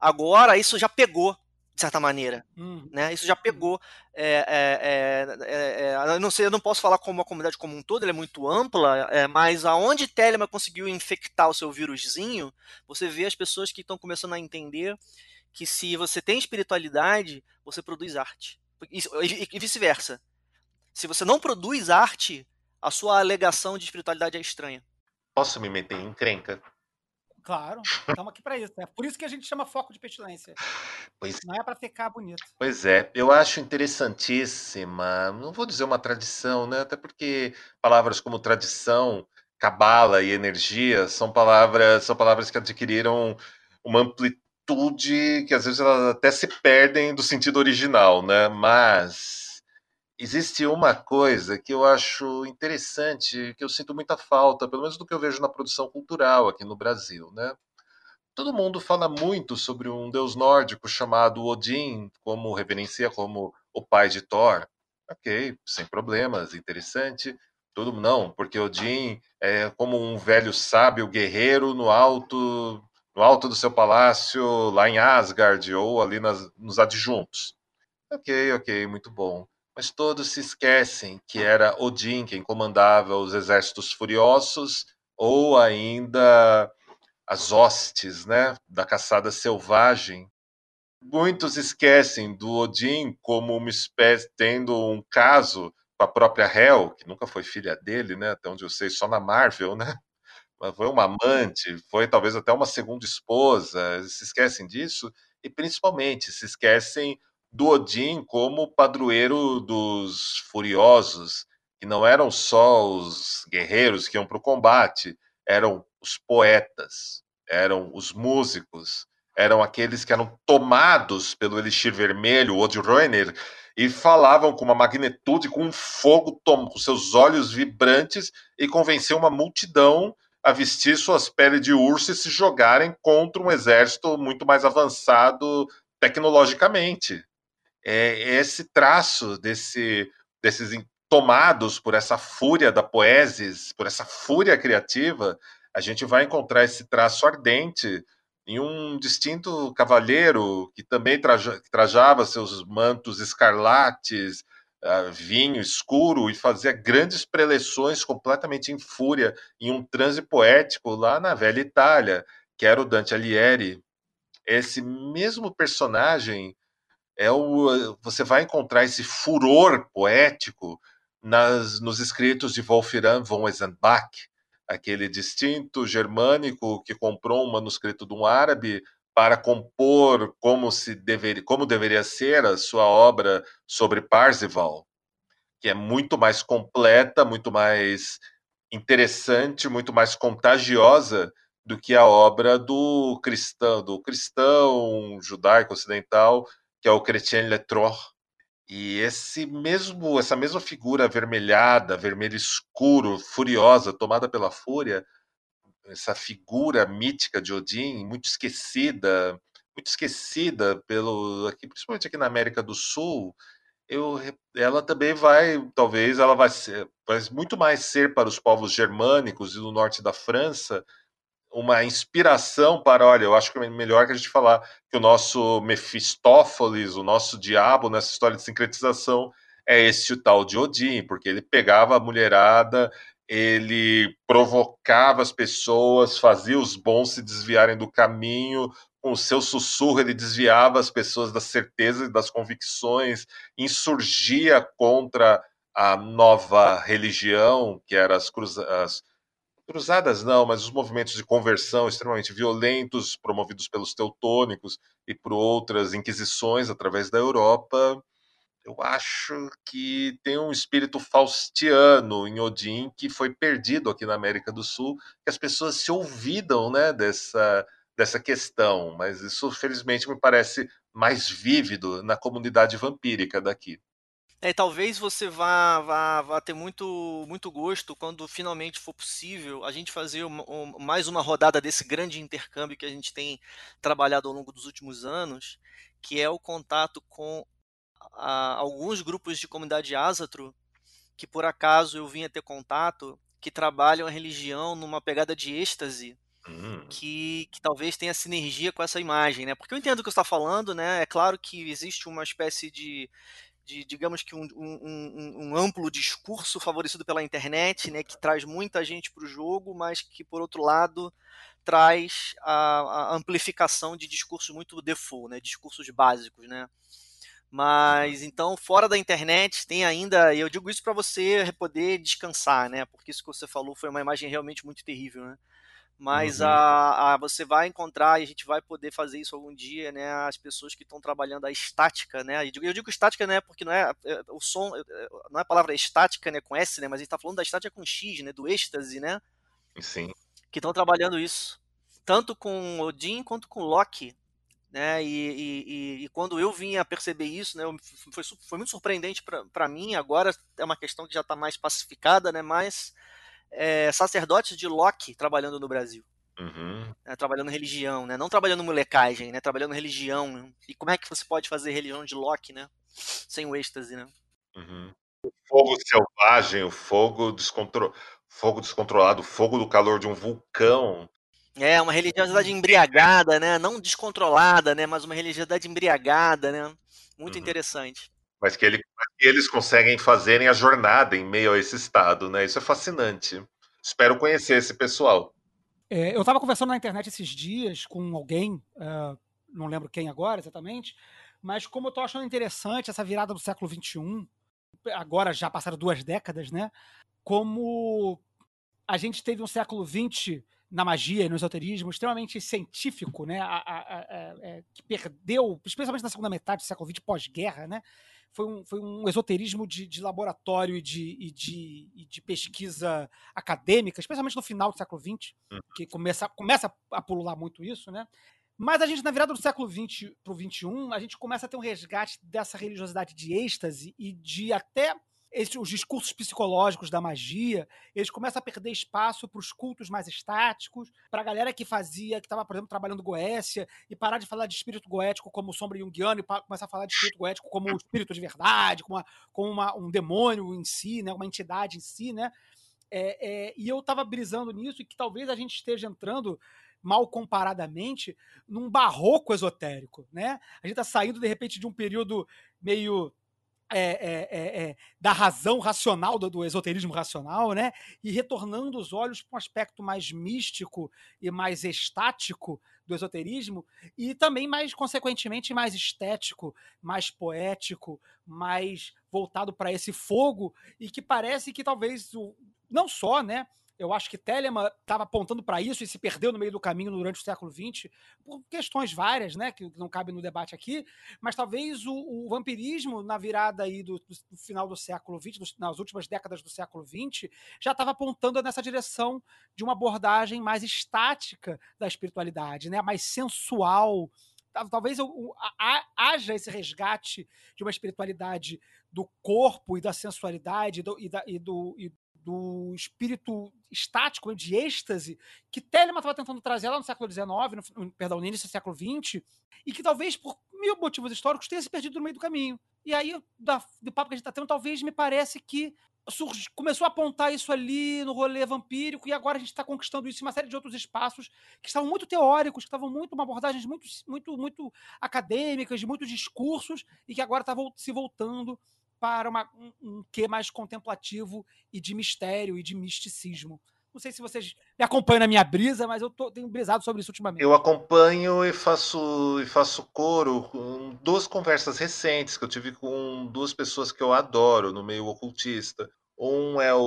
agora isso já pegou de certa maneira, uhum. né? Isso já pegou. É, é, é, é, eu não sei, eu não posso falar como a comunidade como um todo, ela é muito ampla, é, mas aonde Telemann conseguiu infectar o seu víruszinho, você vê as pessoas que estão começando a entender que se você tem espiritualidade, você produz arte. E, e vice-versa. Se você não produz arte, a sua alegação de espiritualidade é estranha. Posso me meter em encrenca? Claro, estamos aqui para isso. É por isso que a gente chama foco de petulância. Pois, não é para ficar bonito. Pois é, eu acho interessantíssima, não vou dizer uma tradição, né? Até porque palavras como tradição, cabala e energia são palavras, são palavras que adquiriram uma amplitude que às vezes elas até se perdem do sentido original, né? Mas existe uma coisa que eu acho interessante, que eu sinto muita falta, pelo menos do que eu vejo na produção cultural aqui no Brasil, né? Todo mundo fala muito sobre um deus nórdico chamado Odin, como reverencia como o pai de Thor. Ok, sem problemas, interessante. Tudo não, porque Odin é como um velho sábio guerreiro no alto no alto do seu palácio lá em Asgard ou ali nas, nos adjuntos. Ok, ok, muito bom mas todos se esquecem que era Odin quem comandava os exércitos furiosos ou ainda as hostes, né, da caçada selvagem. Muitos esquecem do Odin como uma espécie tendo um caso com a própria Hel, que nunca foi filha dele, né, até onde eu sei, só na Marvel, né? Mas foi uma amante, foi talvez até uma segunda esposa. Eles se esquecem disso e principalmente se esquecem do Odin como padroeiro dos furiosos, que não eram só os guerreiros que iam para o combate, eram os poetas, eram os músicos, eram aqueles que eram tomados pelo elixir vermelho, o Odroiner, e falavam com uma magnitude, com um fogo, com seus olhos vibrantes, e convenciam uma multidão a vestir suas peles de urso e se jogarem contra um exército muito mais avançado tecnologicamente é esse traço desse, desses tomados por essa fúria da poesis, por essa fúria criativa, a gente vai encontrar esse traço ardente em um distinto cavalheiro que também traja, trajava seus mantos escarlates, uh, vinho escuro e fazia grandes preleções completamente em fúria em um transe poético lá na velha Itália, que era o Dante Alighieri. Esse mesmo personagem é o você vai encontrar esse furor poético nas, nos escritos de Wolfram von Eisenbach, aquele distinto germânico que comprou um manuscrito de um árabe para compor como se deveria, como deveria ser a sua obra sobre Parzival, que é muito mais completa, muito mais interessante, muito mais contagiosa do que a obra do cristão, do cristão judaico ocidental, que é o Chrétien Lettre, e esse mesmo, essa mesma figura avermelhada, vermelho escuro, furiosa, tomada pela fúria, essa figura mítica de Odin, muito esquecida, muito esquecida pelo aqui, principalmente aqui na América do Sul, eu, ela também vai, talvez ela vai ser, vai muito mais ser para os povos germânicos e do norte da França uma inspiração para, olha, eu acho que é melhor que a gente falar que o nosso Mefistófeles, o nosso diabo nessa história de sincretização é esse o tal de Odin, porque ele pegava a mulherada, ele provocava as pessoas, fazia os bons se desviarem do caminho, com o seu sussurro ele desviava as pessoas das certezas e das convicções, insurgia contra a nova religião, que eram as, as cruzadas não, mas os movimentos de conversão extremamente violentos promovidos pelos teutônicos e por outras inquisições através da Europa, eu acho que tem um espírito faustiano em Odin que foi perdido aqui na América do Sul, que as pessoas se olvidam né, dessa, dessa questão, mas isso felizmente me parece mais vívido na comunidade vampírica daqui. É, talvez você vá, vá, vá ter muito, muito gosto quando finalmente for possível a gente fazer uma, um, mais uma rodada desse grande intercâmbio que a gente tem trabalhado ao longo dos últimos anos, que é o contato com a, alguns grupos de comunidade ásatro que por acaso eu vim a ter contato, que trabalham a religião numa pegada de êxtase, Hum. que, que talvez tenha sinergia com essa imagem, né? Porque eu entendo o que você está falando, né? É claro que existe uma espécie de, de digamos que um, um, um, amplo discurso favorecido pela internet, né, que traz muita gente para o jogo, mas que por outro lado traz a, a, amplificação de discursos muito default, né, discursos básicos, né. Mas então fora da internet tem ainda, e eu digo isso para você poder descansar, né, porque isso que você falou foi uma imagem realmente muito terrível, né mas uhum. a, a, você vai encontrar e a gente vai poder fazer isso algum dia, né? As pessoas que estão trabalhando a estática, né? Eu digo estática, né? Porque não é, é o som, é, é, não é a palavra estática, né? Com S, né? Mas a gente está falando da estática com X, né? Do êxtase, né? Sim. Que estão trabalhando isso, tanto com Odin quanto com Loki, né? E, e, e, quando eu vim a perceber isso, né? Foi, foi muito surpreendente para mim. Agora é uma questão que já está mais pacificada, né? Mas é, sacerdotes de Loki trabalhando no Brasil. Uhum. Né, trabalhando religião, né? Não trabalhando molecagem, né? Trabalhando religião. E como é que você pode fazer religião de Loki, né? Sem o êxtase, né? Uhum. O fogo selvagem, o fogo, descontro... fogo descontrolado, o fogo do calor de um vulcão. É, uma religiosidade embriagada, né? Não descontrolada, né? Mas uma religiosidade embriagada, né? Muito uhum. interessante mas que, ele, que eles conseguem fazerem a jornada em meio a esse estado, né? Isso é fascinante. Espero conhecer esse pessoal. É, eu estava conversando na internet esses dias com alguém, uh, não lembro quem agora exatamente, mas como eu estou achando interessante essa virada do século XXI, agora já passaram duas décadas, né? Como a gente teve um século XX na magia e no esoterismo extremamente científico, né? A, a, a, é, que perdeu, especialmente na segunda metade do século XX, pós-guerra, né? Foi um, foi um esoterismo de, de laboratório e de, e, de, e de pesquisa acadêmica, especialmente no final do século XX, uhum. que começa, começa a pulular muito isso, né? Mas a gente, na virada do século XX para o XXI, a gente começa a ter um resgate dessa religiosidade de êxtase e de até esses, os discursos psicológicos da magia, eles começam a perder espaço para os cultos mais estáticos, para a galera que fazia, que estava, por exemplo, trabalhando Goécia, e parar de falar de espírito goético como sombra junguiana e começar a falar de espírito goético como espírito de verdade, como, uma, como uma, um demônio em si, né, uma entidade em si, né? É, é, e eu estava brisando nisso e que talvez a gente esteja entrando mal comparadamente, num barroco esotérico, né? A gente está saindo, de repente, de um período meio é, é, é, é, da razão racional, do, do, esoterismo racional, né? E retornando os olhos para um aspecto mais místico e mais estático do esoterismo, e também mais, consequentemente, mais estético, mais poético, mais voltado para esse fogo, e que parece que talvez não só, né? Eu acho que Telemann estava apontando para isso e se perdeu no meio do caminho durante o século XX, por questões várias, né, que não cabem no debate aqui, mas talvez o, o vampirismo, na virada aí do, do final do século XX, do, nas últimas décadas do século XX, já estava apontando nessa direção de uma abordagem mais estática da espiritualidade, né, mais sensual, talvez haja esse resgate de uma espiritualidade do corpo e da sensualidade do, e, da, e, do, e do espírito estático, de êxtase, que Telemann estava tentando trazer lá no século XIX, no, perdão, no início do século XX, e que talvez por mil motivos históricos tenha se perdido no meio do caminho. E aí, da, do papo que a gente está tendo, talvez me parece que surge, começou a apontar isso ali no rolê vampírico, e agora a gente está conquistando isso em uma série de outros espaços que estavam muito teóricos, que estavam muito, uma abordagens muito, muito, muito acadêmicas, de muitos discursos, e que agora está se voltando para uma, um, um quê mais contemplativo e de mistério e de misticismo. Não sei se vocês me acompanham na minha brisa, mas eu tô, tenho brisado sobre isso ultimamente. Eu acompanho e faço, e faço coro com duas conversas recentes que eu tive com duas pessoas que eu adoro no meio ocultista. Um é o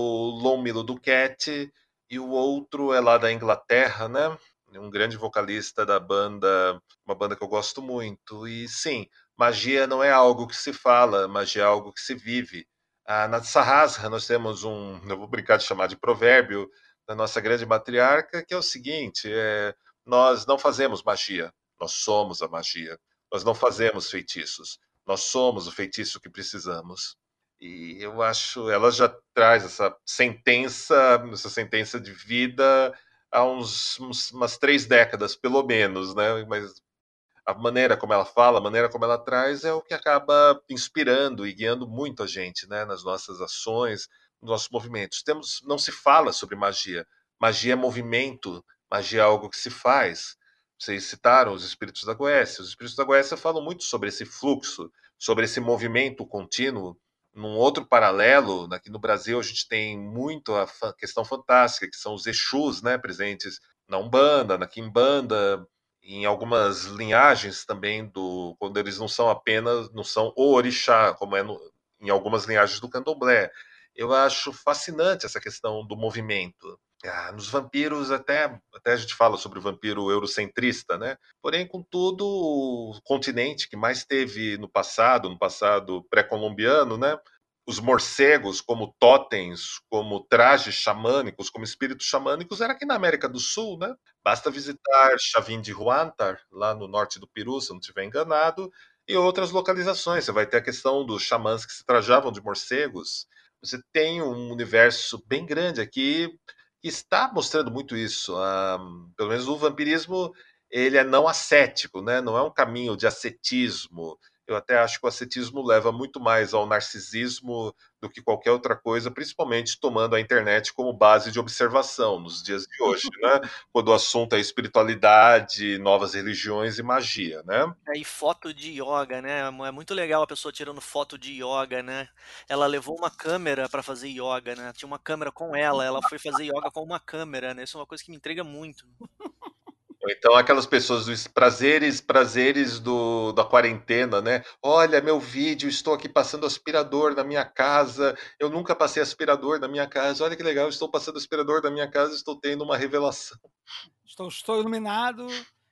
Lomilo Duquette e o outro é lá da Inglaterra, né? Um grande vocalista da banda, uma banda que eu gosto muito. E sim, magia não é algo que se fala, magia é algo que se vive. Ah, na Sahasra nós temos um, eu vou brincar de chamar de provérbio, da nossa grande matriarca, que é o seguinte: é, nós não fazemos magia, nós somos a magia. Nós não fazemos feitiços, nós somos o feitiço que precisamos. E eu acho, ela já traz essa sentença, essa sentença de vida há uns, uns umas três décadas, pelo menos, né? Mas a maneira como ela fala, a maneira como ela traz é o que acaba inspirando e guiando muito a gente, né, nas nossas ações, nos nossos movimentos. Temos, não se fala sobre magia. Magia é movimento, magia é algo que se faz. Vocês citaram os espíritos da Goécia. Os espíritos da Goécia falam muito sobre esse fluxo, sobre esse movimento contínuo. Num outro paralelo, aqui no Brasil a gente tem muito a questão fantástica, que são os Exus, né, presentes na Umbanda, na Quimbanda, em algumas linhagens também do quando eles não são apenas não são o orixá como é no, em algumas linhagens do candomblé. Eu acho fascinante essa questão do movimento. Ah, nos vampiros até até a gente fala sobre o vampiro eurocentrista né? Porém contudo o continente que mais teve no passado no passado pré-colombiano né os morcegos como totens, como trajes xamânicos, como espíritos xamânicos, era aqui na América do Sul, né? Basta visitar Chavin de Huántar, lá no norte do Peru, se eu não estiver enganado, e outras localizações. Você vai ter a questão dos xamãs que se trajavam de morcegos. Você tem um universo bem grande aqui que está mostrando muito isso. Um, pelo menos o vampirismo ele é não ascético, né? não é um caminho de ascetismo, eu até acho que o ascetismo leva muito mais ao narcisismo do que qualquer outra coisa, principalmente tomando a internet como base de observação nos dias de hoje, né? Quando o assunto é espiritualidade, novas religiões e magia, né? É, e foto de yoga, né? É muito legal a pessoa tirando foto de yoga, né? Ela levou uma câmera para fazer yoga, né? Tinha uma câmera com ela, ela foi fazer yoga com uma câmera, né? Isso é uma coisa que me intriga muito. Então, aquelas pessoas dos prazeres, prazeres do, da quarentena, né? Olha, meu vídeo, estou aqui passando aspirador na minha casa. Eu nunca passei aspirador na minha casa. Olha que legal, estou passando aspirador na minha casa, estou tendo uma revelação. Estou, estou iluminado.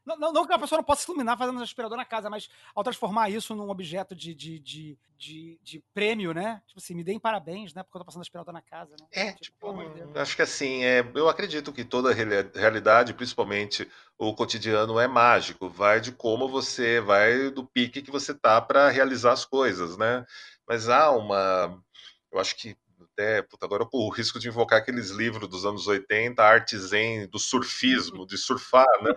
Não, não, não, que a pessoa não possa se iluminar fazendo um aspirador na casa, mas ao transformar isso num objeto de, de, de, de, de prêmio, né? Tipo assim, me deem parabéns, né? Porque eu tô passando aspirador na casa. Né? É, tipo, tipo acho que assim, é, eu acredito que toda realidade, principalmente o cotidiano, é mágico. Vai de como você, vai do pique que você tá para realizar as coisas, né? Mas há uma eu acho que até, puta, agora eu corro o <laughs> risco de invocar aqueles livros dos anos 80, a arte zen do surfismo, de surfar, né?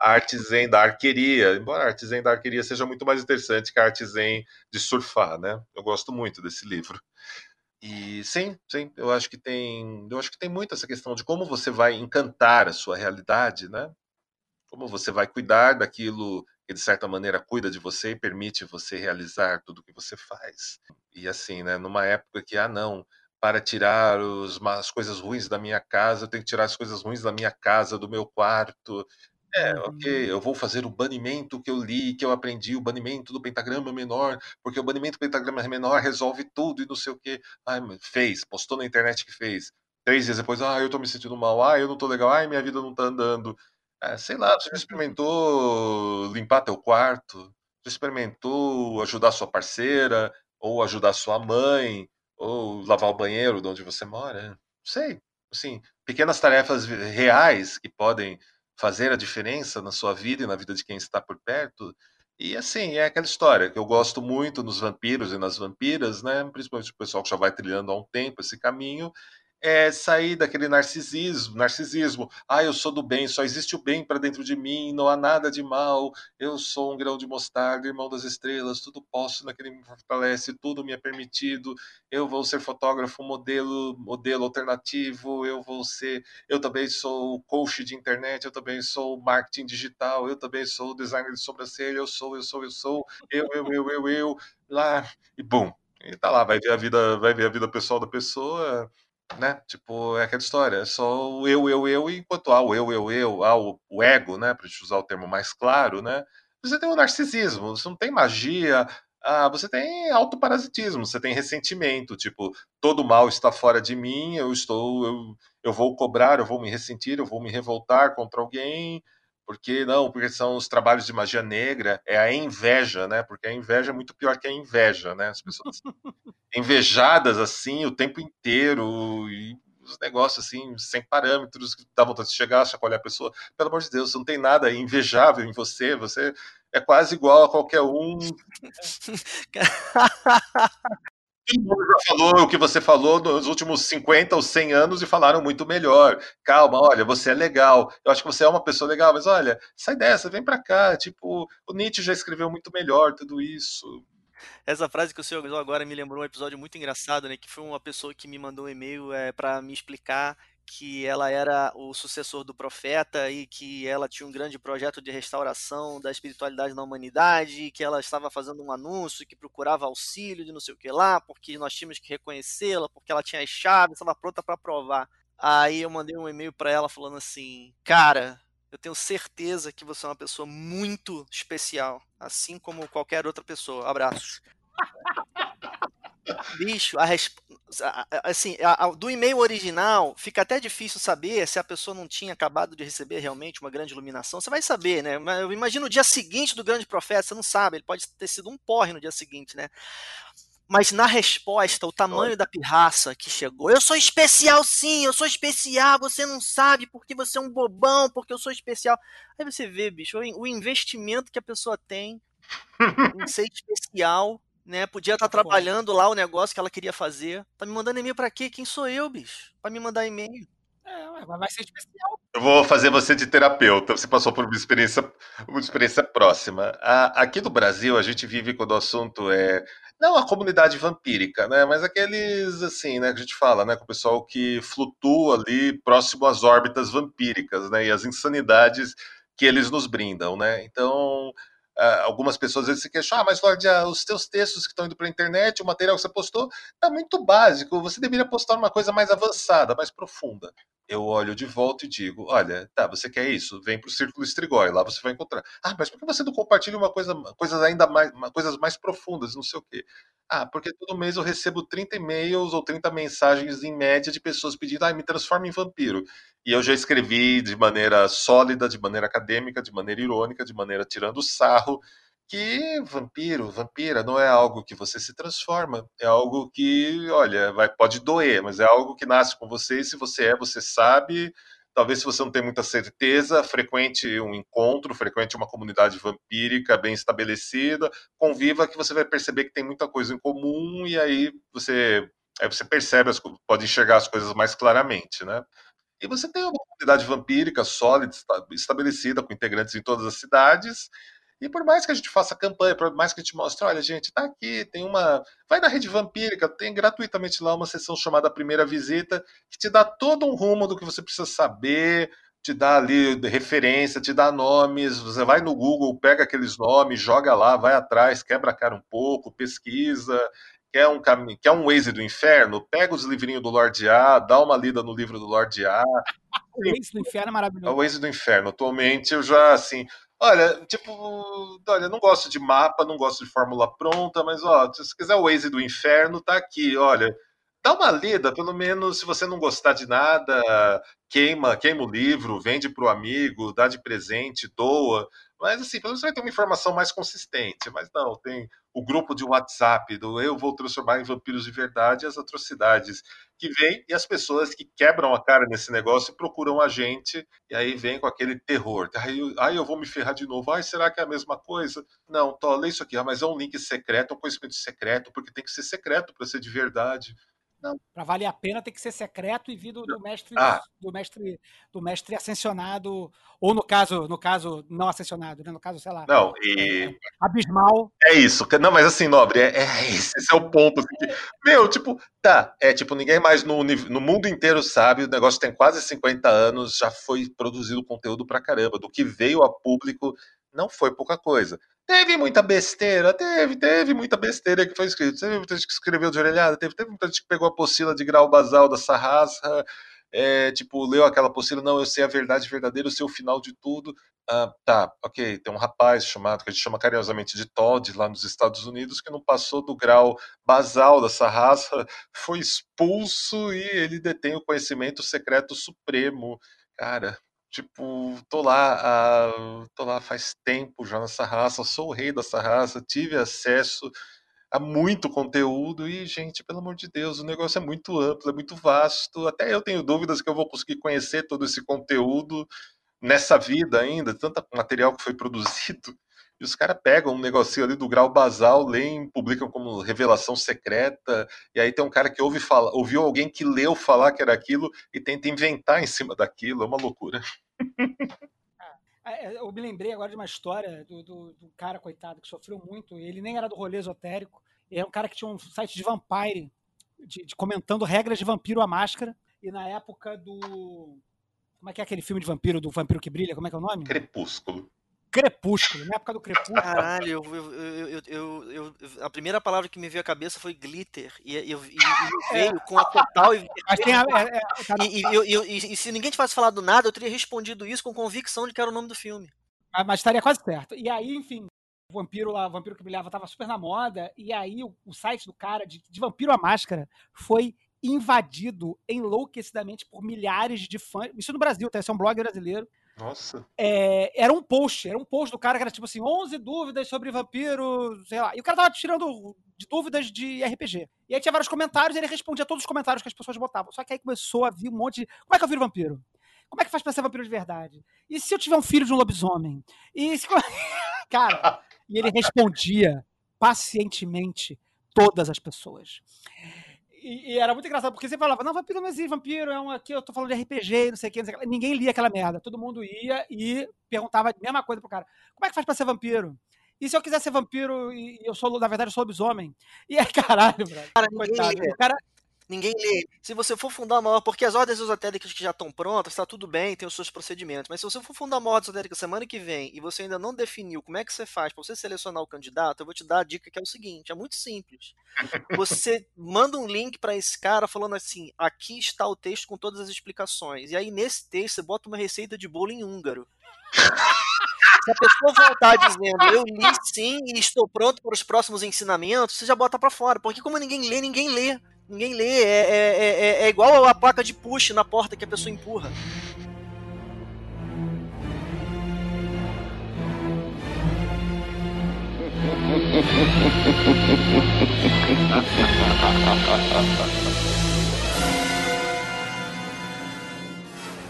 A arte zen da arqueria, embora a arte zen da arqueria seja muito mais interessante que a arte zen de surfar, né? Eu gosto muito desse livro. E sim, sim, eu acho que tem, eu acho que tem muito essa questão de como você vai encantar a sua realidade, né? Como você vai cuidar daquilo que de certa maneira cuida de você e permite você realizar tudo que você faz. E assim, né, numa época que ah não, para tirar os, as coisas ruins da minha casa, eu tenho que tirar as coisas ruins da minha casa, do meu quarto. É, ok, eu vou fazer o banimento que eu li, que eu aprendi, o banimento do pentagrama menor, porque o banimento do pentagrama menor resolve tudo e não sei o que. Fez, postou na internet que fez. Três dias depois, ah, eu tô me sentindo mal, ah, eu não tô legal, ai, minha vida não tá andando. É, sei lá, você já experimentou limpar teu quarto? Já experimentou ajudar sua parceira? Ou ajudar sua mãe? Ou lavar o banheiro de onde você mora? Não sei. Assim, pequenas tarefas reais que podem fazer a diferença na sua vida e na vida de quem está por perto. E assim, é aquela história que eu gosto muito nos vampiros e nas vampiras, né? Principalmente o pessoal que já vai trilhando há um tempo esse caminho, é sair daquele narcisismo, narcisismo. Ah, eu sou do bem, só existe o bem para dentro de mim, não há nada de mal. Eu sou um grão de mostarda, irmão das estrelas, tudo posso naquele me fortalece, tudo me é permitido. Eu vou ser fotógrafo, modelo, modelo alternativo, eu vou ser, eu também sou coach de internet, eu também sou marketing digital, eu também sou designer de sobrancelha, eu sou, eu sou, eu sou, eu, eu, eu, eu, eu, lá e bum. E tá lá, vai ver a vida, vai ver a vida pessoal da pessoa né? Tipo, é aquela história, é só o eu, eu, eu, enquanto há o eu, eu, eu, há o, o ego, né? Para usar o termo mais claro, né? Você tem o narcisismo, você não tem magia, ah, você tem autoparasitismo, você tem ressentimento, tipo, todo mal está fora de mim, eu estou, eu, eu vou cobrar, eu vou me ressentir, eu vou me revoltar contra alguém, porque não, porque são os trabalhos de magia negra, é a inveja, né? Porque a inveja é muito pior que a inveja, né? As pessoas <laughs> invejadas assim o tempo inteiro e os negócios assim, sem parâmetros, que dá vontade de chegar, chacoalhar a pessoa. Pelo amor de Deus, não tem nada invejável em você, você é quase igual a qualquer um. <laughs> <laughs> Mundo já falou o que você falou nos últimos 50 ou 100 anos e falaram muito melhor. Calma, olha, você é legal. Eu acho que você é uma pessoa legal, mas olha, sai dessa, vem pra cá. Tipo, o Nietzsche já escreveu muito melhor tudo isso. Essa frase que o senhor usou agora me lembrou um episódio muito engraçado, né? Que foi uma pessoa que me mandou um e-mail é, para me explicar que ela era o sucessor do profeta e que ela tinha um grande projeto de restauração da espiritualidade na humanidade, e que ela estava fazendo um anúncio que procurava auxílio de não sei o que lá, porque nós tínhamos que reconhecê-la, porque ela tinha as chaves, estava pronta para provar. Aí eu mandei um e-mail para ela falando assim: "Cara, eu tenho certeza que você é uma pessoa muito especial, assim como qualquer outra pessoa. Abraços." Bicho, a resp... assim, a, a, do e-mail original fica até difícil saber se a pessoa não tinha acabado de receber realmente uma grande iluminação. Você vai saber, né? Eu imagino o dia seguinte do grande profeta, você não sabe, ele pode ter sido um porre no dia seguinte, né? Mas na resposta, o tamanho da pirraça que chegou. Eu sou especial sim, eu sou especial, você não sabe porque você é um bobão, porque eu sou especial. Aí você vê, bicho, o investimento que a pessoa tem em ser especial né? Podia estar tá trabalhando lá o negócio que ela queria fazer. Tá me mandando e-mail para quê? Quem sou eu, bicho? Para me mandar e-mail. É, vai ser especial. Eu vou fazer você de terapeuta. Você passou por uma experiência, uma experiência próxima. aqui no Brasil, a gente vive quando o assunto é não a comunidade vampírica, né? Mas aqueles assim, né? Que a gente fala, né? Com o pessoal que flutua ali próximo às órbitas vampíricas, né? E as insanidades que eles nos brindam, né? Então Uh, algumas pessoas às vezes se queixam, ah, mas Lorde, ah, os teus textos que estão indo para a internet, o material que você postou, está muito básico, você deveria postar uma coisa mais avançada, mais profunda. Eu olho de volta e digo, olha, tá, você quer isso? Vem para o Círculo Estrigói, lá você vai encontrar. Ah, mas por que você não compartilha uma coisa, coisas ainda mais, coisas mais profundas, não sei o quê? Ah, porque todo mês eu recebo 30 e-mails ou 30 mensagens em média de pessoas pedindo, ah, me transforma em vampiro. E eu já escrevi de maneira sólida, de maneira acadêmica, de maneira irônica, de maneira tirando sarro, que vampiro, vampira não é algo que você se transforma, é algo que, olha, vai, pode doer, mas é algo que nasce com você e se você é, você sabe, Talvez se você não tem muita certeza, frequente um encontro, frequente uma comunidade vampírica bem estabelecida, conviva que você vai perceber que tem muita coisa em comum e aí você Aí você percebe, as, pode enxergar as coisas mais claramente, né? E você tem uma comunidade vampírica sólida, esta- estabelecida, com integrantes em todas as cidades. E por mais que a gente faça campanha, por mais que a gente mostre, olha, gente, tá aqui, tem uma. Vai na rede vampírica, tem gratuitamente lá uma sessão chamada Primeira Visita, que te dá todo um rumo do que você precisa saber, te dá ali referência, te dá nomes. Você vai no Google, pega aqueles nomes, joga lá, vai atrás, quebra a cara um pouco, pesquisa. Quer um, cami- quer um Waze do inferno? Pega os livrinhos do Lorde A, dá uma lida no livro do Lorde A, <laughs> O Ace do Inferno é é o maravilhoso. Waze do Inferno. Atualmente eu já, assim. Olha, tipo, olha, não gosto de mapa, não gosto de fórmula pronta, mas ó, se você quiser o Waze do Inferno, tá aqui, olha. Dá uma lida, pelo menos se você não gostar de nada, queima, queima o livro, vende pro amigo, dá de presente, doa. Mas assim, pelo menos vai ter uma informação mais consistente. Mas não, tem o grupo de WhatsApp do Eu Vou Transformar em Vampiros de Verdade as atrocidades que vem e as pessoas que quebram a cara nesse negócio procuram a gente, e aí vem com aquele terror. Aí, aí eu vou me ferrar de novo. Ai, será que é a mesma coisa? Não, tô, lê isso aqui, ah, mas é um link secreto, é um conhecimento secreto, porque tem que ser secreto para ser de verdade. Pra valer a pena tem que ser secreto e vir do, mestre Ah. do mestre do mestre ascensionado ou no caso no caso não ascensionado, né? No caso, sei lá, Não, e abismal. é isso. Não, mas assim, Nobre, é, é esse, esse é o ponto. assim, meu, tipo, tá, é tipo, ninguém mais no, no mundo inteiro sabe, o negócio tem quase 50 anos, já foi produzido conteúdo pra caramba. Do que veio a público, não foi pouca coisa. Teve muita besteira, teve, teve muita besteira que foi escrito. Teve muita gente que escreveu de orelhada, teve, teve muita gente que pegou a apostila de grau basal da Sarrasra, é, tipo, leu aquela apostila, não, eu sei a verdade verdadeira, eu sei o final de tudo. Ah, tá, ok, tem um rapaz chamado, que a gente chama carinhosamente de Todd, lá nos Estados Unidos, que não passou do grau basal dessa raça, foi expulso e ele detém o conhecimento secreto supremo. Cara, tipo, tô lá, tô lá faz tempo já nessa raça, sou o rei dessa raça, tive acesso a muito conteúdo e, gente, pelo amor de Deus, o negócio é muito amplo, é muito vasto. Até eu tenho dúvidas que eu vou conseguir conhecer todo esse conteúdo nessa vida ainda, tanto material que foi produzido. E os caras pegam um negocinho ali do grau basal, leem, publicam como revelação secreta, e aí tem um cara que ouve falar, ouviu alguém que leu falar que era aquilo e tenta inventar em cima daquilo, é uma loucura. <laughs> É, é, Eu me lembrei agora de uma história do, do, do cara, coitado, que sofreu muito. Ele nem era do rolê esotérico. Ele era um cara que tinha um site de Vampire, de, de comentando regras de vampiro à máscara. E na época do. Como é que é aquele filme de vampiro, do Vampiro que Brilha? Como é que é o nome? Crepúsculo. Crepúsculo. Na época do Crepúsculo. Caralho, eu, eu, eu, a primeira palavra que me veio à cabeça foi glitter. E, eu- e- e me veio com a total. E, é- é, tá e, e- se ninguém tivesse falado nada, eu teria respondido isso com convicção de que era o nome do filme. mas- estaria quase certo. E aí, enfim, o vampiro lá, o vampiro que brilhava, tava super na moda. E aí o, o site do cara, de, de vampiro à máscara, foi invadido enlouquecidamente por milhares de fãs. Isso no Brasil, tá? Esse é um blog brasileiro. Nossa. É, era um post, era um post do cara que era tipo assim, 11 dúvidas sobre vampiro, sei lá. E o cara tava tirando dúvidas de RPG. E aí tinha vários comentários e ele respondia todos os comentários que as pessoas botavam. Só que aí começou a vir um monte de. Como é que eu viro vampiro? Como é que faz pra ser vampiro de verdade? E se eu tiver um filho de um lobisomem? E se... <laughs> Cara, e ele respondia pacientemente todas as pessoas. E, e era muito engraçado, porque você falava, não, vampiro não existe, vampiro é um aqui, eu tô falando de RPG, não sei o que, não sei o que. Ninguém lia aquela merda. Todo mundo ia e perguntava a mesma coisa pro cara. Como é que faz pra ser vampiro? E se eu quiser ser vampiro e eu sou, na verdade, eu sou lobisomem? E é <laughs> caralho, brother. Cara, Coitado. O cara, Ninguém lê. Se você for fundar uma ordem, porque as ordens esotéricas que já estão prontas, tá tudo bem, tem os seus procedimentos. Mas se você for fundar uma ordem esotérica semana que vem e você ainda não definiu como é que você faz para você selecionar o candidato, eu vou te dar a dica que é o seguinte: é muito simples. Você <laughs> manda um link para esse cara falando assim: aqui está o texto com todas as explicações. E aí nesse texto você bota uma receita de bolo em húngaro. Se a pessoa voltar dizendo eu li sim e estou pronto para os próximos ensinamentos, você já bota para fora. Porque como ninguém lê, ninguém lê. Ninguém lê. É, é, é, é igual a placa de push na porta que a pessoa empurra. <laughs>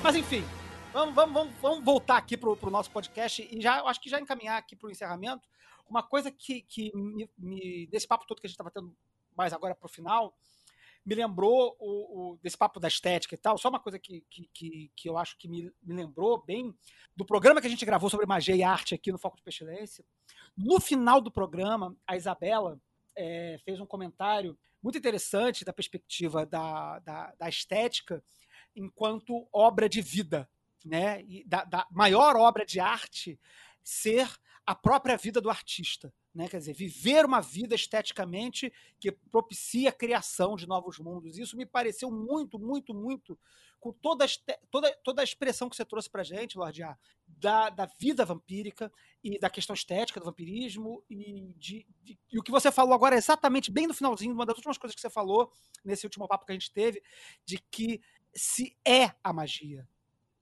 Mas enfim, vamos, vamos, vamos, voltar aqui pro, pro nosso podcast e já acho que já encaminhar aqui pro encerramento. Uma coisa que, que me, me- desse papo todo que a gente estava tendo mais agora pro final, me lembrou o, o, desse papo da estética e tal, só uma coisa que, que, que, eu acho que me, me, lembrou bem do programa que a gente gravou sobre magia e arte aqui no Foco de Pestilência. No final do programa, a Isabela é, fez um comentário muito interessante da perspectiva da, da, da estética enquanto obra de vida, né? E da, da maior obra de arte ser a própria vida do artista. Né? Quer dizer, viver uma vida esteticamente que propicia a criação de novos mundos. Isso me pareceu muito, muito, muito, com toda a, toda, toda a expressão que você trouxe para gente, Lorde A, da, da vida vampírica e da questão estética do vampirismo e, de, de, e o que você falou agora exatamente bem no finalzinho, uma das últimas coisas que você falou nesse último papo que a gente teve, de que se é a magia.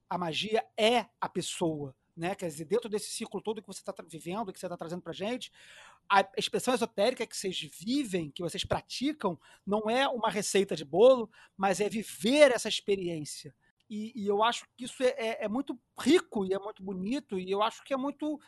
A magia é a pessoa né? Quer dizer, dentro desse ciclo todo que você está vivendo, que você está trazendo para gente, a expressão esotérica que vocês vivem, que vocês praticam, não é uma receita de bolo, mas é viver essa experiência. E, e eu acho que isso é, é, é, muito rico e é muito bonito, e eu acho que é muito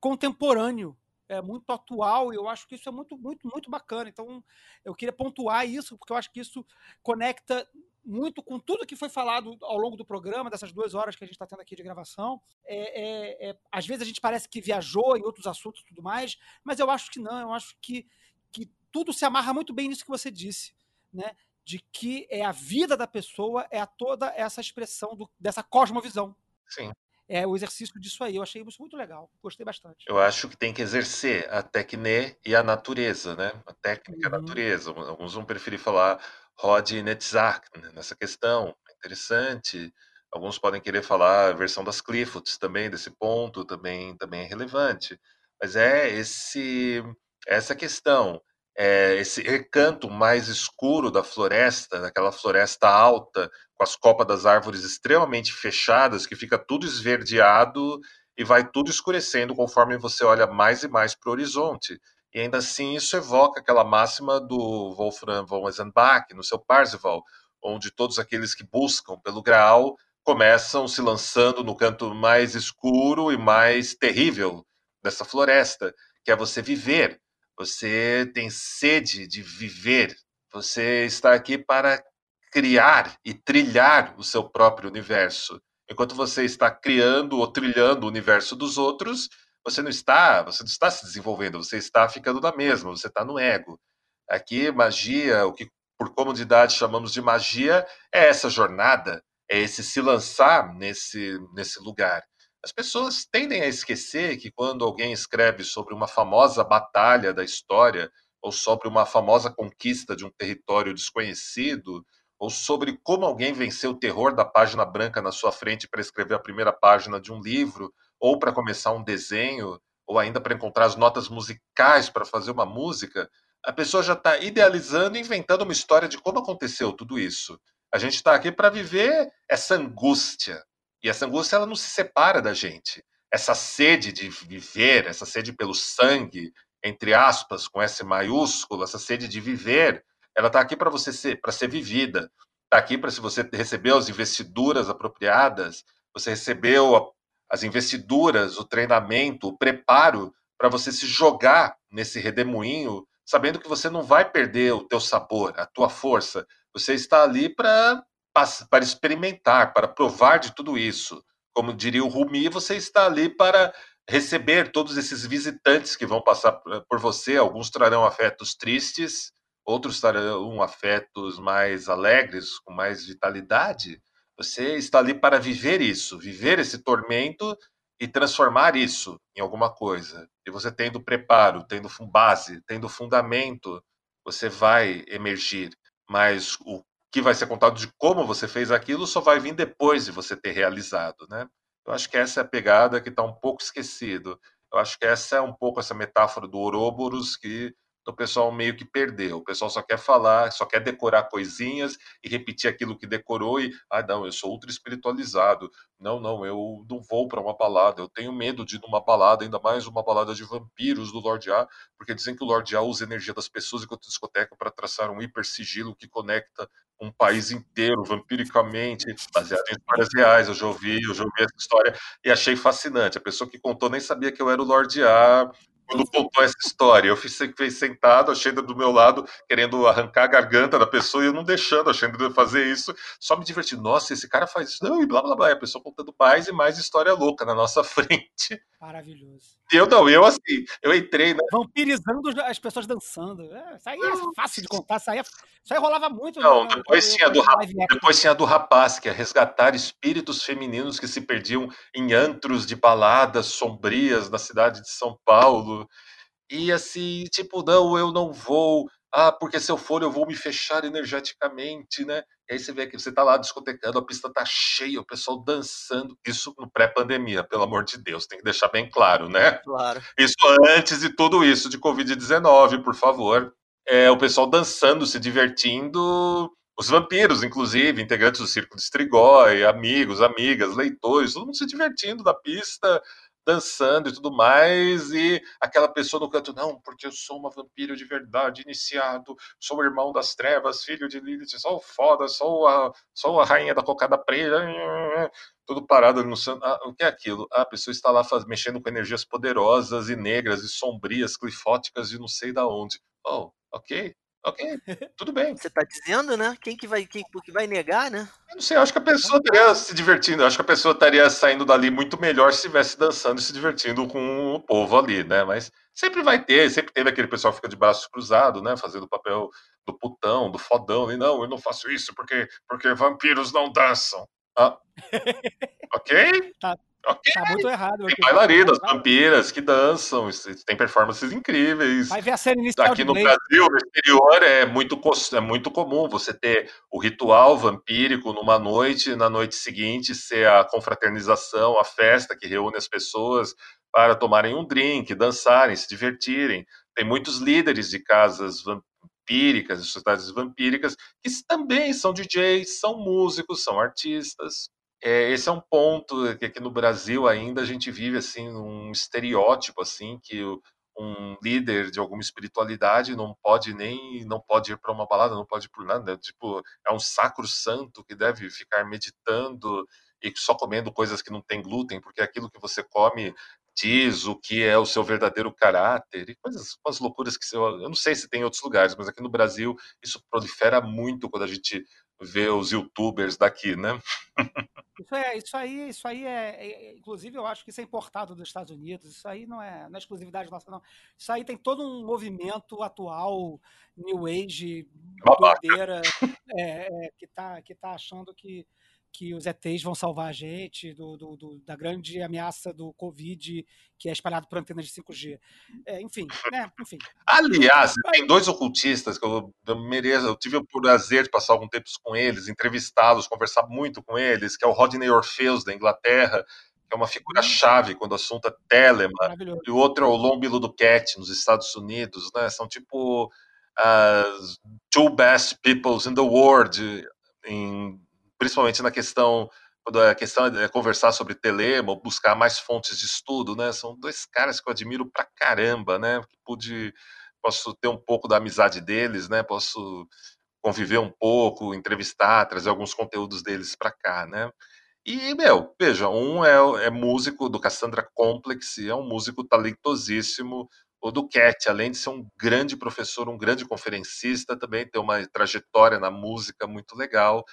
contemporâneo, é muito atual, e eu acho que isso é muito, muito, muito bacana. Então, eu queria pontuar isso, porque eu acho que isso conecta muito com tudo que foi falado ao longo do programa, dessas duas horas que a gente está tendo aqui de gravação. É, é, é, às vezes a gente parece que viajou em outros assuntos e tudo mais, mas eu acho que não, eu acho que, que tudo se amarra muito bem nisso que você disse, né? De que é a vida da pessoa, é a toda essa expressão do, dessa cosmovisão. Sim. É o exercício disso aí. Eu achei isso muito legal. Gostei bastante. Eu acho que tem que exercer a técnica e a natureza, né? A técnica e a uhum. natureza. Alguns vão preferir falar Rod Netzach né, nessa questão, é interessante. Alguns podem querer falar a versão das Cliffords também desse ponto, também também é relevante. Mas é esse essa questão, é esse recanto mais escuro da floresta, daquela floresta alta, com as copas das árvores extremamente fechadas, que fica tudo esverdeado e vai tudo escurecendo conforme você olha mais e mais para o horizonte. E ainda assim isso evoca aquela máxima do Wolfram von Eisenbach no seu Parzival, onde todos aqueles que buscam pelo Graal começam se lançando no canto mais escuro e mais terrível dessa floresta, que é você viver. Você tem sede de viver. Você está aqui para criar e trilhar o seu próprio universo. Enquanto você está criando ou trilhando o universo dos outros, você não está, você não está se desenvolvendo, você está ficando na mesma, você está no ego. Aqui, magia, o que por comodidade chamamos de magia, é essa jornada, é esse se lançar nesse, nesse lugar. As pessoas tendem a esquecer que quando alguém escreve sobre uma famosa batalha da história, ou sobre uma famosa conquista de um território desconhecido, ou sobre como alguém venceu o terror da página branca na sua frente para escrever a primeira página de um livro, ou para começar um desenho, ou ainda para encontrar as notas musicais para fazer uma música, a pessoa já está idealizando e inventando uma história de como aconteceu tudo isso. A gente está aqui para viver essa angústia. E essa angústia ela não se separa da gente. Essa sede de viver, essa sede pelo sangue, entre aspas, com S maiúsculo, essa sede de viver, ela está aqui para você ser, para ser vivida. Está aqui para se você recebeu as investiduras apropriadas, você recebeu as investiduras, o treinamento, o preparo para você se jogar nesse redemoinho, sabendo que você não vai perder o teu sabor, a tua força. Você está ali para para experimentar, para provar de tudo isso. Como diria o Rumi, você está ali para receber todos esses visitantes que vão passar por você. Alguns trarão afetos tristes, outros trarão afetos mais alegres, com mais vitalidade. Você está ali para viver isso, viver esse tormento e transformar isso em alguma coisa. E você tendo preparo, tendo base, tendo fundamento, você vai emergir. Mas o que vai ser contado de como você fez aquilo só vai vir depois de você ter realizado, né? Eu acho que essa é a pegada que está um pouco esquecido. Eu acho que essa é um pouco essa metáfora do Ouroboros que então, o pessoal meio que perdeu. O pessoal só quer falar, só quer decorar coisinhas e repetir aquilo que decorou e, ah, não, eu sou ultra espiritualizado. Não, não, eu não vou para uma balada. Eu tenho medo de ir numa balada, ainda mais uma balada de vampiros do Lorde A, porque dizem que o Lorde A usa a energia das pessoas enquanto discoteca para traçar um hiper sigilo que conecta um país inteiro vampiricamente, baseado em histórias reais. Eu já ouvi, eu já ouvi essa história e achei fascinante. A pessoa que contou nem sabia que eu era o Lorde A quando contou essa história. Eu fiquei sentado, a do meu lado, querendo arrancar a garganta da pessoa e eu não deixando a Xenda fazer isso, só me divertindo. Nossa, esse cara faz isso, não, e blá blá blá. E a pessoa contando mais e mais história louca na nossa <laughs> frente. Maravilhoso. Eu não, eu assim, eu entrei, né? Vampirizando as pessoas dançando. É, isso aí é fácil de contar, isso aí, é, isso aí rolava muito. Não, no, depois, tinha do, depois tinha a do rapaz, que é resgatar espíritos femininos que se perdiam em antros de baladas sombrias na cidade de São Paulo. E assim, tipo, não, eu não vou. Ah, porque se eu for, eu vou me fechar energeticamente, né? E aí você vê que você tá lá discotecando, a pista tá cheia, o pessoal dançando. Isso no pré-pandemia, pelo amor de Deus, tem que deixar bem claro, né? Claro. Isso antes de tudo isso de Covid-19, por favor. É, o pessoal dançando, se divertindo. Os vampiros, inclusive, integrantes do Circo de Strigoi, amigos, amigas, leitores, todo mundo se divertindo da pista, dançando e tudo mais. E aquela pessoa no canto, não, porque eu sou uma vampiro de verdade, iniciado, sou irmão das trevas, filho de Lilith, sou foda, sou a, sou a rainha da cocada preta tudo parado no. Ah, o que é aquilo? Ah, a pessoa está lá faz, mexendo com energias poderosas e negras e sombrias, clifóticas e não sei da onde. Oh, ok, ok, tudo bem. Você tá dizendo, né? Quem que vai, quem que vai negar, né? Eu não sei, eu acho que a pessoa estaria se divertindo, eu acho que a pessoa estaria saindo dali muito melhor se estivesse dançando e se divertindo com o povo ali, né? Mas sempre vai ter, sempre teve aquele pessoal que fica de braços cruzados, né? Fazendo o papel do putão, do fodão, e não, eu não faço isso porque, porque vampiros não dançam. Ah, <laughs> ok? Tá. Ok. Tá muito errado. Tem bailarinas, vampiras que dançam, tem performances incríveis. Vai ver a cena inicial Aqui no Blade. Brasil, no exterior, é muito, é muito comum você ter o ritual vampírico numa noite, na noite seguinte ser a confraternização, a festa que reúne as pessoas para tomarem um drink, dançarem, se divertirem. Tem muitos líderes de casas vampíricas, de sociedades vampíricas, que também são DJs, são músicos, são artistas. É, esse é um ponto que aqui no Brasil ainda a gente vive assim um estereótipo assim que um líder de alguma espiritualidade não pode nem não pode ir para uma balada, não pode ir por nada, tipo é um sacro santo que deve ficar meditando e só comendo coisas que não tem glúten, porque aquilo que você come diz o que é o seu verdadeiro caráter e coisas, umas loucuras que eu, eu não sei se tem em outros lugares, mas aqui no Brasil isso prolifera muito quando a gente vê os youtubers daqui, né? Isso, é, isso aí, isso aí é, é- Inclusive, eu acho que isso é importado dos Estados Unidos. Isso aí não é, não é exclusividade nossa, não. Isso aí tem todo um movimento atual, New Age, Babaca. doideira, é, é, que está que tá achando que, que os ETs vão salvar a gente do, do- do- da grande ameaça do Covid que é espalhado por antenas de 5G. É, enfim, né? Enfim. Aliás, tem dois ocultistas que eu, eu mereço, eu tive o prazer de passar algum tempo com eles, entrevistá-los, conversar muito com eles, que é o Rodney Orpheus da Inglaterra, que é uma figura chave quando o assunto é Telema, e o outro é o Lombilo do Cat nos Estados Unidos, né? São tipo as two best peoples in the world, em- principalmente na questão quando a questão é conversar sobre telema, ou buscar mais fontes de estudo, né? São dois caras que eu admiro pra caramba, né? Pude posso ter um pouco da amizade deles, né? Posso conviver um pouco, entrevistar, trazer alguns conteúdos deles pra cá, né? E, meu, veja, um é, é músico do Cassandra Complex, é um músico talentosíssimo. O do Cat, além de ser um grande professor, um grande conferencista, também tem uma trajetória na música muito legal.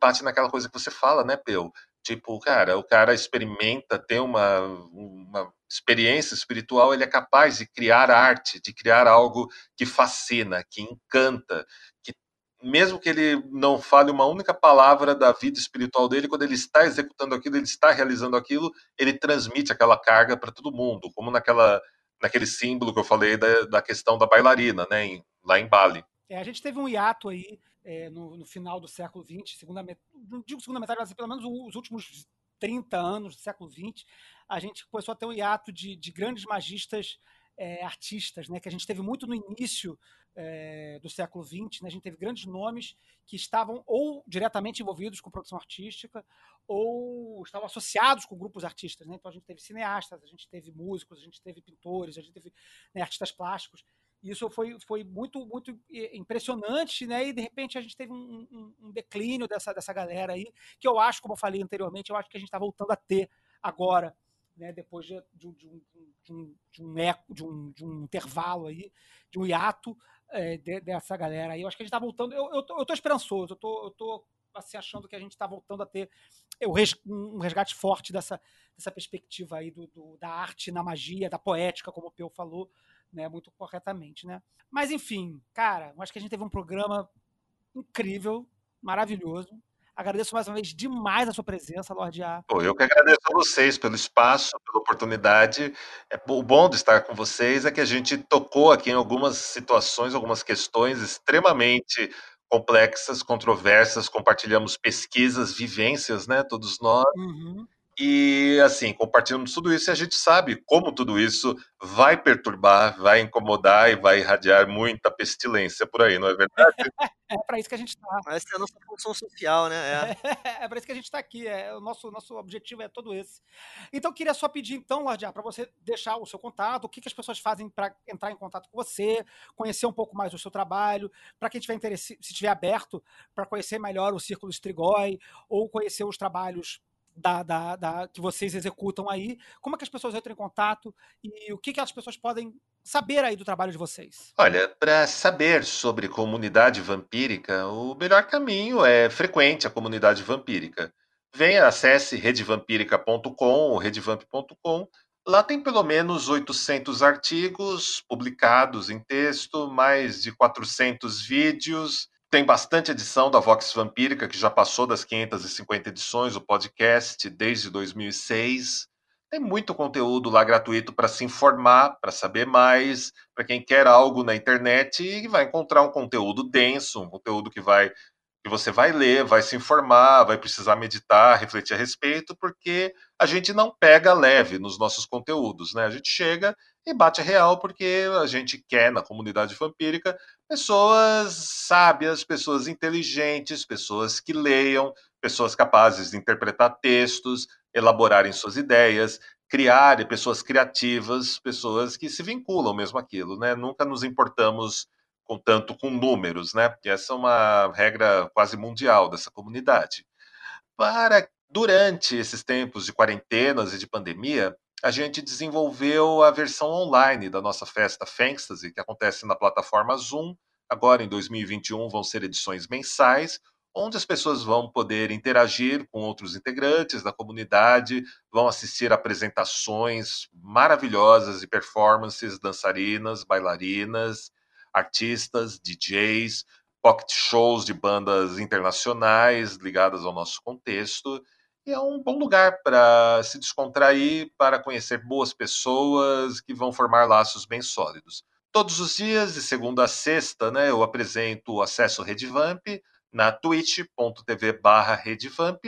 Bate naquela coisa que você fala, né, Peu? Tipo, cara, o cara experimenta, tem uma, uma experiência espiritual, ele é capaz de criar arte, de criar algo que fascina, que encanta, que mesmo que ele não fale uma única palavra da vida espiritual dele, quando ele está executando aquilo, ele está realizando aquilo, ele transmite aquela carga para todo mundo, como naquela, naquele símbolo que eu falei da, da questão da bailarina, né, em- lá em Bali. É, a gente teve um hiato aí é, no, no final do século XX, segunda met... não digo segunda metade, mas pelo menos os últimos 30 anos do século XX, a gente começou a ter um hiato de, de grandes magistas é, artistas, né, que a gente teve muito no início é, do século XX, né, a gente teve grandes nomes que estavam ou diretamente envolvidos com produção artística ou estavam associados com grupos artistas. Né? Então a gente teve cineastas, a gente teve músicos, a gente teve pintores, a gente teve né, artistas plásticos. Isso foi, foi muito, muito eh, impressionante, né? E de repente a gente teve um, um- um declínio dessa, dessa galera aí, que eu acho, como eu falei anteriormente, eu acho que a gente está voltando a ter agora, né, depois de, de, de, um, de, um, de, um, eco, de, um, de um intervalo aí, de um hiato é, de, dessa galera aí. Eu acho que a gente está voltando. Eu, eu, tô, eu tô esperançoso, eu tô, eu tô assim, achando que a gente está voltando a ter um resgate forte dessa, dessa perspectiva aí do, do, da arte na magia, da poética, como o Peu falou, né, muito corretamente, né? Mas enfim, cara, acho que a gente teve um programa incrível, maravilhoso. Agradeço mais uma vez demais a sua presença, Lorde A. Pô, eu que agradeço a vocês pelo espaço, pela oportunidade. É, o bom de estar com vocês é que a gente tocou aqui em algumas situações, algumas questões extremamente complexas, controversas, compartilhamos pesquisas, vivências, né, todos nós. Uhum. E assim, compartilhamos tudo isso e a gente sabe como tudo isso vai perturbar, vai incomodar e vai irradiar muita pestilência por aí, não é verdade? <laughs> é para isso que a gente está. Essa é a nossa função social, né? É, <laughs> é para isso que a gente está aqui. É, o nosso, nosso objetivo é todo esse. Então, queria só pedir, então, Lordia, para você deixar o seu contato, o que, que as pessoas fazem para entrar em contato com você, conhecer um pouco mais do seu trabalho, para quem tiver interesse, se tiver aberto, para conhecer melhor o Círculo Strigoi, ou conhecer os trabalhos da, da, da, que vocês executam aí, como é que as pessoas entram em contato e o que, que as pessoas podem saber aí do trabalho de vocês? Olha, para saber sobre comunidade vampírica, o melhor caminho é frequente a comunidade vampírica. Venha, acesse redevampírica.com ou redevamp.com. Lá tem pelo menos 800 artigos publicados em texto, mais de 400 vídeos, tem bastante edição da Vox Vampírica, que já passou das 550 edições, o podcast desde 2006. Tem muito conteúdo lá gratuito para se informar, para saber mais, para quem quer algo na internet e vai encontrar um conteúdo denso, um conteúdo que vai que você vai ler, vai se informar, vai precisar meditar, refletir a respeito, porque a gente não pega leve nos nossos conteúdos, né? A gente chega e bate real porque a gente quer na comunidade vampírica pessoas sábias, pessoas inteligentes, pessoas que leiam, pessoas capazes de interpretar textos, elaborarem suas ideias, criar pessoas criativas, pessoas que se vinculam mesmo aquilo, né? Nunca nos importamos com tanto com números, né? Porque essa é uma regra quase mundial dessa comunidade. Para durante esses tempos de quarentenas e de pandemia, a gente desenvolveu a versão online da nossa festa Fantasy, que acontece na plataforma Zoom. Agora, em 2021, vão ser edições mensais, onde as pessoas vão poder interagir com outros integrantes da comunidade, vão assistir apresentações maravilhosas e performances dançarinas, bailarinas, artistas, DJs, pocket shows de bandas internacionais ligadas ao nosso contexto. É um bom lugar para se descontrair, para conhecer boas pessoas que vão formar laços bem sólidos. Todos os dias, de segunda a sexta, né, eu apresento o Acesso Redvamp na twitch.tv barra Redvamp,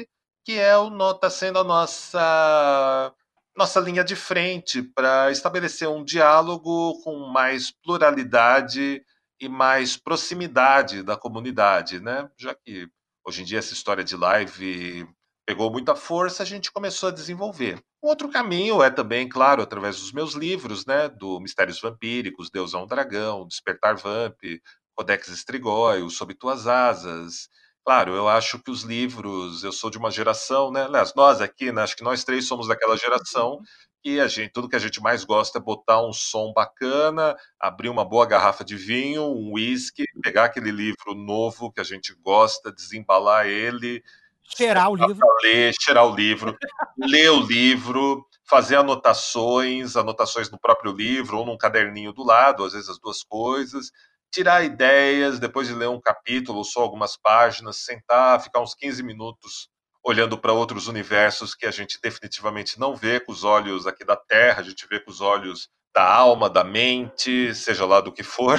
que é o está sendo a nossa nossa linha de frente para estabelecer um diálogo com mais pluralidade e mais proximidade da comunidade, né? Já que hoje em dia essa história de live pegou muita força, a gente começou a desenvolver. Um outro caminho é também, claro, através dos meus livros, né, do Mistérios Vampíricos, Deusão Dragão, Despertar Vamp, Codex Strigoi, O Sob Tuas Asas, Claro, eu acho que os livros, eu sou de uma geração, né? Aliás, nós aqui, né? Acho que nós três somos daquela geração e a gente, tudo que a gente mais gosta é botar um som bacana, abrir uma boa garrafa de vinho, um whisky, pegar aquele livro novo que a gente gosta, desembalar ele, cheirar o livro, ler, cheirar o livro, <laughs> ler o livro, fazer anotações, anotações no próprio livro ou num caderninho do lado, às vezes as duas coisas tirar ideias, depois de ler um capítulo ou só algumas páginas, sentar, ficar uns 15 minutos olhando para outros universos que a gente definitivamente não vê com os olhos aqui da Terra, a gente vê com os olhos da alma, da mente, seja lá do que for.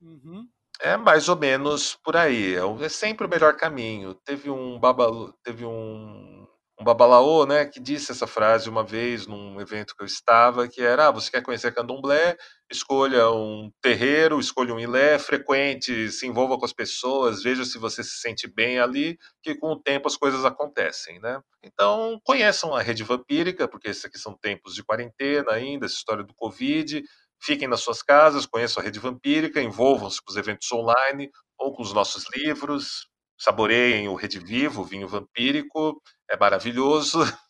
Uhum. É mais ou menos por aí. É, é sempre o melhor caminho. Teve um babalu, teve um um babalaô, né, que disse essa frase uma vez num evento que eu estava, que era, ah, você quer conhecer candomblé, escolha um terreiro, escolha um ilé, frequente, se envolva com as pessoas, veja se você se sente bem ali, que com o tempo as coisas acontecem, né? Então, conheçam a rede vampírica, porque esses aqui são tempos de quarentena ainda, essa história do Covid, fiquem nas suas casas, conheçam a rede vampírica, envolvam-se com os eventos online ou com os nossos livros, saboreiem o Rede Vivo, o vinho vampírico, é maravilhoso. <laughs>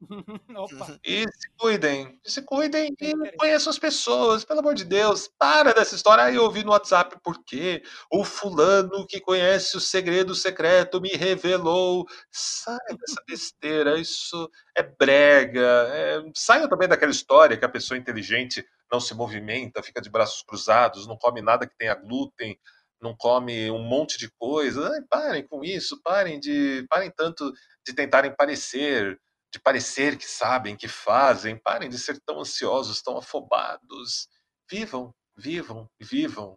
<laughs> E se cuidem, se cuidem e conheçam as pessoas, pelo amor de Deus. Para dessa história. Aí eu ouvi no WhatsApp porque o fulano que conhece o segredo secreto me revelou. Sai dessa besteira, isso é brega. É... Saiam também daquela história que a pessoa inteligente não se movimenta, fica de braços cruzados, não come nada que tenha glúten, não come um monte de coisa. Ai, parem com isso, parem de. Parem tanto de tentarem parecer de parecer que sabem, que fazem, parem de ser tão ansiosos, tão afobados. Vivam, vivam, vivam.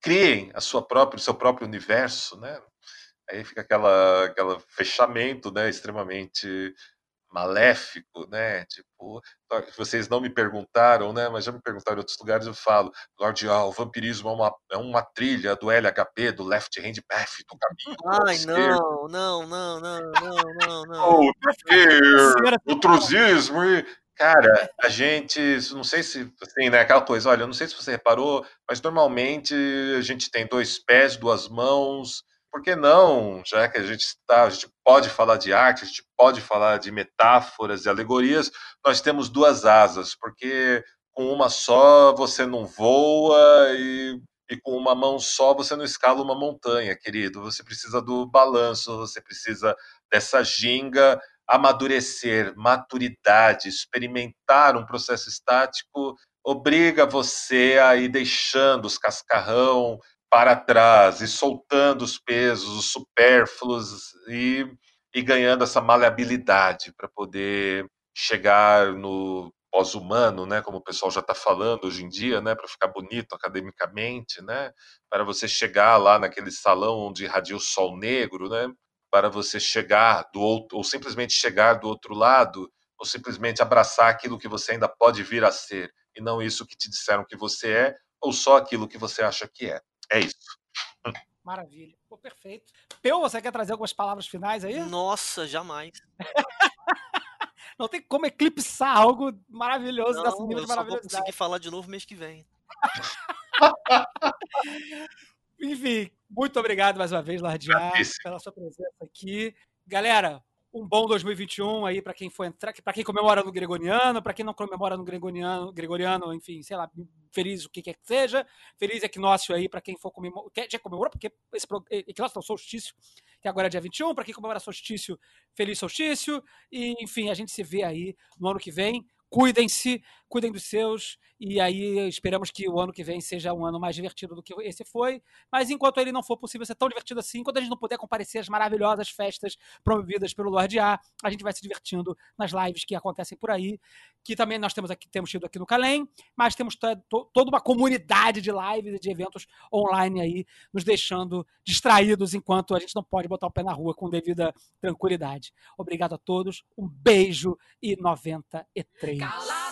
Criem a sua própria, o seu próprio universo, né? Aí fica aquela, aquela fechamento, né? Extremamente maléfico, né? Tipo, vocês não me perguntaram, né? Mas já me perguntaram em outros lugares, eu falo, Lord Al, o vampirismo é uma, é uma trilha do LHP, do Left Hand Path, do caminho <laughs> Ai, não, não, não, não, não, não, não. Oh, fear, o truzismo. e- Cara, a gente, não sei se, assim, né, aquela coisa, olha, eu não sei se você reparou, mas normalmente a gente tem dois pés, duas mãos, por que não? Já que a gente está, a gente pode falar de arte, a gente pode falar de metáforas e alegorias, nós temos duas asas, porque com uma só você não voa e, e com uma mão só você não escala uma montanha, querido. Você precisa do balanço, você precisa dessa ginga, amadurecer, maturidade, experimentar um processo estático obriga você a ir deixando os cascarrão para trás e soltando os pesos, os supérfluos e, e ganhando essa maleabilidade para poder chegar no pós-humano, né, como o pessoal já está falando hoje em dia, né, para ficar bonito academicamente, né, para você chegar lá naquele salão onde irradia o sol negro, né, para você chegar do outro, ou simplesmente chegar do outro lado, ou simplesmente abraçar aquilo que você ainda pode vir a ser, e não isso que te disseram que você é, ou só aquilo que você acha que é. É isso. Maravilha. Pô, perfeito. Peu, você quer trazer algumas palavras finais aí? Nossa, jamais. <laughs> Não tem como eclipsar algo maravilhoso dessa Não, nível eu de só vou conseguir falar de novo mês que vem. <laughs> Enfim, muito obrigado mais uma vez, Lardiar, Gratíssimo. pela sua presença aqui. Galera, um bom 2021 aí para quem for entrar, para quem comemora no gregoriano, para quem não comemora no gregoriano, gregoriano, enfim, sei lá, feliz o que quer que seja. Feliz equinócio aí para quem for comemorar, já comemorou, porque esse equinócio não, solstício, que agora é dia 21, para quem comemora solstício, feliz solstício. E, enfim, a gente se vê aí no ano que vem. Cuidem-se, cuidem dos seus, e aí esperamos que o ano que vem seja um ano mais divertido do que esse foi. Mas enquanto ele não for possível ser tão divertido assim, enquanto a gente não puder comparecer às maravilhosas festas promovidas pelo Lorde A, a gente vai se divertindo nas lives que acontecem por aí, que também nós temos aqui, temos tido aqui no Calem, mas temos to- to- toda uma comunidade de lives e de eventos online aí, nos deixando distraídos enquanto a gente não pode botar o pé na rua com devida tranquilidade. Obrigado a todos, um beijo e 93. Calada